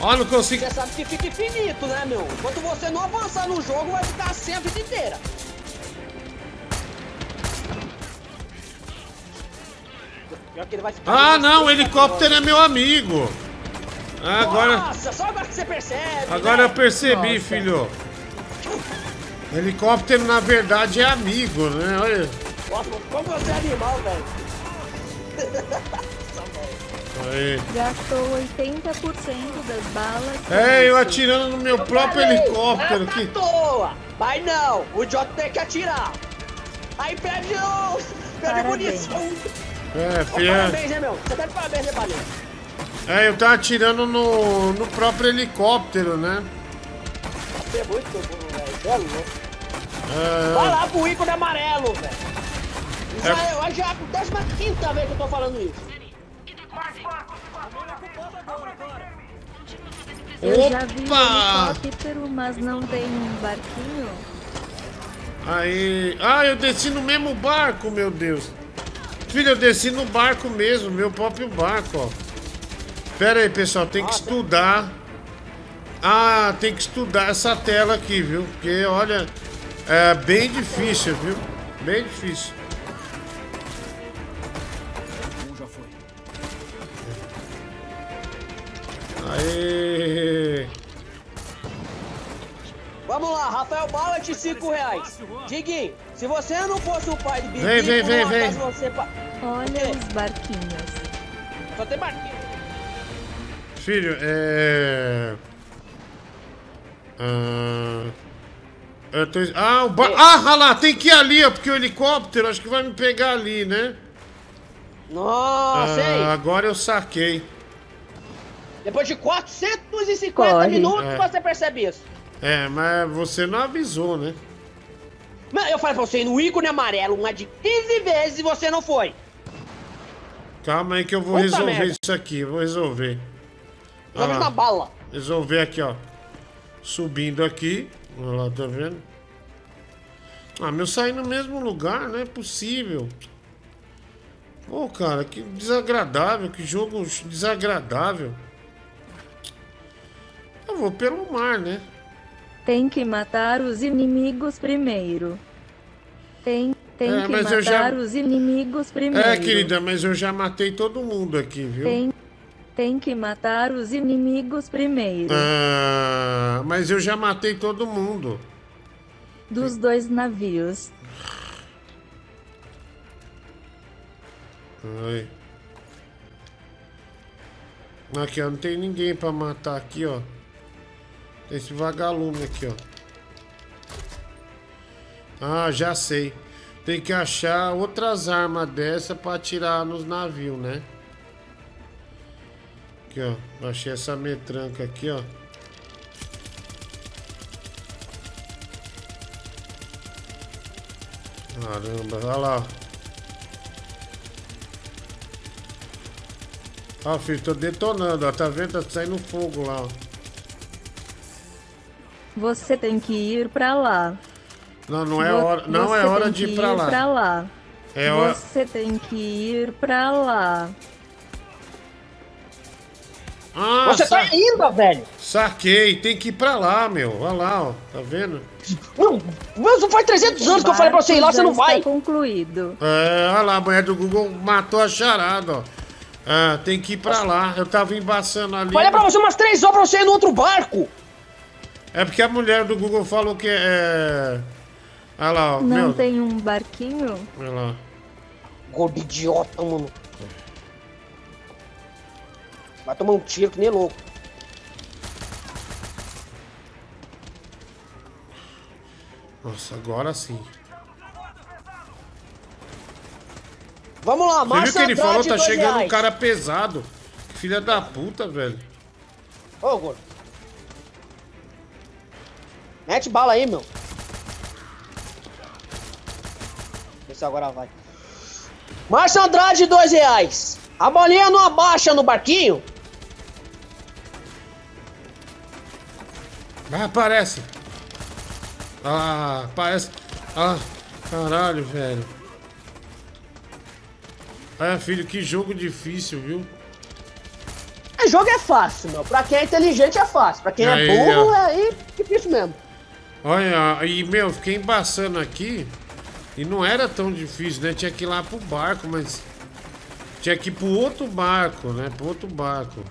Ó, não consigo. Você sabe que fica infinito, né, meu? Enquanto você não avançar no jogo, vai ficar assim a vida inteira. Ah, não, o helicóptero é meu amigo. Ah, Agora, Nossa, só agora que você percebe. agora né? eu percebi, Nossa. filho. Helicóptero, na verdade, é amigo, né? Olha. Nossa, como você é animal, velho. Aí. Gastou 80% das balas. É, eu atirando no meu próprio Falei, helicóptero é à toa. Mas não, o idiota tem que atirar. Aí perde o... Perde munição. É, Ó, filho. Parabéns, né, meu? Você tá de parabéns, né, Valeu? É, eu tava atirando no, no próprio helicóptero, né? Você é muito bom, velho. Você é louco. É, Vai lá pro ícone amarelo, velho. Já, É. é. já é a 15 vez que eu tô falando isso. Eu já vi um Opa! helicóptero, mas não tem um barquinho. Aí. Ah, eu desci no mesmo barco, meu Deus. Filho, eu desci no barco mesmo, meu próprio barco, ó. Pera aí, pessoal, tem que estudar. Ah, tem que estudar essa tela aqui, viu? Porque, olha, é bem difícil, viu? Bem difícil. Aê! Vamos lá, Rafael Ballet, 5 reais. Diguinho, se você não fosse o pai de Bibi, Vem, vem, vem, vem. Você... Olha os barquinhos. Só tem barquinho. Filho, é. Ah, eu tô... ah, o ba... ah, olha lá, tem que ir ali, ó, porque o helicóptero acho que vai me pegar ali, né? Nossa? Ah, agora eu saquei. Depois de 450 Corre. minutos É. você percebe isso. É, mas você não avisou, né? Mas eu falei pra você ir no ícone amarelo uma de 15 vezes e você não foi. Calma aí que eu vou Puta resolver merda. isso aqui, vou resolver. Na Olha lá. mesma bala. Resolver aqui, ó. Subindo aqui. Olha lá, tá vendo? Ah, meu sair no mesmo lugar, não é possível. Pô, cara, que desagradável, que jogo desagradável. Vou pelo mar, né? Tem que matar os inimigos primeiro. Tem, tem É, que matar já- os inimigos primeiro. É, querida, mas eu já matei todo mundo aqui, viu? Tem, tem que matar os inimigos primeiro. Ah, mas eu já matei todo mundo. Dos dois navios. Ai. Aqui, ó, não tem ninguém pra matar aqui, ó. Esse vagalume aqui, ó. Ah, já sei. Tem que achar outras armas dessa pra atirar nos navios, né? Aqui, ó. Achei essa metranca aqui, ó. Caramba, olha lá. Ó, filho, tô detonando, ó. Tá vendo? Tá saindo fogo lá, ó. Você tem que ir pra lá. Não, não é hora, não é você hora tem de ir pra lá. pra lá. É hora- Você tem que ir pra lá. Ah, Você tá sa- ainda, velho. Saquei, tem que ir pra lá, meu. Olha lá, ó. Tá vendo? Não, mas não faz 300 anos que eu falei pra você ir lá, você não vai. concluído. É, olha lá, a mulher do Google matou a charada, ó. Ah, tem que ir pra lá. Eu tava embaçando ali. Falei pra você umas 3 horas pra você ir no outro barco. É porque a mulher do Google falou que é. Olha lá, ó. Não meu. tem um barquinho? Olha lá. Gordo idiota, mano. Vai tomar um tiro que nem louco. Nossa, agora sim. Vamos lá, Você viu que ele falou? Tá chegando um reais. cara pesado. Filha da puta, velho. Ô, gordo. Mete bala aí, meu. Vê se agora vai. Márcio Andrade, dois reais. A bolinha não abaixa no barquinho? Ah, aparece. Ah, aparece. Ah, caralho, velho. Ah, filho, que jogo difícil, viu? É, jogo é fácil, meu. Pra quem é inteligente é fácil. Pra quem é Aí, burro ó. é aí difícil mesmo. Olha, e meu, fiquei embaçando aqui. E não era tão difícil, né? Tinha que ir lá pro barco, mas. Tinha que ir pro outro barco, né? Pro outro barco.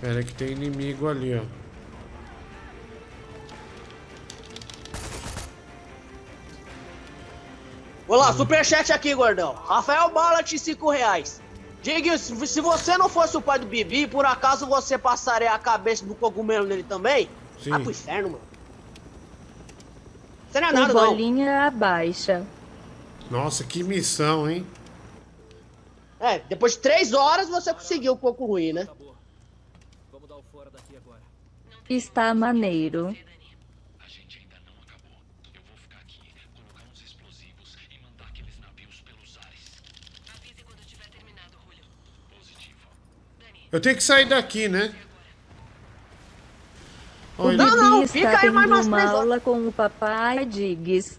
Pera que tem inimigo ali, ó. Vou lá, superchat aqui, gordão. Rafael Ballat, 5 reais. Diga, se se você não fosse o pai do Bibi, por acaso você passaria a cabeça do cogumelo nele também? Sim. Ah, pro inferno, mano. Você não é O nada, não. bolinha abaixa. Nossa, que missão, hein? É, depois de 3 horas você conseguiu um pouco ruim, né? Está maneiro. Eu tenho que sair daqui, né? O Olha, Bibi fica está aí mais umas uma três horas. aula com o papai Diggs.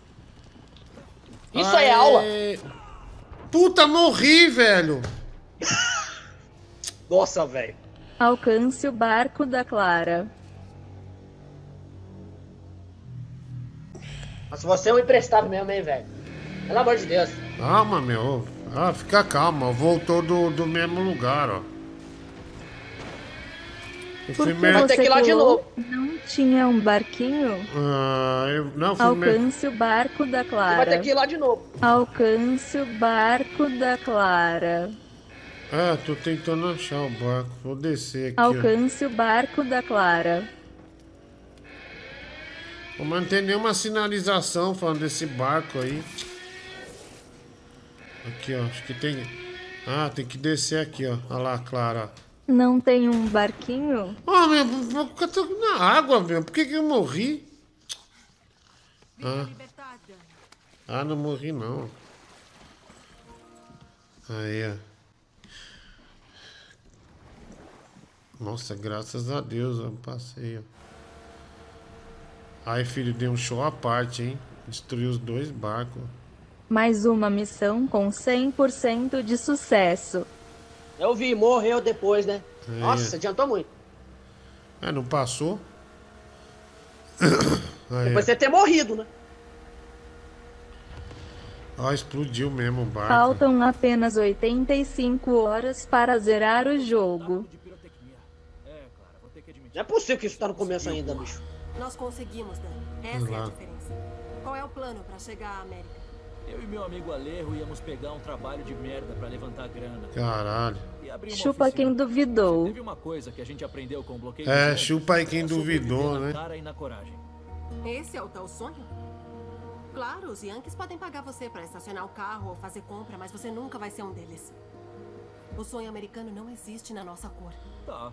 Isso aí é aula? Puta, morri, velho. Nossa, velho. Alcance o barco da Clara. Mas você é um emprestado mesmo, hein, velho? Pelo amor de Deus. Calma, meu. Ah, fica calma. Voltou do, do mesmo lugar, ó. Porque você que ir lá de pulou, não tinha um barquinho? Ah, eu não fui mer- Alcance o barco da Você Clara. vai ter que ir lá de novo. Alcance o barco da Clara. Ah, tô tentando achar o barco. Vou descer aqui. ó. Alcance o barco da Clara. Não tem nenhuma sinalização falando desse barco aí. Aqui, ó. Acho que tem. Ah, tem que descer aqui, ó. Olha lá, Clara. Não tem um barquinho? Ah, meu, eu tô na água, meu. Por que, que eu morri? Ah. ah, não morri, não. Aí, ó. Nossa, graças a Deus, eu passei. ó. Ai, filho, deu um show à parte, hein? Destruiu os dois barcos. Mais uma missão com 100% de sucesso. Eu vi, morreu depois, né? É. Nossa, adiantou muito. Ah, não passou? Aí, Depois você ter morrido, né? ó, explodiu mesmo o barco. Faltam apenas 85 horas para zerar o jogo. Não é possível que isso tá no começo ainda, bicho. Nós conseguimos, Dan. Essa é a diferença. Qual é o plano pra chegar à América? Eu e meu amigo Alejo íamos pegar um trabalho de merda pra levantar grana. Caralho. Chupa oficina. quem duvidou. Teve uma coisa que a gente aprendeu com o bloqueio É, chupa aí quem duvidou, na né? cara e na coragem. Esse é o tal sonho? Claro, os Yankees podem pagar você pra estacionar o carro ou fazer compra, mas você nunca vai ser um deles. O sonho americano não existe na nossa cor. Tá.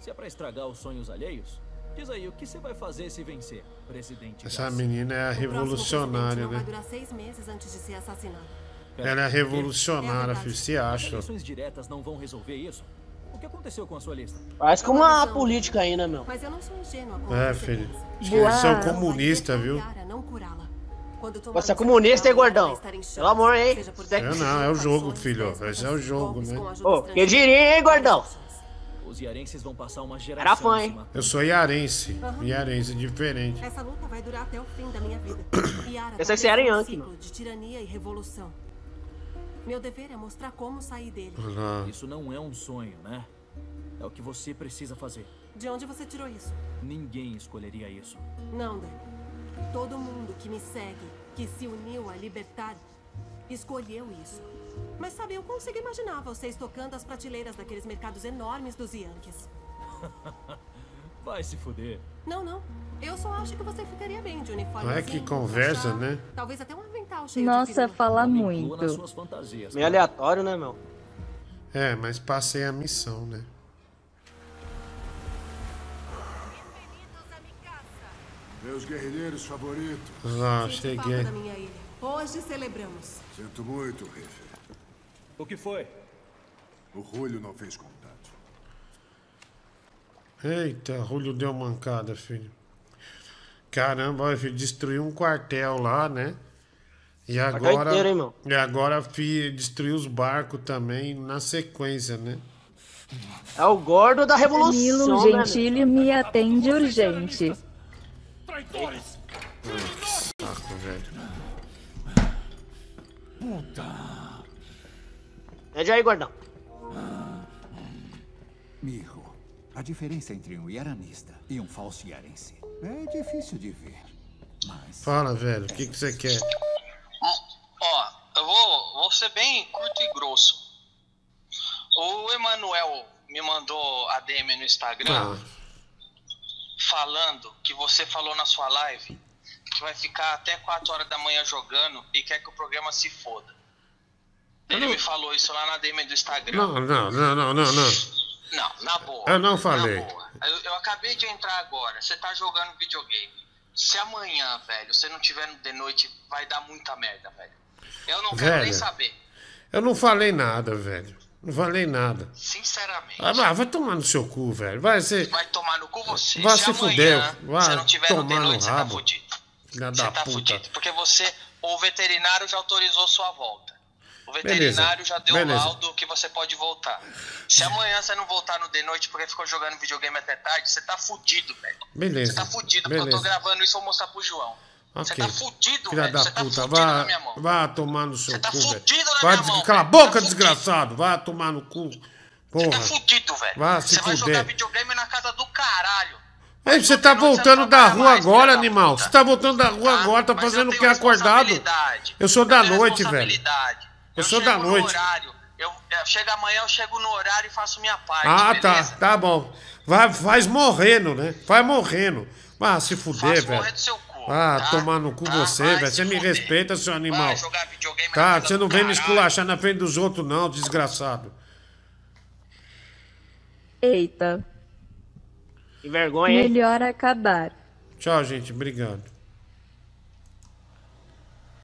Se é pra estragar os sonhos alheios, diz aí, o que você vai fazer se vencer, presidente? Essa Garcia? menina é a revolucionária, não vai né? durar seis meses antes de ser assassinado. Ela é a revolucionária, filho. Se As acha. eleições diretas não vão resolver isso? O que aconteceu com a sua lista? Parece que uma política aí, né, meu? Mas eu não sou ingênua É, você filho. pensa. Acho que eles são comunistas, viu? Não Você é comunista, hein, gordão? Pelo amor, hein? É, não, é o jogo, filho. Esse é o jogo, né? Ô, que diria, hein, gordão? Os iarenses vão passar uma geração Era fã, hein? Eu sou iarense. Iarense diferente. Essa luta vai durar até o fim da minha vida. Yara, Pensei que você era um de tirania e revolução. Meu dever é mostrar como sair dele. Isso não é um sonho, né? É o que você precisa fazer. De onde você tirou isso? Ninguém escolheria isso. Não, Dan. Todo mundo que me segue, que se uniu a libertar, escolheu isso. Mas sabe, eu consigo imaginar vocês tocando as prateleiras daqueles mercados enormes dos Yankees. Vai se fuder. Não, não. Eu só acho que você ficaria bem de uniforme. Olha que conversa, né? Talvez até um avental cheio de Nossa, firula. fala muito. Meio aleatório, né, meu? É, mas passei a missão, né? Meus guerrilheiros favoritos. Ah, cheguei. falta da minha ilha. Hoje celebramos. Sinto muito, Riff. O que foi? O Julio não fez contato. Eita, Julio deu mancada, filho. Caramba, filho, destruiu um quartel lá, né? E agora. inteiro? E agora fi, destruiu os barcos também na sequência, né? É o gordo da revolução, Danilo né? Gentili me atende urgente. Saco, velho. Pede aí, gordão. Mijo, a diferença entre um iaranista e um falso iarense é difícil de ver. Mas Fala, velho, o que, que você quer? Ó, eu vou, vou ser bem curto e grosso. O Emanuel me mandou a DM no Instagram Ah, falando que você falou na sua live que vai ficar até 4 horas da manhã jogando e quer que o programa se foda. Ele me falou isso lá na DM do Instagram. não, não, não, não, não, não. Não, na boa. Eu não falei. Na boa. Eu, eu acabei de entrar agora. Você tá jogando videogame. Se amanhã, velho, você não tiver de noite, vai dar muita merda, velho. Eu não quero nem Velho. saber. Eu não falei nada, velho. Não falei nada. Sinceramente. Ah, vai, tomar no seu cu, velho. Vai ser. Vai tomar no cu você. Vai se se amanhã fuder. Vai você não tiver no tomar de no noite, você tá rabo. fudido. Filha Você da tá puta. fudido. Porque você, o veterinário já autorizou sua volta. O Beleza, veterinário já deu o beleza. laudo que você pode voltar. Se amanhã você não voltar no de noite porque ficou jogando videogame até tarde, você tá fudido, velho. Beleza. Você tá fudido, porque eu tô Beleza. gravando isso e vou mostrar pro João. Você Ok. tá fudido, Filha velho. da Você tá puta, mão. vai tomar no seu tá cu, velho. fudido na Vai, minha mão, cala a boca, desgraçado. Vai tomar no cu. Porra. Tá fudido, velho. Vai se Você vai jogar videogame na casa do caralho. Ei, você tá voltando da rua agora, animal. Você tá voltando da rua agora, tá fazendo o que acordado? Eu sou da noite, velho. Eu sou da chego no noite. horário. Eu, eu chego amanhã, eu chego no horário e faço minha parte. Ah, tá, beleza? tá bom. Vai, faz morrendo, né? Vai morrendo. Ah, se fuder, velho. morrer do seu cu, Ah, tá? tomar no cu Tá? você, velho. Você me fuder. respeita, seu animal. Vai jogar videogame Tá, você não vem me esculachar na frente dos outros, não, desgraçado. Eita. Que vergonha, hein? Melhor acabar. Tchau, gente. Obrigado.